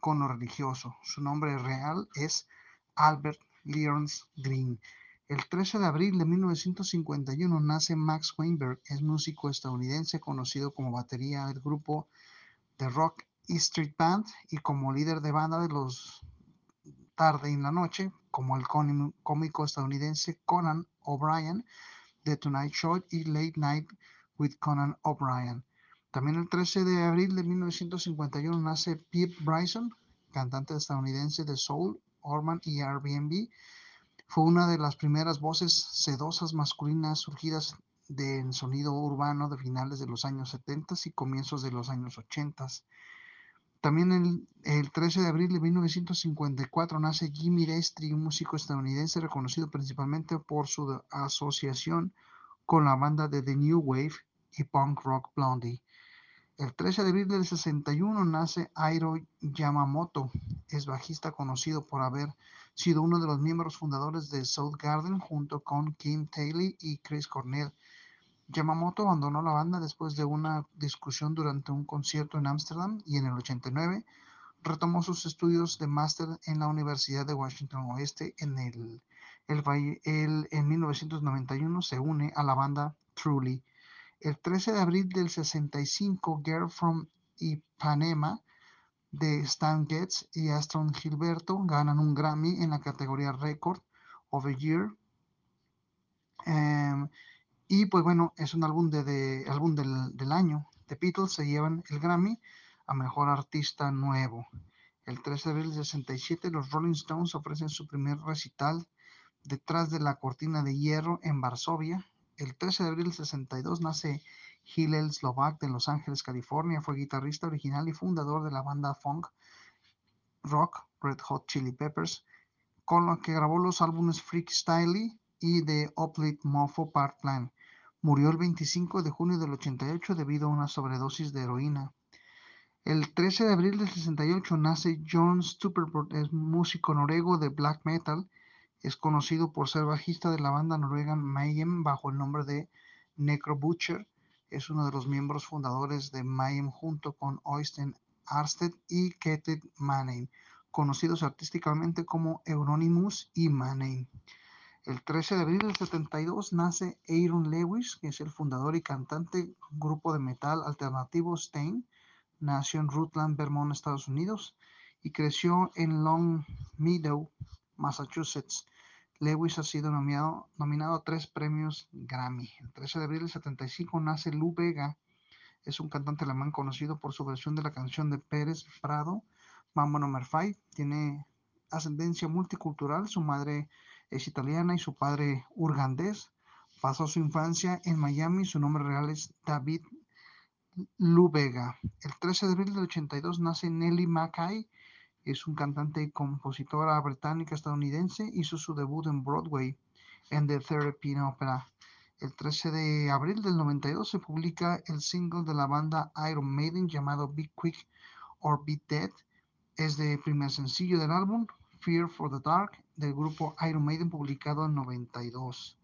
con lo religioso. Su nombre real es Albert Leons Green. El 13 de abril de 1951 nace Max Weinberg, es músico estadounidense conocido como batería del grupo de rock Street Band y como líder de banda de los tarde en la noche, como el cómico cómico estadounidense Conan O'Brien de Tonight Show y Late Night with Conan O'Brien. También el 13 de abril de 1951 nace Pete Bryson, cantante estadounidense de soul, Orman y Airbnb. Fue una de las primeras voces sedosas masculinas surgidas del sonido urbano de finales de los años 70 y comienzos de los años 80. También el, el 13 de abril de 1954 nace Jimmy Destri, un músico estadounidense reconocido principalmente por su asociación con la banda de The New Wave y punk rock Blondie. El 13 de abril del 61 nace Airo Yamamoto, es bajista conocido por haber sido uno de los miembros fundadores de Soundgarden junto con Kim Taylor y Chris Cornell. Yamamoto abandonó la banda después de una discusión durante un concierto en Ámsterdam y en el 89 retomó sus estudios de máster en la Universidad de Washington Oeste en el, el el- en 1991 se une a la banda Truly. El 13 de abril del 65, Girl from Ipanema de Stan Getz y Aston Gilberto ganan un Grammy en la categoría Record of the Year. Em, y pues bueno, es un álbum, de, de- álbum del, del año. The Beatles se llevan el Grammy a Mejor Artista Nuevo. El 13 de abril del 67, los Rolling Stones ofrecen su primer recital detrás de la cortina de hierro en Varsovia. El 13 de abril del 62 nace Hillel Slovak de Los Ángeles, California. Fue guitarrista original y fundador de la banda funk rock Red Hot Chili Peppers, con la que grabó los álbumes Freak Style y The Uplift Mofo Part Plan. Murió el 25 de junio del 88 debido a una sobredosis de heroína. El 13 de abril del 68 nace John Stupert, músico noruego de black metal. Es conocido por ser bajista de la banda noruega Mayhem bajo el nombre de Necro Butcher. Es uno de los miembros fundadores de Mayhem junto con Oystein Arsted y Ketil Mannheim, conocidos artísticamente como Euronymous y Mannheim. El 13 de abril del 72 nace Aaron Lewis, que es el fundador y cantante grupo de metal alternativo Stain. Nació en Rutland, Vermont, Estados Unidos, y creció en Long Meadow, Massachusetts. Lewis ha sido nominado, nominado a tres premios Grammy. El 13 de abril del 75 nace Lou Vega, es un cantante alemán conocido por su versión de la canción de Pérez Prado, Mambo No. 5. Tiene ascendencia multicultural, su madre es italiana y su padre urgandés. Pasó su infancia en Miami, su nombre real es David Lou Vega. El 13 de abril del 82 nace Nellie Mackay, es un cantante y compositora británica estadounidense, hizo su debut en Broadway en The Therapy Opera. El 13 de abril del 92 se publica el single de la banda Iron Maiden llamado Be Quick or Be Dead. Es de primer sencillo del álbum Fear for the Dark del grupo Iron Maiden publicado en 92.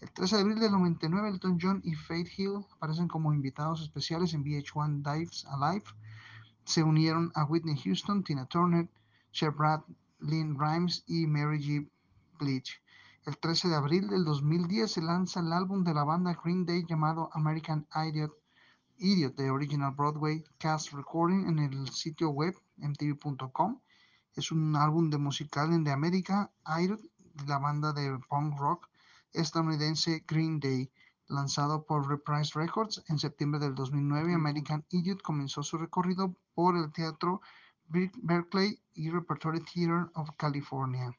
El 13 de abril del 99 Elton John y Faith Hill aparecen como invitados especiales en VH1 Dives Alive. Se unieron a Whitney Houston, Tina Turner, Cher Brad, Lynn Rimes y Mary J. Blige. El 13 de abril del 2010 se lanza el álbum de la banda Green Day llamado American Idiot, Idiot de Original Broadway Cast Recording en el sitio web mtv.com. Es un álbum de musical de América Idiot de la banda de punk rock estadounidense Green Day. Lanzado por Reprise Records en septiembre del 2009, American Idiot comenzó su recorrido por el Teatro Berkeley y Repertory Theater of California.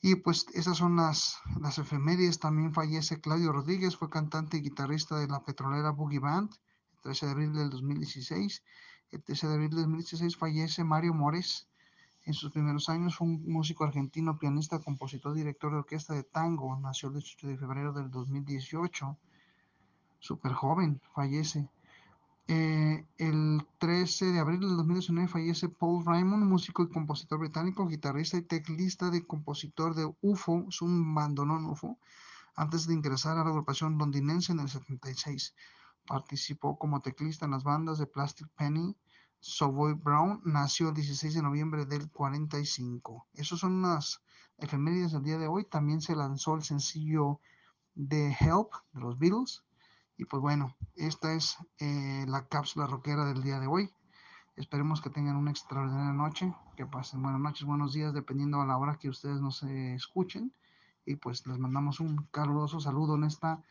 Y pues esas son las, las efemérides. También fallece Claudio Rodríguez, fue cantante y guitarrista de la petrolera Boogie Band, el 13 de abril del 2016. El 13 de abril del 2016 fallece Mario Mores. En sus primeros años fue un músico argentino, pianista, compositor, director de orquesta de tango. Nació el 18 de febrero del 2018. Súper joven, fallece. Eh, el 13 de abril del 2019 fallece Paul Raymond, músico y compositor británico, guitarrista y teclista de compositor de UFO, es un bandonón UFO, antes de ingresar a la agrupación londinense en el 76. Participó como teclista en las bandas de Plastic Penny, Savoy Brown, nació el 16 de noviembre del 45. Esos son las efemérides del día de hoy. También se lanzó el sencillo de Help de los Beatles. Y pues bueno, esta es eh, la cápsula rockera del día de hoy. Esperemos que tengan una extraordinaria noche, que pasen buenas noches, buenos días, dependiendo a la hora que ustedes nos eh, escuchen. Y pues les mandamos un caluroso saludo en esta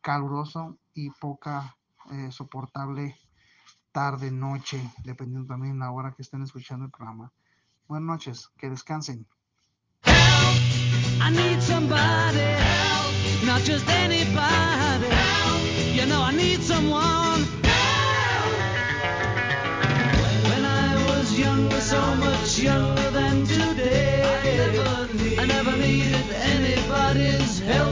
calurosa y poca eh, soportable tarde, noche, dependiendo también de la hora que estén escuchando el programa. Buenas noches, que descansen. I need somebody help, not just anybody help. You know I need someone help. When I was younger, so much younger than today, I never, needed anybody's help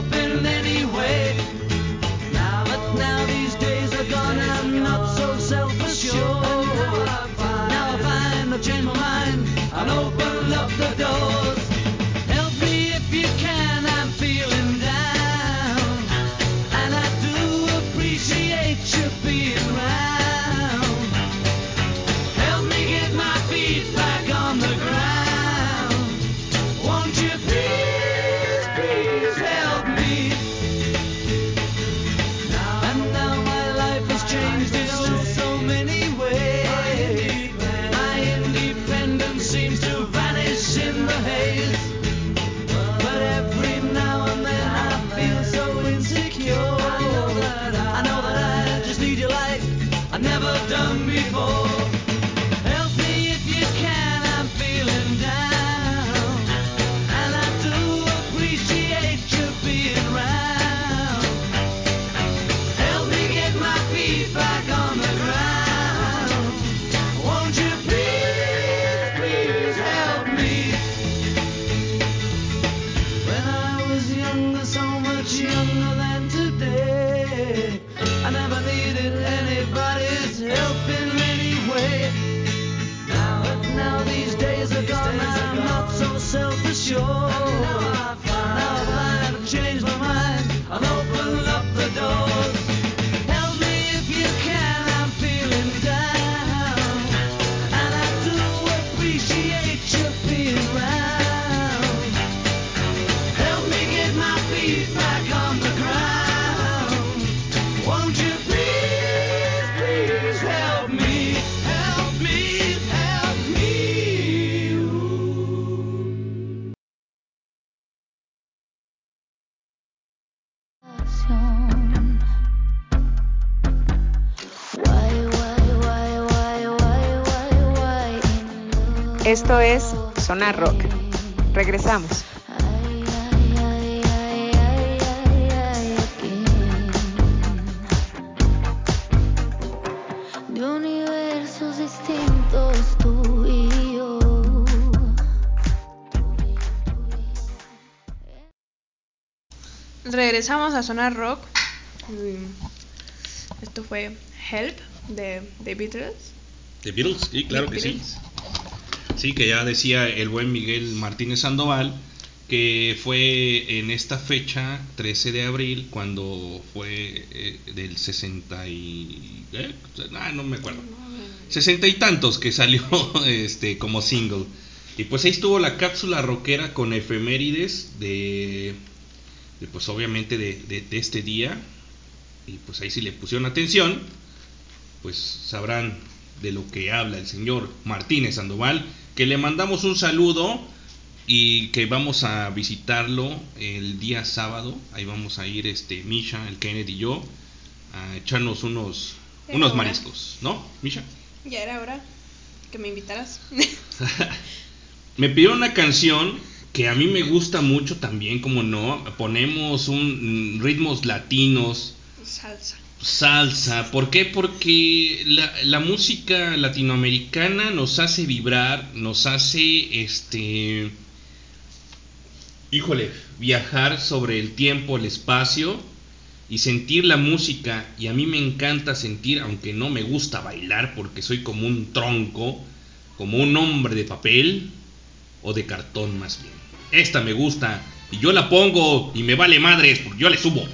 Esto es Zona Rock. Regresamos. regresamos a Zona Rock. Esto fue Help de The Beatles. The Beatles, sí, claro The que sí que ya decía el buen Miguel Martínez Sandoval que fue en esta fecha, 13 de abril, cuando fue eh, del 60 y... ¿eh? Ah, no me acuerdo. 60 y tantos que salió este como single. Y pues ahí estuvo la cápsula rockera con efemérides de, pues obviamente de- de este día. Y pues ahí si le pusieron atención, pues sabrán de lo que habla el señor Martínez Sandoval, que le mandamos un saludo y que vamos a visitarlo el día sábado. Ahí vamos a ir este Misha, el Kennedy y yo a echarnos unos unos hora. mariscos, ¿no? Misha. Ya era hora que me invitaras. Me pidió una canción que a mí me gusta mucho también, como no, ponemos un mm, ritmos latinos, Salsa. Salsa. ¿Por qué? Porque la, música latinoamericana nos hace vibrar, nos hace, este, híjole, viajar sobre el tiempo, el espacio y sentir la música. Y a mí me encanta sentir, aunque no me gusta bailar porque soy como un tronco, como un hombre de papel o de cartón más bien. Esta me gusta y yo la pongo y me vale madres porque yo le subo.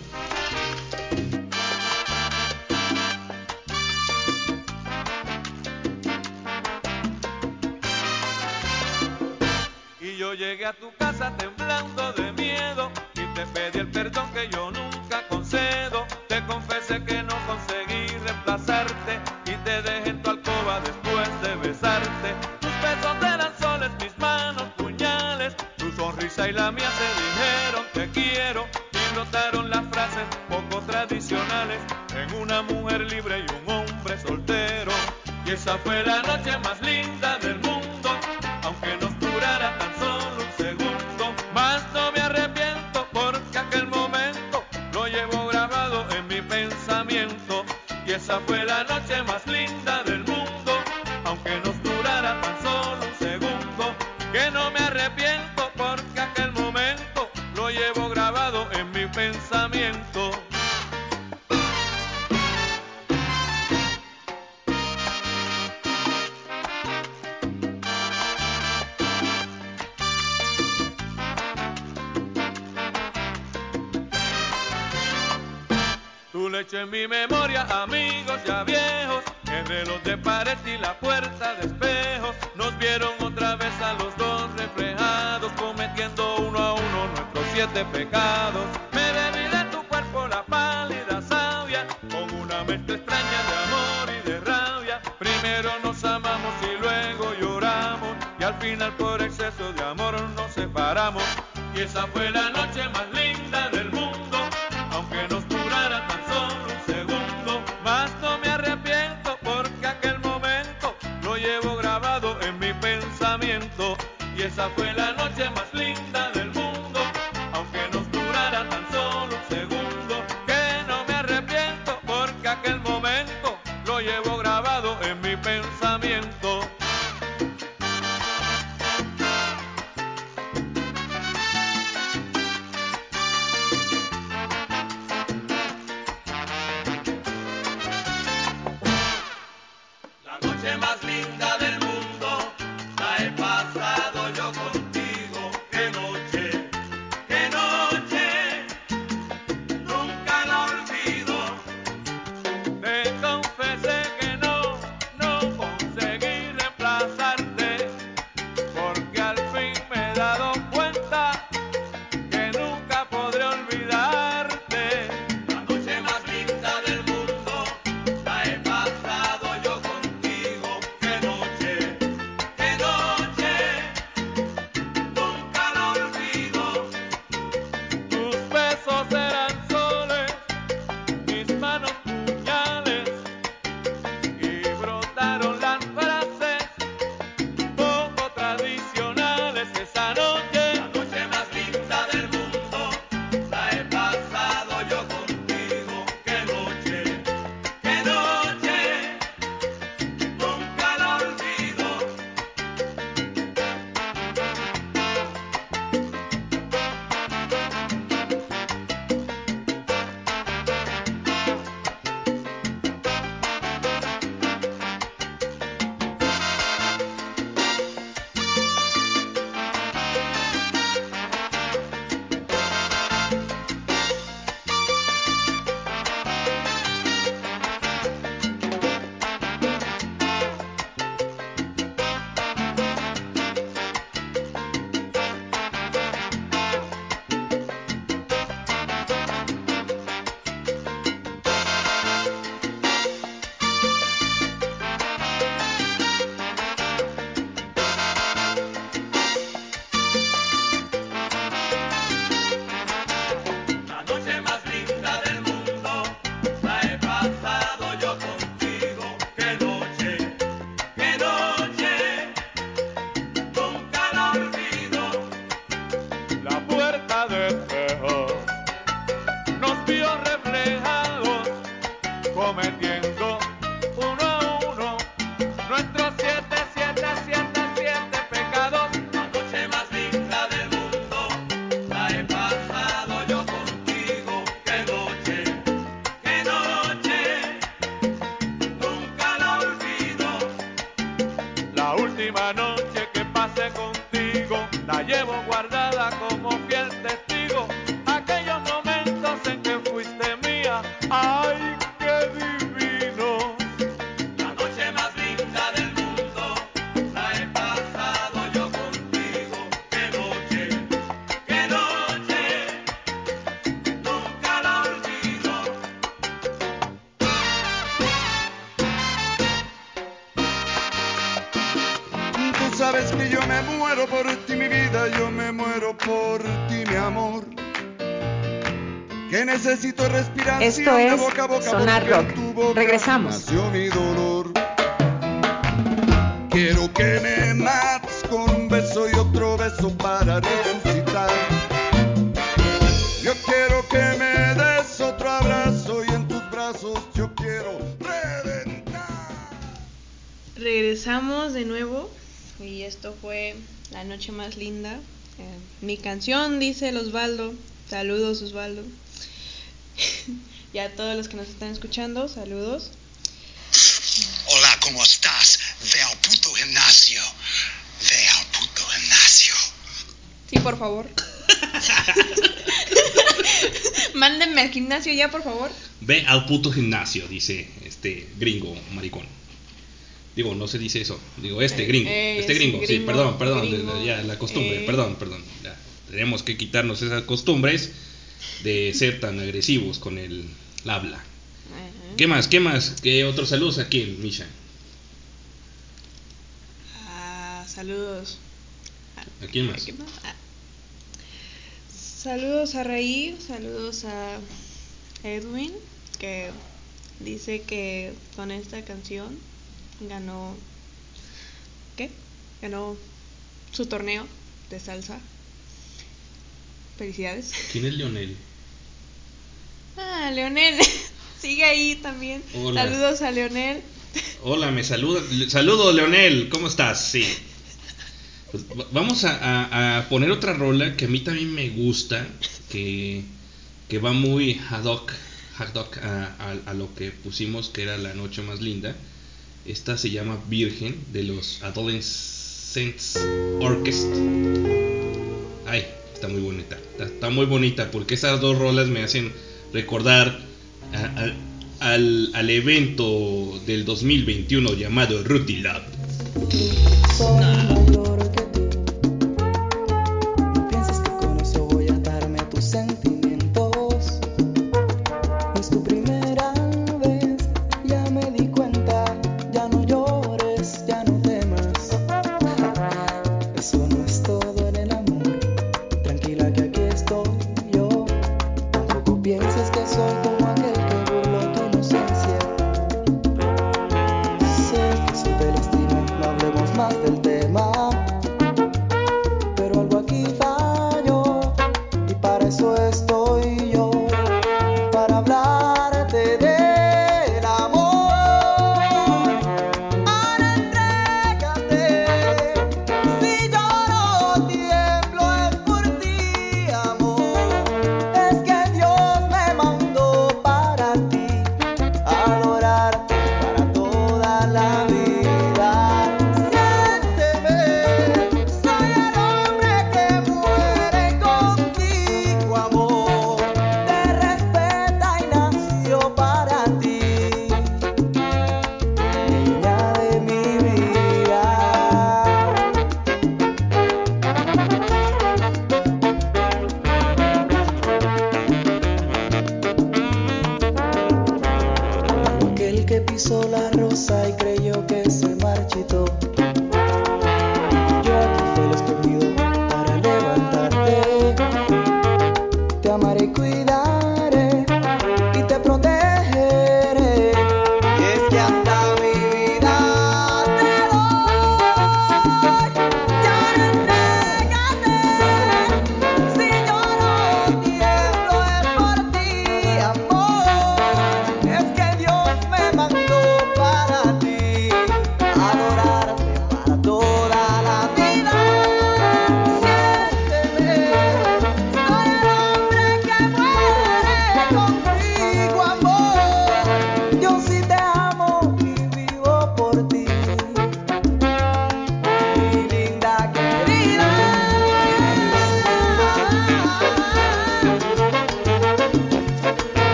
Sonar Rock. Regresamos. mi dolor. Quiero que me mates con un beso y otro beso para resucitar. Yo quiero que me des otro abrazo y en tus brazos yo quiero reventar. Regresamos de nuevo y esto fue la noche más linda. Eh, mi canción, dice el Osvaldo. Saludos, Osvaldo. A todos los que nos están escuchando, saludos. Hola, ¿cómo estás? Ve al puto gimnasio. Ve al puto gimnasio. Sí, por favor. Mándenme al gimnasio ya, por favor. Ve al puto gimnasio, dice este gringo maricón. Digo, no se dice eso. Digo, este Eh, gringo. eh, este gringo. Sí, gringo, perdón, perdón. gringo, ya, la costumbre. eh. Perdón, perdón. ya. Tenemos que quitarnos esas costumbres de ser tan agresivos con el habla. ¿Qué más? ¿Qué más? ¿Qué otros saludos aquí, Misha? Ah, saludos. ¿A quién más? ¿A quién más? Ah. Saludos a Raí, saludos a Edwin, que dice que con esta canción ganó. ¿Qué? Ganó su torneo de salsa. Felicidades. ¿Quién es Leonel? Ah, Leonel, sigue ahí también. Hola. Saludos a Leonel. Hola, me saluda. le- Saludo, Leonel. ¿Cómo estás? Sí. Pues va- vamos a, a- a poner otra rola que a mí también me gusta, que, que va muy ad hoc, ad hoc a, a- a lo que pusimos que era la noche más linda. Esta se llama Virgen de los Adolescents Orchestra. Ay, está muy bonita. Está, está muy bonita porque esas dos rolas me hacen recordar a- al- al, evento del 2021 llamado Ruty Lab.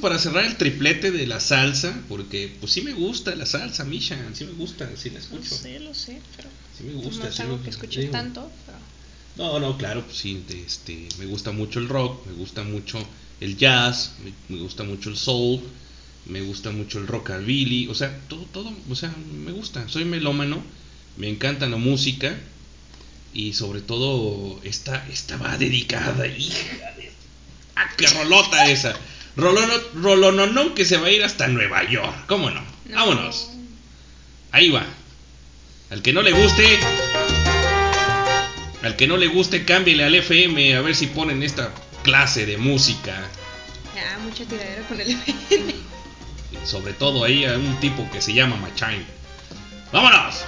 Para cerrar el triplete de la salsa, porque pues sí me gusta la salsa, Misha, sí me gusta, sí la Lo escucho. sé, lo sé, pero Sí me gusta, no es sí algo me- que escuché digo. tanto. Pero... No, no, claro, pues sí, de- este, me gusta mucho el rock, me gusta mucho el jazz, me, me gusta mucho el soul, me gusta mucho el rockabilly, o sea, todo, todo, o sea, me gusta, soy melómano, me encanta la música y sobre todo esta, esta va dedicada, hija de... ¡Ah, qué rolota esa! Rolono, rolononón que se va a ir hasta Nueva York, ¿cómo no? Vámonos. Ahí va. Al que no le guste, al que no le guste, cámbiale al FM a ver si ponen esta clase de música. Ya, mucha tiradera con el. Y sobre todo ahí a un tipo que se llama Machain. ¡Vámonos!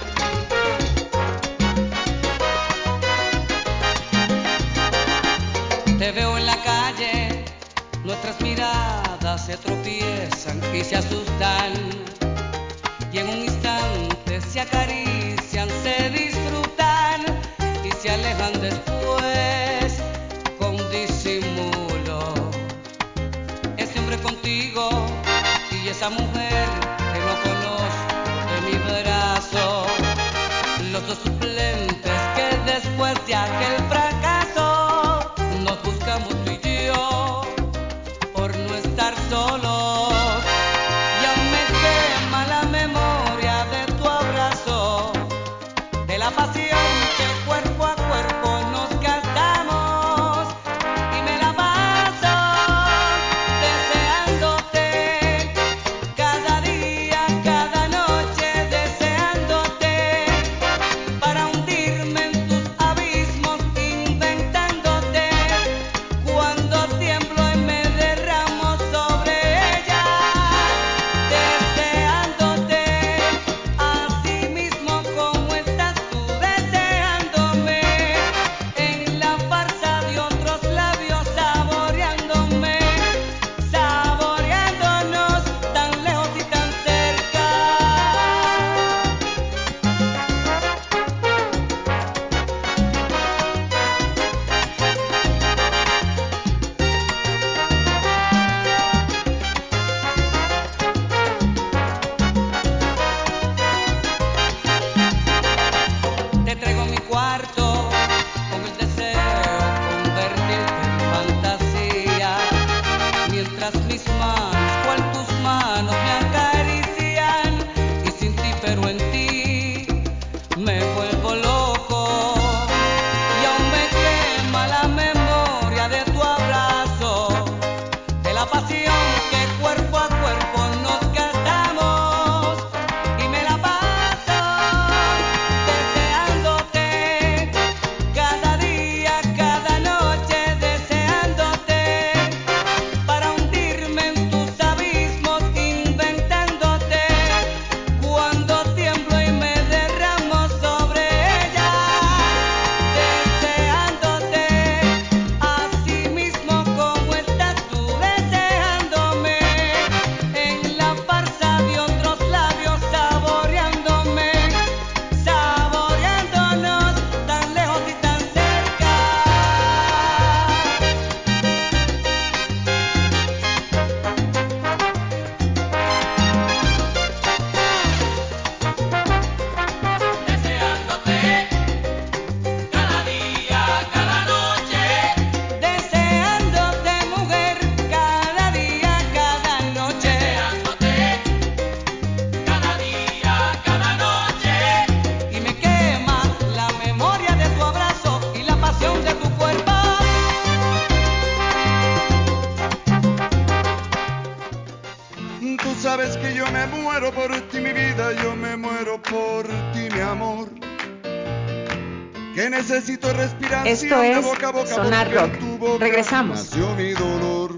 Esto es boca boca Sonar Rock. Regresamos. mi dolor.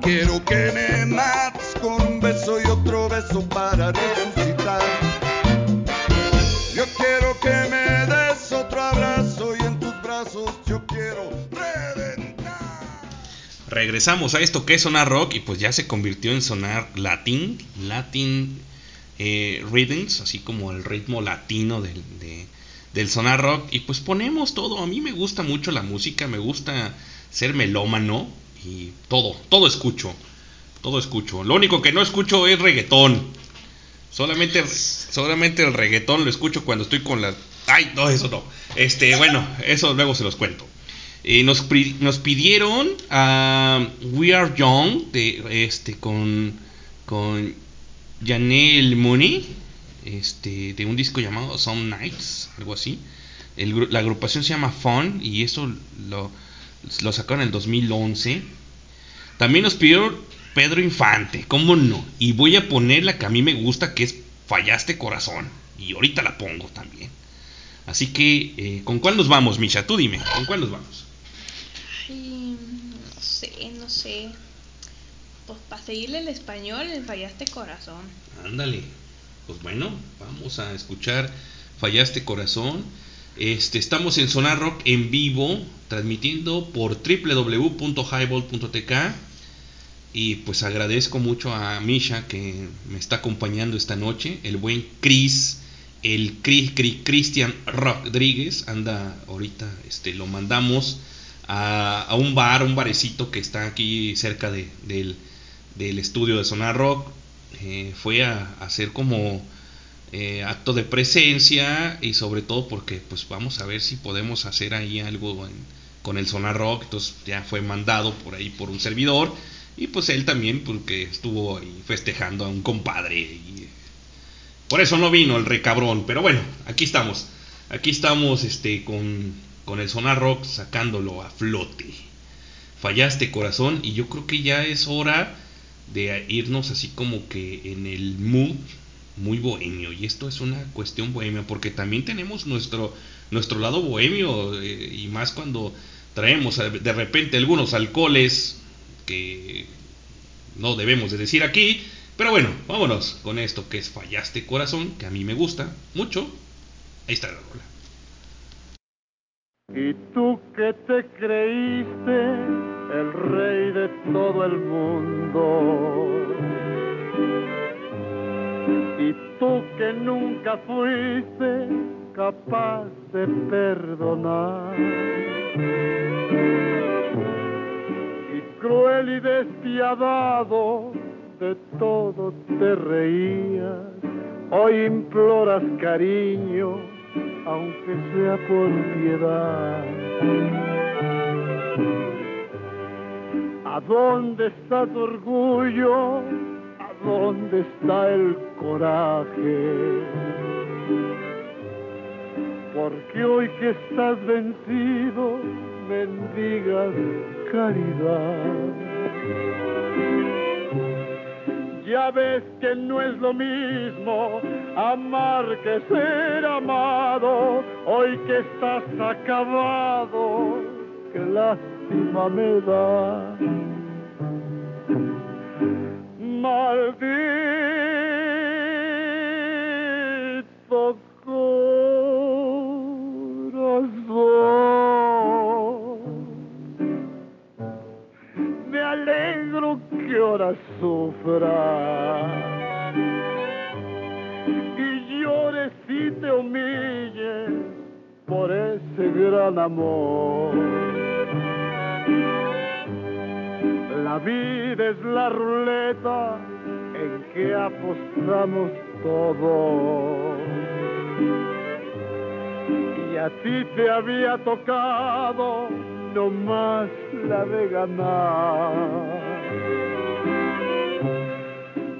Quiero que me mates con un beso y otro beso para resucitar. Yo quiero que me des otro abrazo y en tus brazos yo quiero reventar. Regresamos a esto que es Sonar Rock y pues ya se convirtió en Sonar Latin, Latin eh, Rhythms, así como el ritmo latino del, de- del Sonar Rock. Y pues ponemos todo, a mí me gusta mucho la música, me gusta ser melómano y todo, todo escucho, todo escucho. Lo único que no escucho es reggaetón. Solamente, solamente el reggaetón lo escucho cuando estoy con las... Ay, no, eso no. Este, bueno, eso luego se los cuento. Eh, nos, nos pidieron a We Are Young de, este, con, con Janelle Mooney este, de un disco llamado Some Nights, algo así. El la agrupación se llama Fun y eso lo, lo sacaron en el 2011. También nos pidieron Pedro Infante, ¿cómo no? Y voy a poner la que a mí me gusta, que es Fallaste Corazón. Y ahorita la pongo también. Así que, eh, ¿con cuál nos vamos, Misha? Tú dime, ¿con cuál nos vamos? Ay, no sé, no sé. Pues para seguirle el español, le fallaste corazón. Ándale. Pues bueno, vamos a escuchar Fallaste Corazón. Este, estamos en Sonar Rock en vivo, transmitiendo por www.highball.tk. Y pues agradezco mucho a Misha que me está acompañando esta noche. El buen Chris, el Cri- Cri- Cristian Rodríguez, anda ahorita, este, lo mandamos a, a un bar, un barecito que está aquí cerca de- del, del estudio de Sonar Rock. Eh, fue a hacer como eh, acto de presencia y sobre todo porque pues vamos a ver si podemos hacer ahí algo con el Sonar Rock. Entonces ya fue mandado por ahí por un servidor y pues él también porque estuvo ahí festejando a un compadre y por eso no vino el recabrón, pero bueno, aquí estamos. Aquí estamos este con, con el Sonar Rock sacándolo a flote. Fallaste corazón y yo creo que ya es hora de irnos así como que en el mood muy bohemio y esto es una cuestión bohemia porque también tenemos nuestro nuestro lado bohemio eh, y más cuando traemos eh, de repente algunos alcoholes que no debemos de decir aquí pero bueno vámonos con esto que es fallaste corazón que a mí me gusta mucho ahí está la rola Y tú que te creíste el rey de todo el mundo. Y tú que nunca fuiste capaz de perdonar. Y cruel y despiadado de todo te reías. Hoy imploras cariño aunque sea por piedad. ¿A dónde está tu orgullo? ¿A dónde está el coraje? Porque hoy que estás vencido, mendigas caridad. Ya ves que no es lo mismo amar que ser amado. Hoy que estás acabado, qué lástima me da. Por ese gran amor. La vida es la ruleta en que apostamos todos. Y a ti te había tocado no más la de ganar.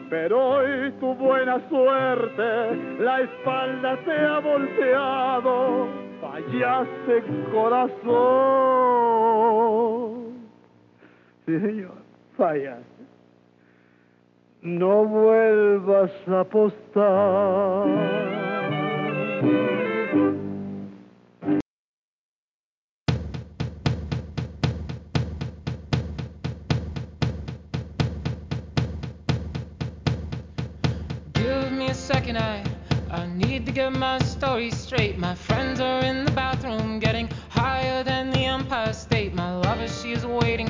Pero hoy tu buena suerte, la espalda te ha volteado, fallaste corazón. Señor, fallaste. no vuelvas a apostar. Give me a second, I I need to get my story straight. My friends are in the bathroom, getting higher than the Empire State. My lover, she is waiting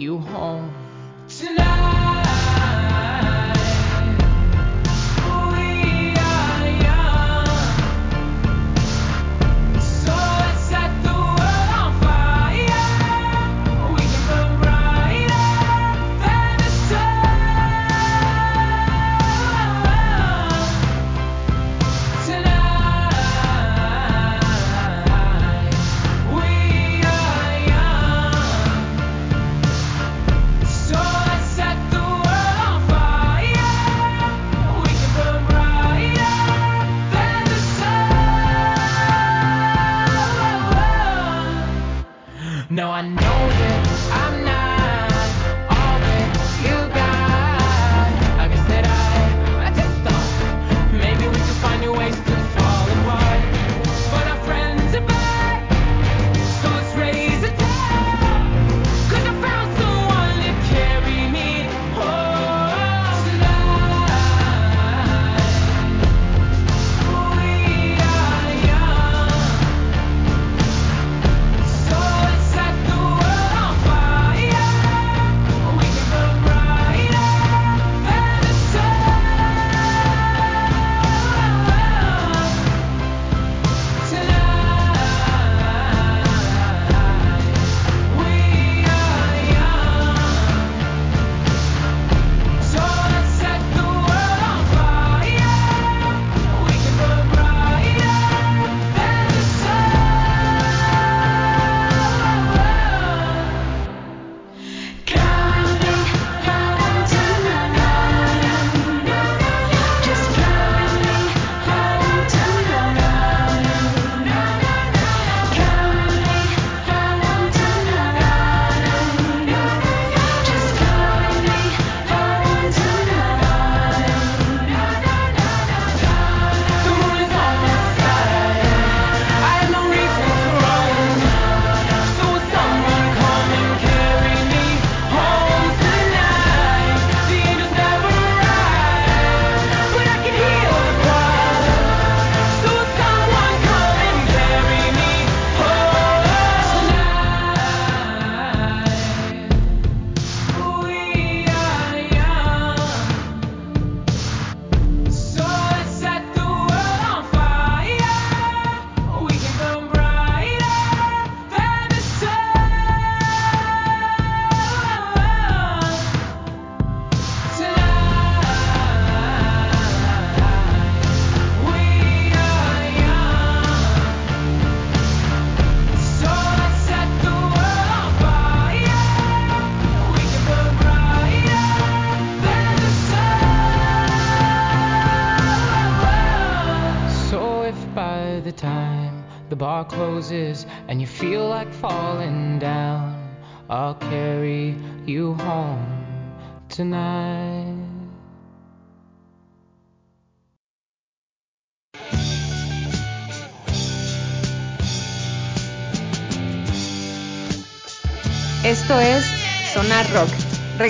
you home tonight.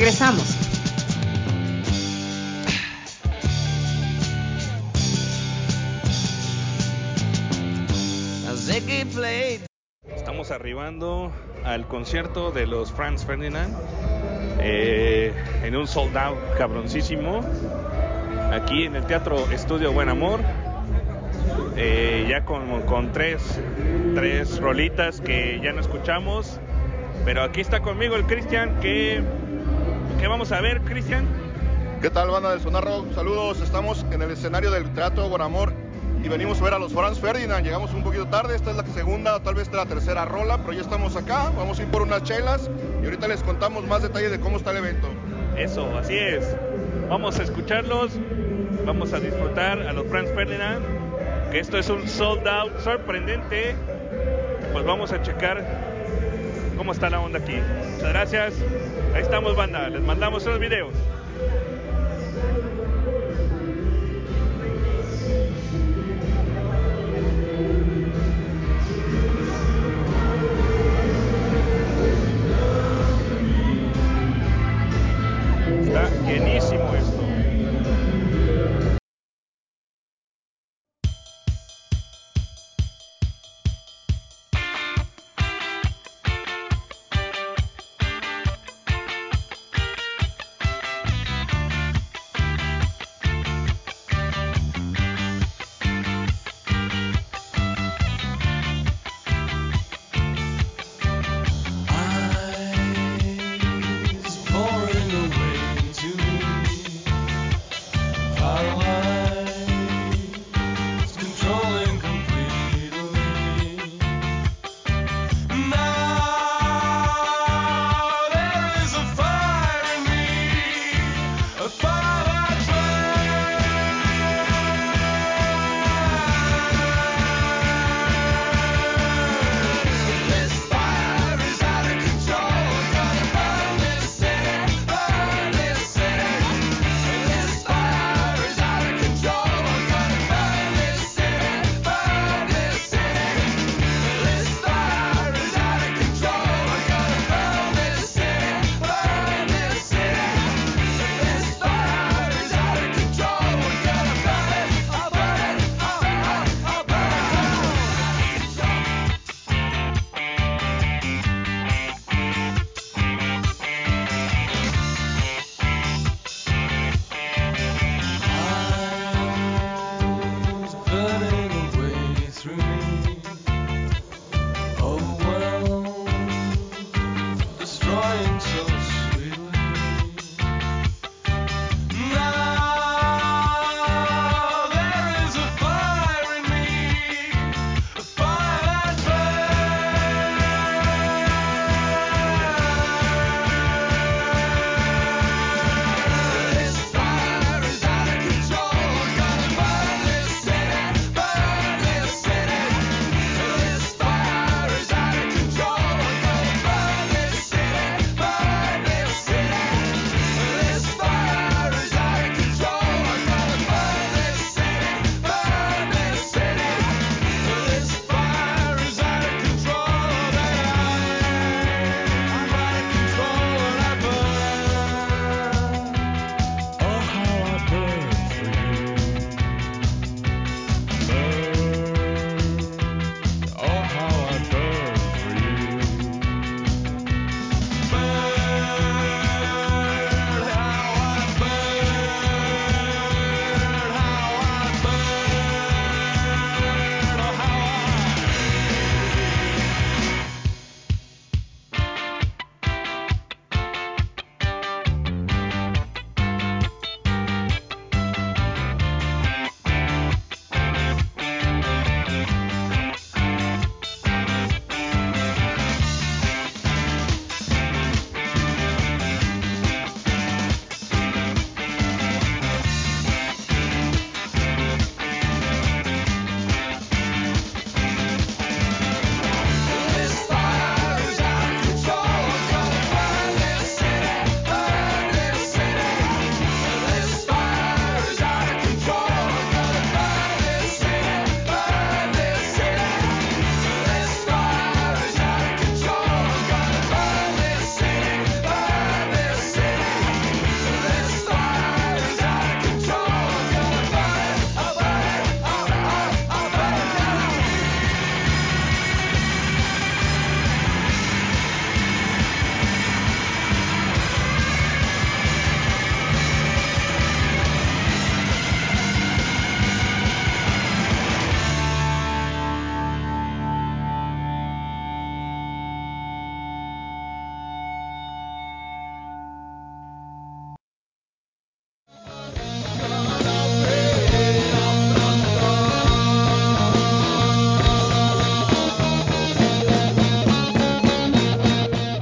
Regresamos. Estamos arribando al concierto de los Franz Ferdinand eh, en un sold out cabroncísimo aquí en el Teatro Estudio Buen Amor. eh, ya con, tres, tres rolitas que ya no escuchamos. Pero aquí está conmigo el Cristian. que ¿Qué vamos a ver, Cristian? ¿Qué tal, banda del Sonar Rock? Saludos, estamos en el escenario del Teatro Buen Amor y venimos a ver a los Franz Ferdinand. Llegamos un poquito tarde, esta es la segunda, tal vez la tercera rola, pero ya estamos acá. Vamos a ir por unas chelas y ahorita les contamos más detalles de cómo está el evento. Eso, así es. Vamos a escucharlos, vamos a disfrutar a los Franz Ferdinand, que esto es un sold out sorprendente. Pues vamos a checar cómo está la onda aquí. Muchas gracias. Ahí estamos, banda. Les mandamos los videos.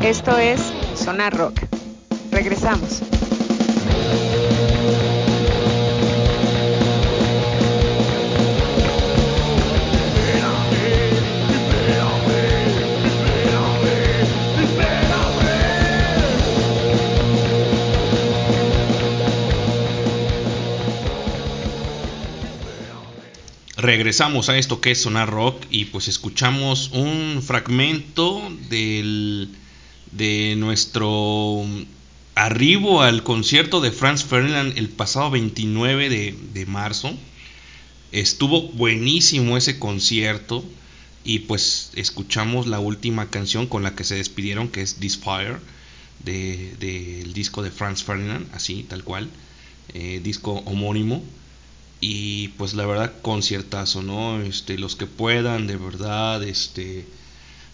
Esto es Sonar Rock. Regresamos. Regresamos a esto que es Sonar Rock y pues escuchamos un fragmento del, de nuestro arribo al concierto de Franz Ferdinand el pasado 29 de, de marzo. Estuvo buenísimo ese concierto y pues escuchamos la última canción con la que se despidieron que es This Fire del de, disco de Franz Ferdinand, así tal cual, eh, disco homónimo y pues la verdad conciertazo no este los que puedan de verdad este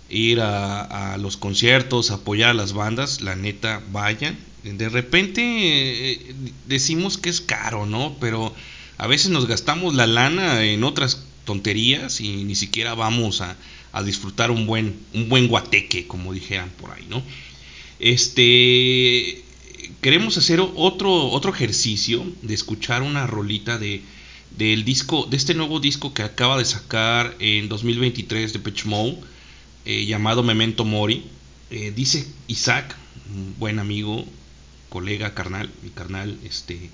ir a, los conciertos apoyar a las bandas la neta vayan. De repente eh, decimos que es caro no pero a veces nos gastamos la lana en otras tonterías y ni siquiera vamos a, a disfrutar un buen un buen guateque como dijeran por ahí no este queremos hacer otro otro ejercicio de escuchar una rolita de del disco de este nuevo disco que acaba de sacar en 2023 de Pitch Mode eh, llamado Memento Mori eh, dice Isaac un buen amigo colega carnal mi carnal este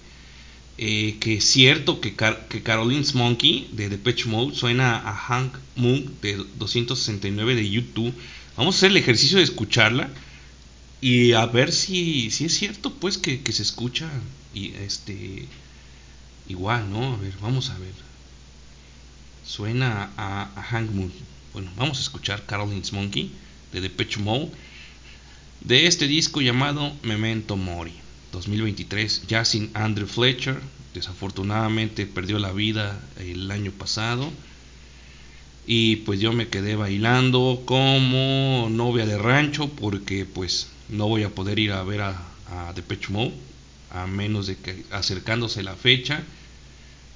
eh, que es cierto que, Car que Caroline's Monkey de Depeche Mode suena a Hank Moon de 269 de YouTube vamos a hacer el ejercicio de escucharla y a ver si, si es cierto pues que, que se escucha y este igual, ¿no? A ver, vamos a ver. Suena a, a Hank Moon. Bueno, vamos a escuchar Caroline's Monkey de Depeche Mode de este disco llamado Memento Mori 2023, ya sin Andrew Fletcher, desafortunadamente perdió la vida el año pasado. Y pues yo me quedé bailando como novia de rancho porque pues no voy a poder ir a ver a, a Depeche Mode a menos de que acercándose la fecha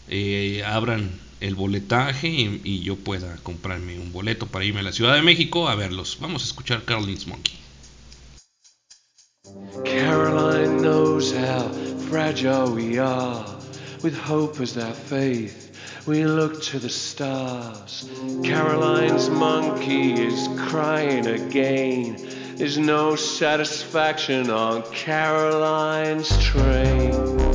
eh, abran el boletaje y, y, yo pueda comprarme un boleto para irme a la Ciudad de México a verlos. Vamos a escuchar Caroline's Monkey. Caroline knows how fragile we are. With hope as our faith, we look to the stars. Caroline's monkey is crying again. There's no satisfaction on Caroline's train.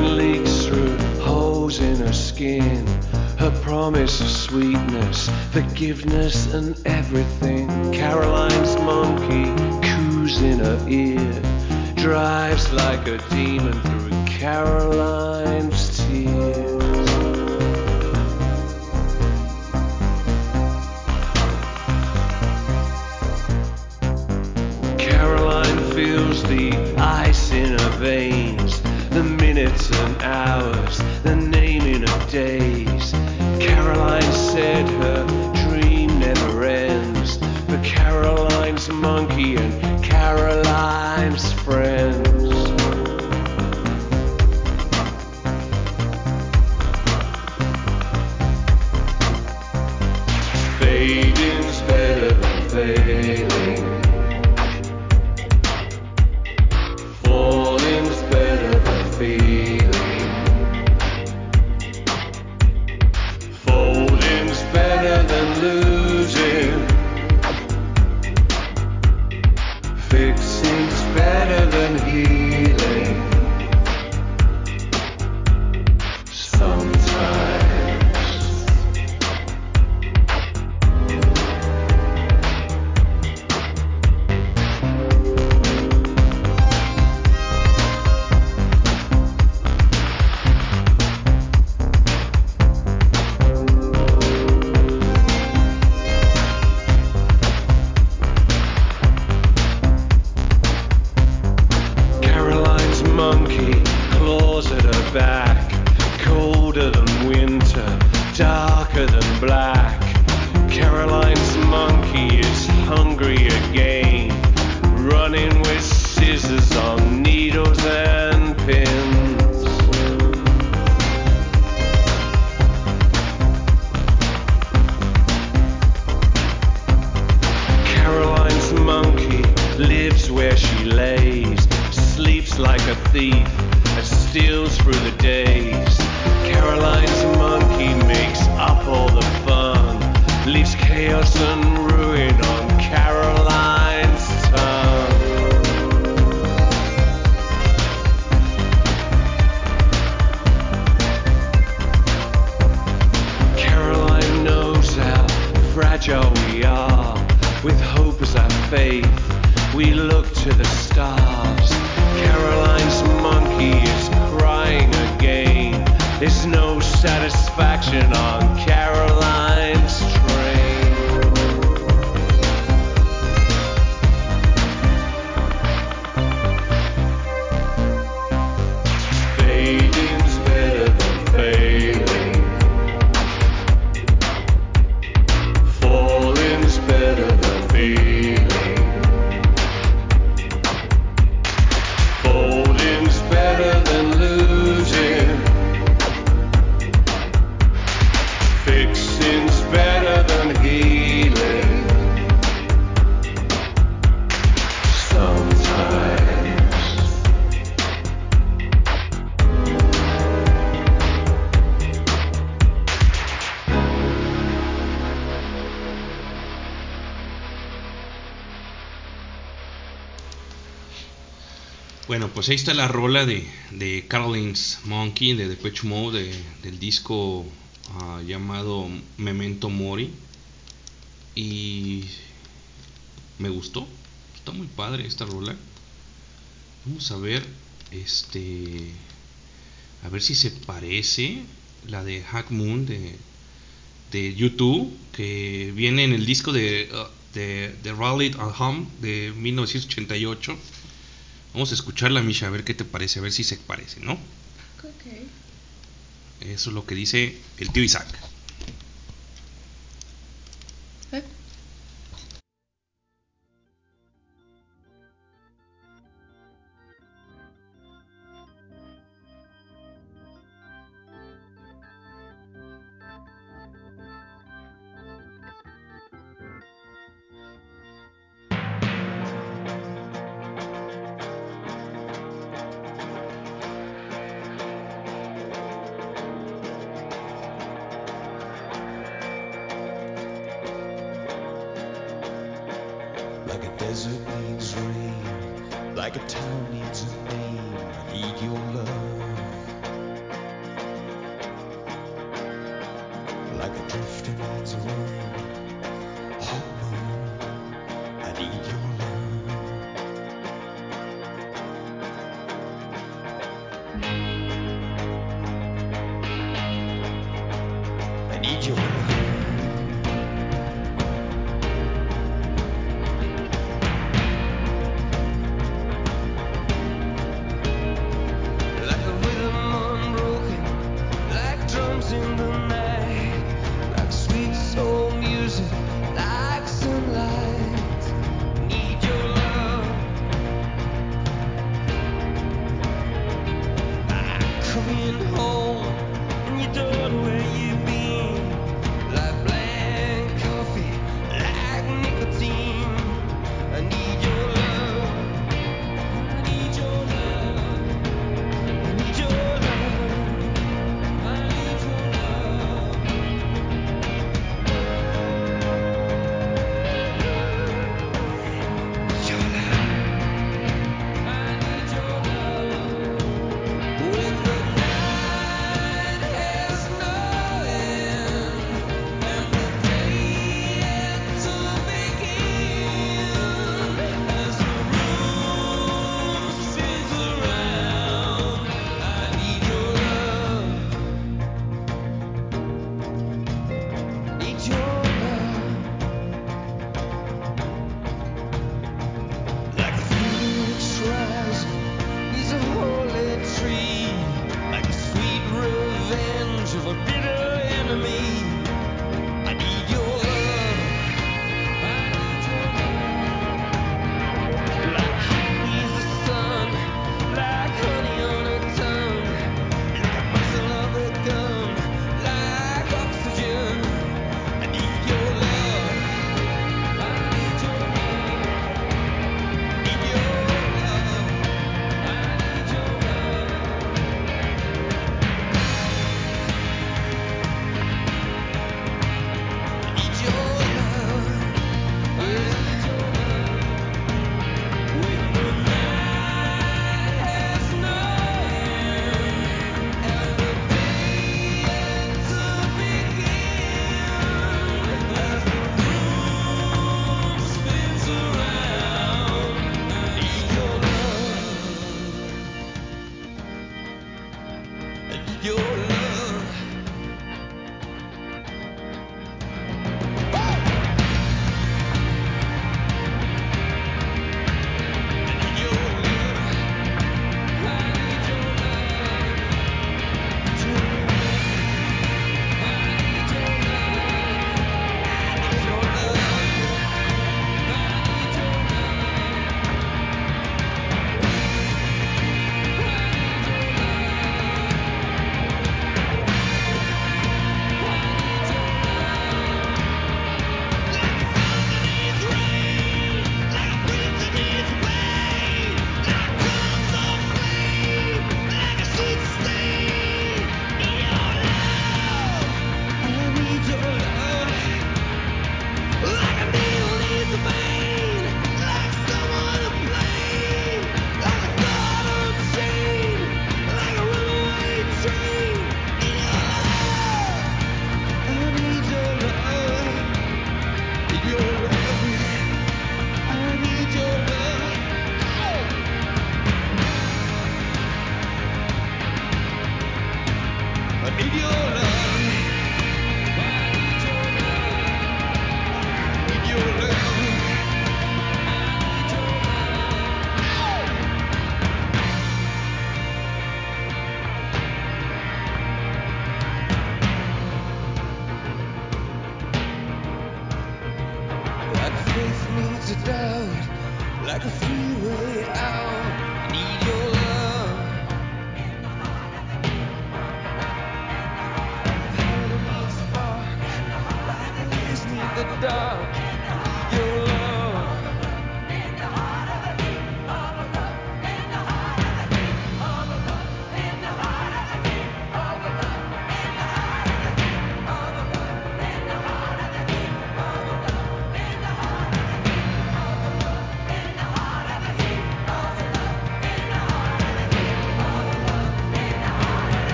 Leaks through holes in her skin. Her promise of sweetness, forgiveness, and everything. Caroline's monkey coos in her ear, drives like a demon through Caroline's hours, the naming of days. Caroline said her pues ahí está la rola de, de Caroline's Monkey de Depeche Mode de- del disco ah, llamado Memento Mori. Y me gustó. Está muy padre esta rola. Vamos a ver este a ver si se parece la de Hack Moon de de YouTube que viene en el disco de ah, de, de Rally at Home de 1988. Vamos a escucharla, Misha, a ver qué te parece, a ver si se parece, ¿no? Ok. Eso es lo que dice el tío Isaac.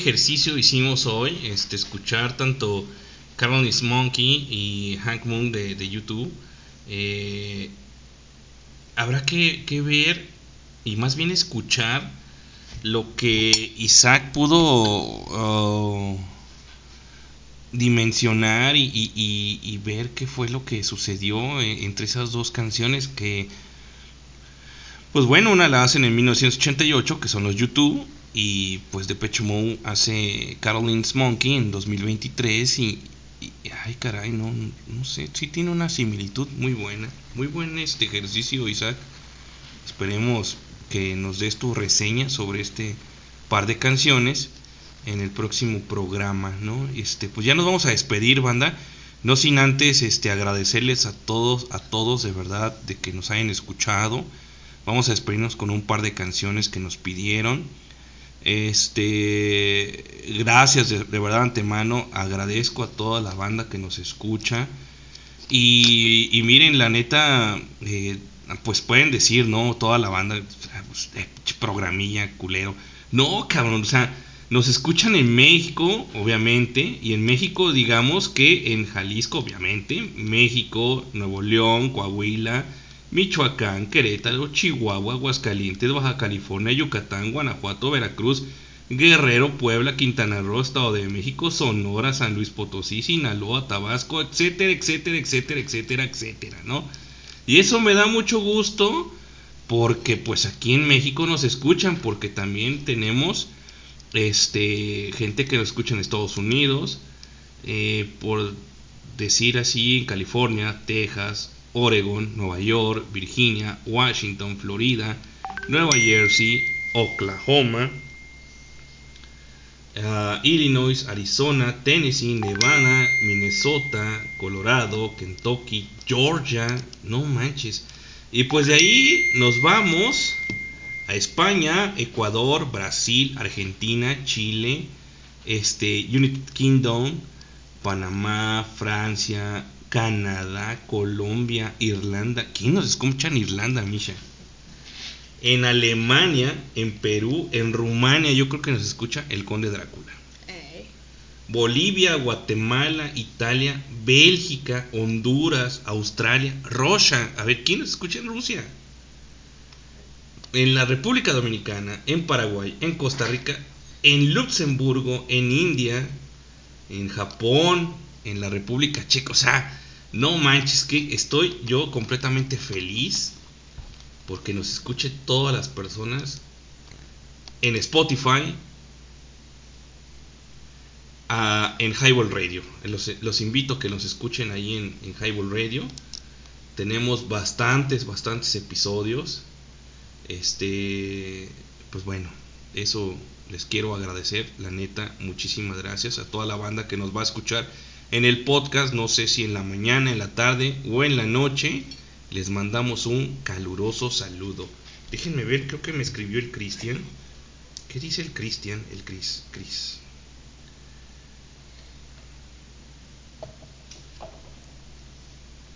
Ejercicio hicimos hoy, este, escuchar tanto Carolyn's Monkey y Hank Moon de, YouTube. Eh, habrá que, ver y más bien escuchar lo que Isaac pudo uh, dimensionar y- y ver qué fue lo que sucedió eh, entre esas dos canciones que pues bueno, una la hacen en 1988, que son los YouTube, y pues Depeche Mode hace Caroline's Monkey en 2023 y, ay caray, no, no sé, sí tiene una similitud muy buena, muy buen este ejercicio Isaac. Esperemos que nos des tu reseña sobre este par de canciones en el próximo programa, ¿no? Este, pues ya nos vamos a despedir, banda. No sin antes este agradecerles a todos, a todos de verdad de que nos hayan escuchado. Vamos a despedirnos con un par de canciones que nos pidieron. Este, gracias de, verdad antemano, agradezco a toda la banda que nos escucha. Y, y miren, la neta, eh, pues pueden decir, ¿no? Toda la banda, pues, programilla, culero. No, cabrón, o sea, nos escuchan en México, obviamente, y en México, digamos que en Jalisco, obviamente, México, Nuevo León, Coahuila, Michoacán, Querétaro, Chihuahua, Aguascalientes, Baja California, Yucatán, Guanajuato, Veracruz, Guerrero, Puebla, Quintana Roo, Estado de México, Sonora, San Luis Potosí, Sinaloa, Tabasco, etcétera, etcétera, etcétera, etcétera, etcétera, ¿no? Y eso me da mucho gusto porque pues aquí en México nos escuchan porque también tenemos este gente que nos escucha en Estados Unidos, eh, por decir así, en California, Texas, Oregon, Nueva York, Virginia, Washington, Florida, Nueva Jersey, Oklahoma, ah, Illinois, Arizona, Tennessee, Nevada, Minnesota, Colorado, Kentucky, Georgia, no manches. Y pues de ahí nos vamos a España, Ecuador, Brasil, Argentina, Chile, este, United Kingdom, Panamá, Francia, Canadá, Colombia, Irlanda. ¿Quién nos escucha en Irlanda, Misha? En Alemania, en Perú, en Rumania, yo creo que nos escucha el Conde Drácula. Bolivia, Guatemala, Italia, Bélgica, Honduras, Australia, Russia. A ver, ¿quién nos escucha en Rusia? En la República Dominicana, en Paraguay, en Costa Rica, en Luxemburgo, en India, en Japón, en la República Checa. O sea, no manches, que estoy yo completamente feliz porque nos escuche todas las personas en Spotify, en Highball Radio. Los, los invito a que nos escuchen ahí en, en Highball Radio. Tenemos bastantes, bastantes episodios. Este, pues bueno, Eso les quiero agradecer, la neta, muchísimas gracias a toda la banda que nos va a escuchar en el podcast, no sé si en la mañana, en la tarde o en la noche. Les mandamos un caluroso saludo. Déjenme ver, creo que me escribió el Cristian. ¿Qué dice el Cristian? El Cris, Cris.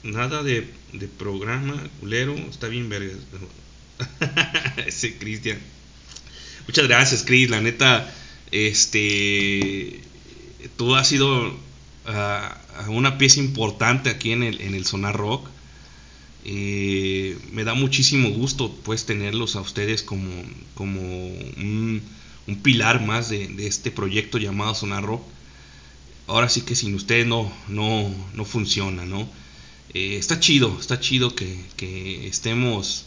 Nada de, de programa, culero, está bien verga. Ese Cristian. Muchas gracias, Chris. La neta, este, tú has sido ah, una pieza importante aquí en el, en el Sonar Rock. Eh, me da muchísimo gusto pues tenerlos a ustedes como, como un, un pilar más de, de este proyecto llamado Sonar Rock. Ahora sí que sin ustedes no, no, no funciona, ¿no? Eh, está chido, está chido que, que estemos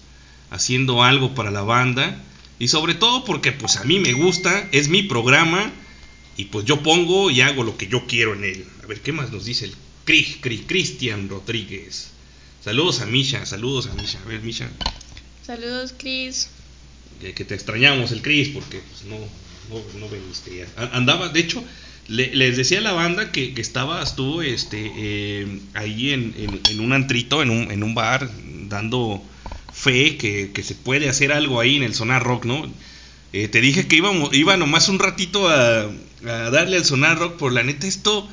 haciendo algo para la banda y sobre todo porque pues a mí me gusta, es mi programa y pues yo pongo y hago lo que yo quiero en él. A ver, ¿qué más nos dice el Cri- Cri- Cristian Rodríguez? Saludos a Misha, saludos a Misha. A ver, Misha, Saludos, Chris. que, que te extrañamos el Cris porque pues no, no, no veniste ya. Andaba, de hecho, le- les decía a la banda que, que estaba, estuvo este, eh, ahí en, en- en un antrito, en un, en un bar, dando fe que, que se puede hacer algo ahí en el Sonar Rock, ¿no? Eh, te dije que íbamos, iba nomás un ratito a, a darle al Sonar Rock, por la neta esto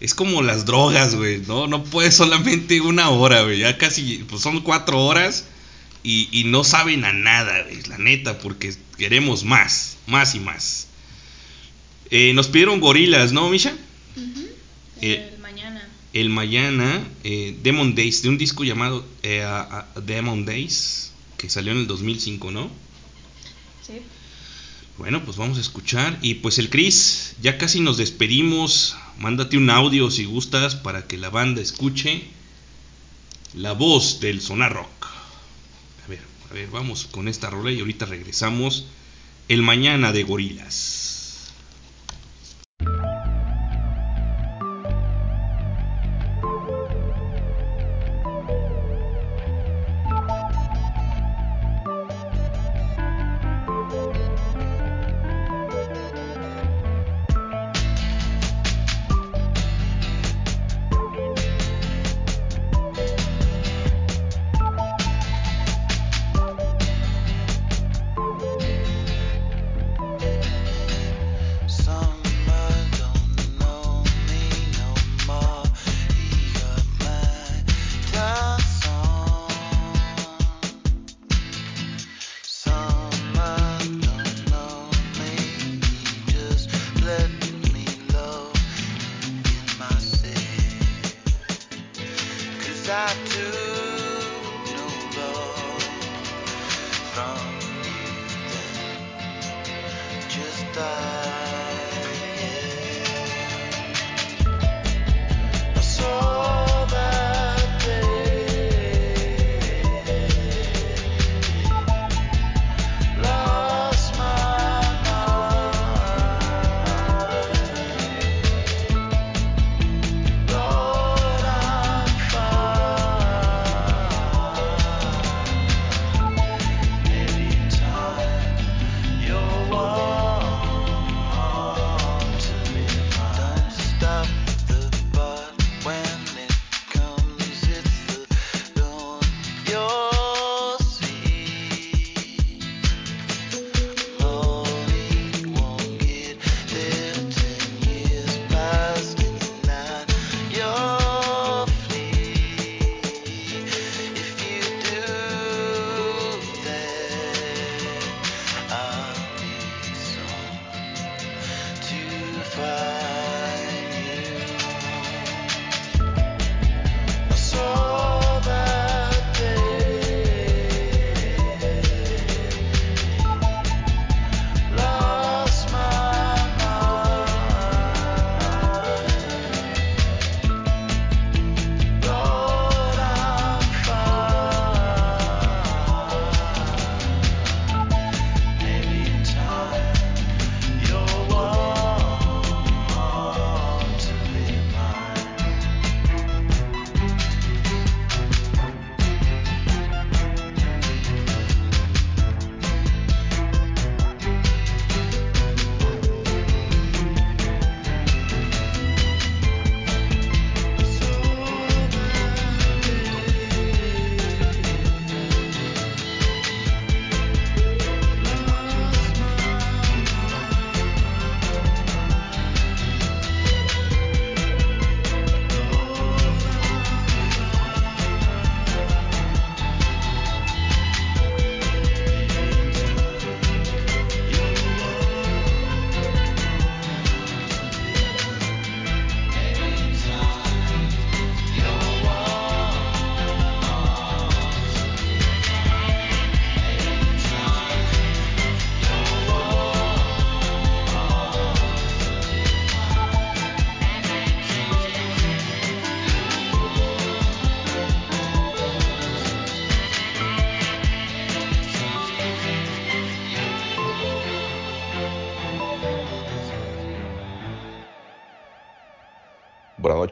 es como las drogas, güey, ¿no? No puedes solamente una hora, güey, ya casi, pues son cuatro horas y, y no saben a nada, güey, la neta, porque queremos más, más y más. Eh, nos pidieron gorilas, ¿no, Misha? Eh, El mañana. el mañana, eh, Demon Days, de un disco llamado eh, Demon Days, que salió en el 2005, ¿no? Sí. Bueno, pues vamos a escuchar. Y pues el Chris, ya casi nos despedimos. Mándate un audio si gustas para que la banda escuche la voz del Sonar Rock. A ver, a ver, vamos con esta rola y ahorita regresamos. El mañana de gorilas.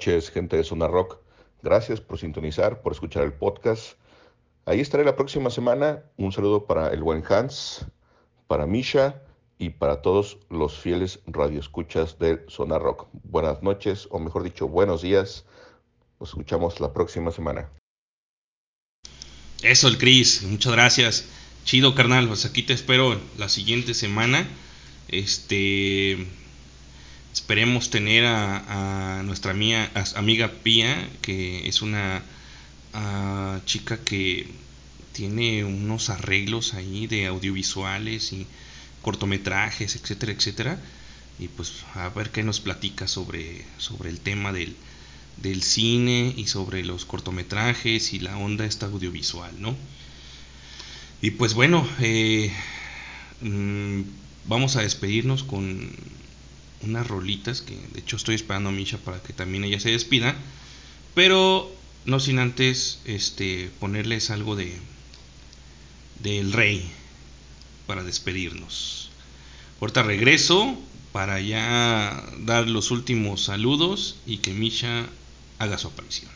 Noches, gente de Zona Rock. Gracias por sintonizar, por escuchar el podcast. Ahí estaré la próxima semana. Un saludo para el buen Hans, para Misha y para todos los fieles radioescuchas de Zona Rock. Buenas noches, o mejor dicho, buenos días. Nos escuchamos la próxima semana. Eso, el Chris, muchas gracias. Chido, carnal, pues aquí te espero la siguiente semana. Este. Esperemos tener a, nuestra mía- amiga Pía, que es una ah, chica que tiene unos arreglos ahí de audiovisuales y cortometrajes, etcétera, etcétera. Y pues a ver qué nos platica sobre, sobre el tema del, del cine y sobre los cortometrajes y la onda esta audiovisual, ¿no? Y pues bueno, eh, mm, vamos a despedirnos con unas rolitas que de hecho estoy esperando a Misha para que también ella se despida, pero no sin antes este ponerles algo de del rey para despedirnos. Ahorita regreso para ya dar los últimos saludos y que Misha haga su aparición.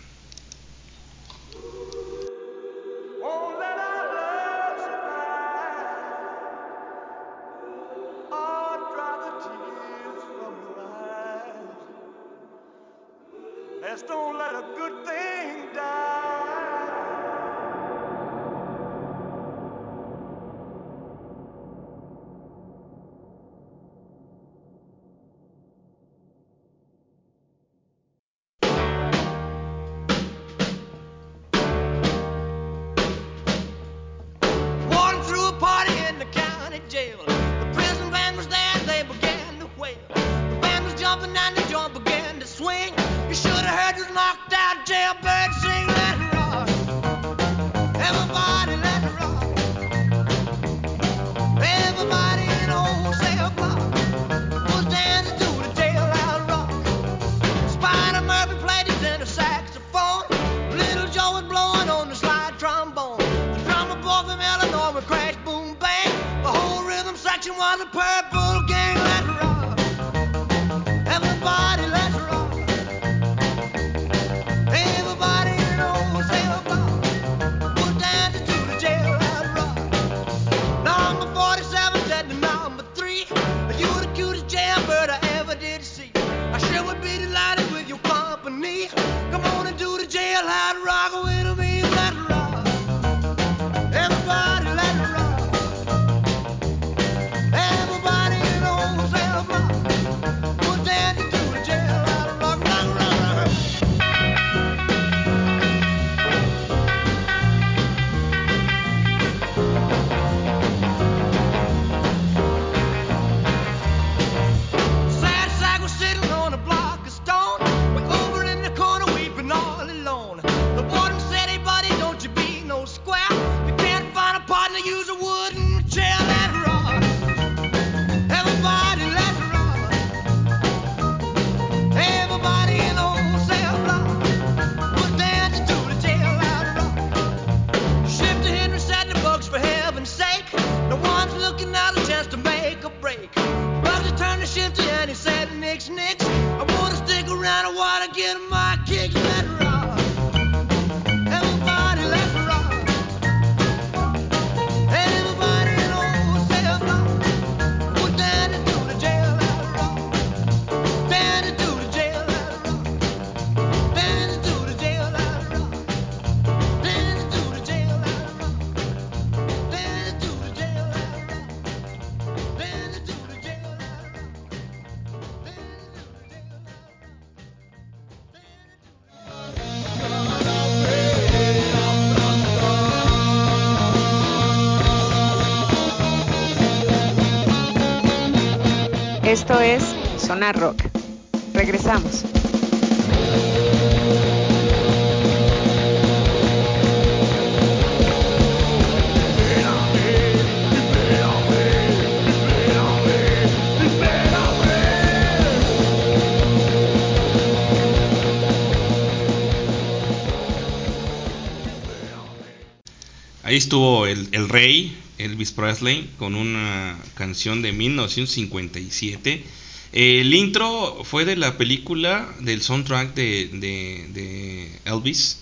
El, el rey, Elvis Presley, con una canción de 1957 El intro fue de la película, del soundtrack de, de, de Elvis.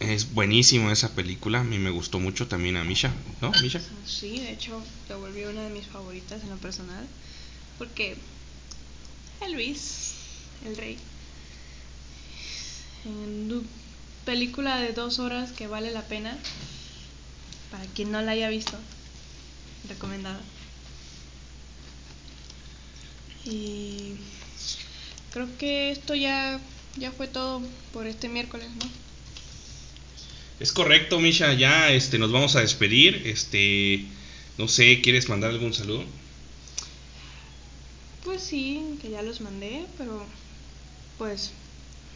Es buenísima esa película, a mí me gustó mucho también a Misha, ¿no, Misha? Sí, de hecho, se volvió una de mis favoritas en lo personal. Porque Elvis, el rey, en una película de dos horas que vale la pena, para quien no la haya visto, recomendada. Y creo que esto ya, ya fue todo por este miércoles, ¿no? Es correcto, Misha, ya este, nos vamos a despedir. Este, no sé, ¿quieres mandar algún saludo? Pues sí, que ya los mandé, pero pues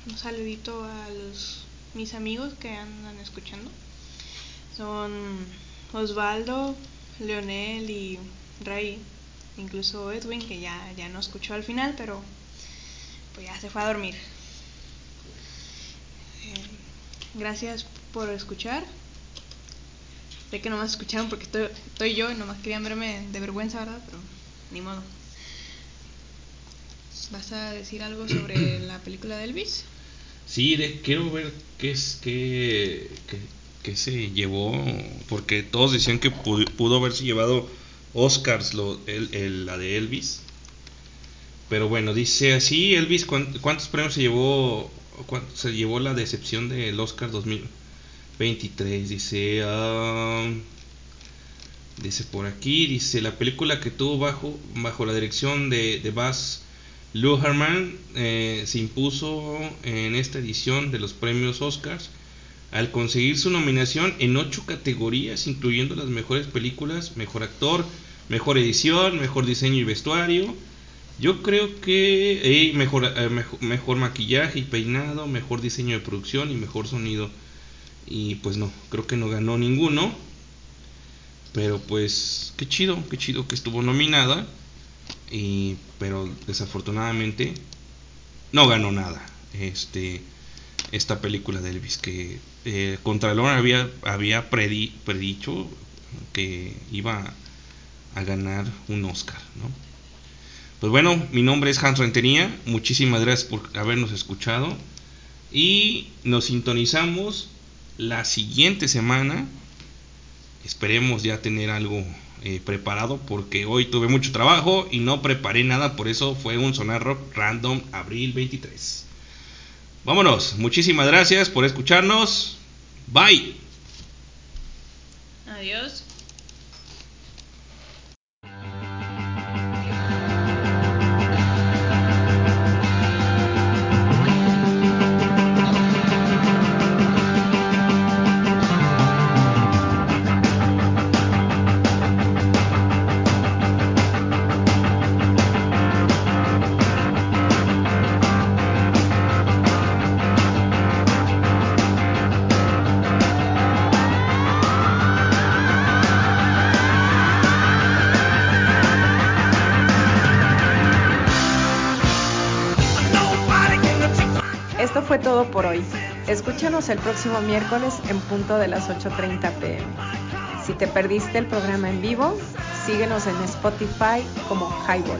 un saludito a los mis amigos que andan escuchando. Son Osvaldo, Leonel y Ray, incluso Edwin que ya, ya no escuchó al final, pero pues ya se fue a dormir. Eh, gracias por escuchar. Sé que nomás escucharon porque estoy, estoy yo y nomás querían verme de vergüenza, ¿verdad? Pero ni modo. ¿Vas a decir algo sobre la película de Elvis? Sí, de- quiero ver qué es qué- qué se llevó, porque todos decían que pudo, haberse llevado Oscars lo, el- la de Elvis. Pero bueno, dice así, Elvis, ¿cuán- ¿cuántos premios se llevó? se llevó la decepción del Oscar 2023? Dice, ah, dice por aquí, dice la película que tuvo bajo, bajo la dirección de, de Baz Luhrmann eh, se impuso en esta edición de los premios Oscars al conseguir su nominación en ocho categorías, incluyendo las mejores películas, mejor actor, mejor edición, mejor diseño y vestuario. Yo creo que mejor, eh, mejor, mejor maquillaje y peinado, mejor diseño de producción y mejor sonido. Y pues no, creo que no ganó ninguno. Pero pues qué chido, qué chido que estuvo nominada. Y, pero desafortunadamente no ganó nada. Este, esta película de Elvis que eh, Contralor había, había predi- predicho que iba a ganar un Oscar, ¿no? Pues bueno, mi nombre es Hans Rentería. Muchísimas gracias por habernos escuchado. Y nos sintonizamos la siguiente semana. Esperemos ya tener algo eh, preparado porque hoy tuve mucho trabajo y no preparé nada. Por eso fue un Sonar Rock Random Abril 23. Vámonos. Muchísimas gracias por escucharnos. Bye. Adiós. Escúchanos el próximo miércoles en punto de las 8.30 pm. Si te perdiste el programa en vivo, síguenos en Spotify como Highball.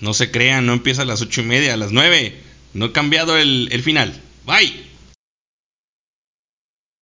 No se crean, no empieza a las ocho y media, a las nueve. No he cambiado el, el final. Bye.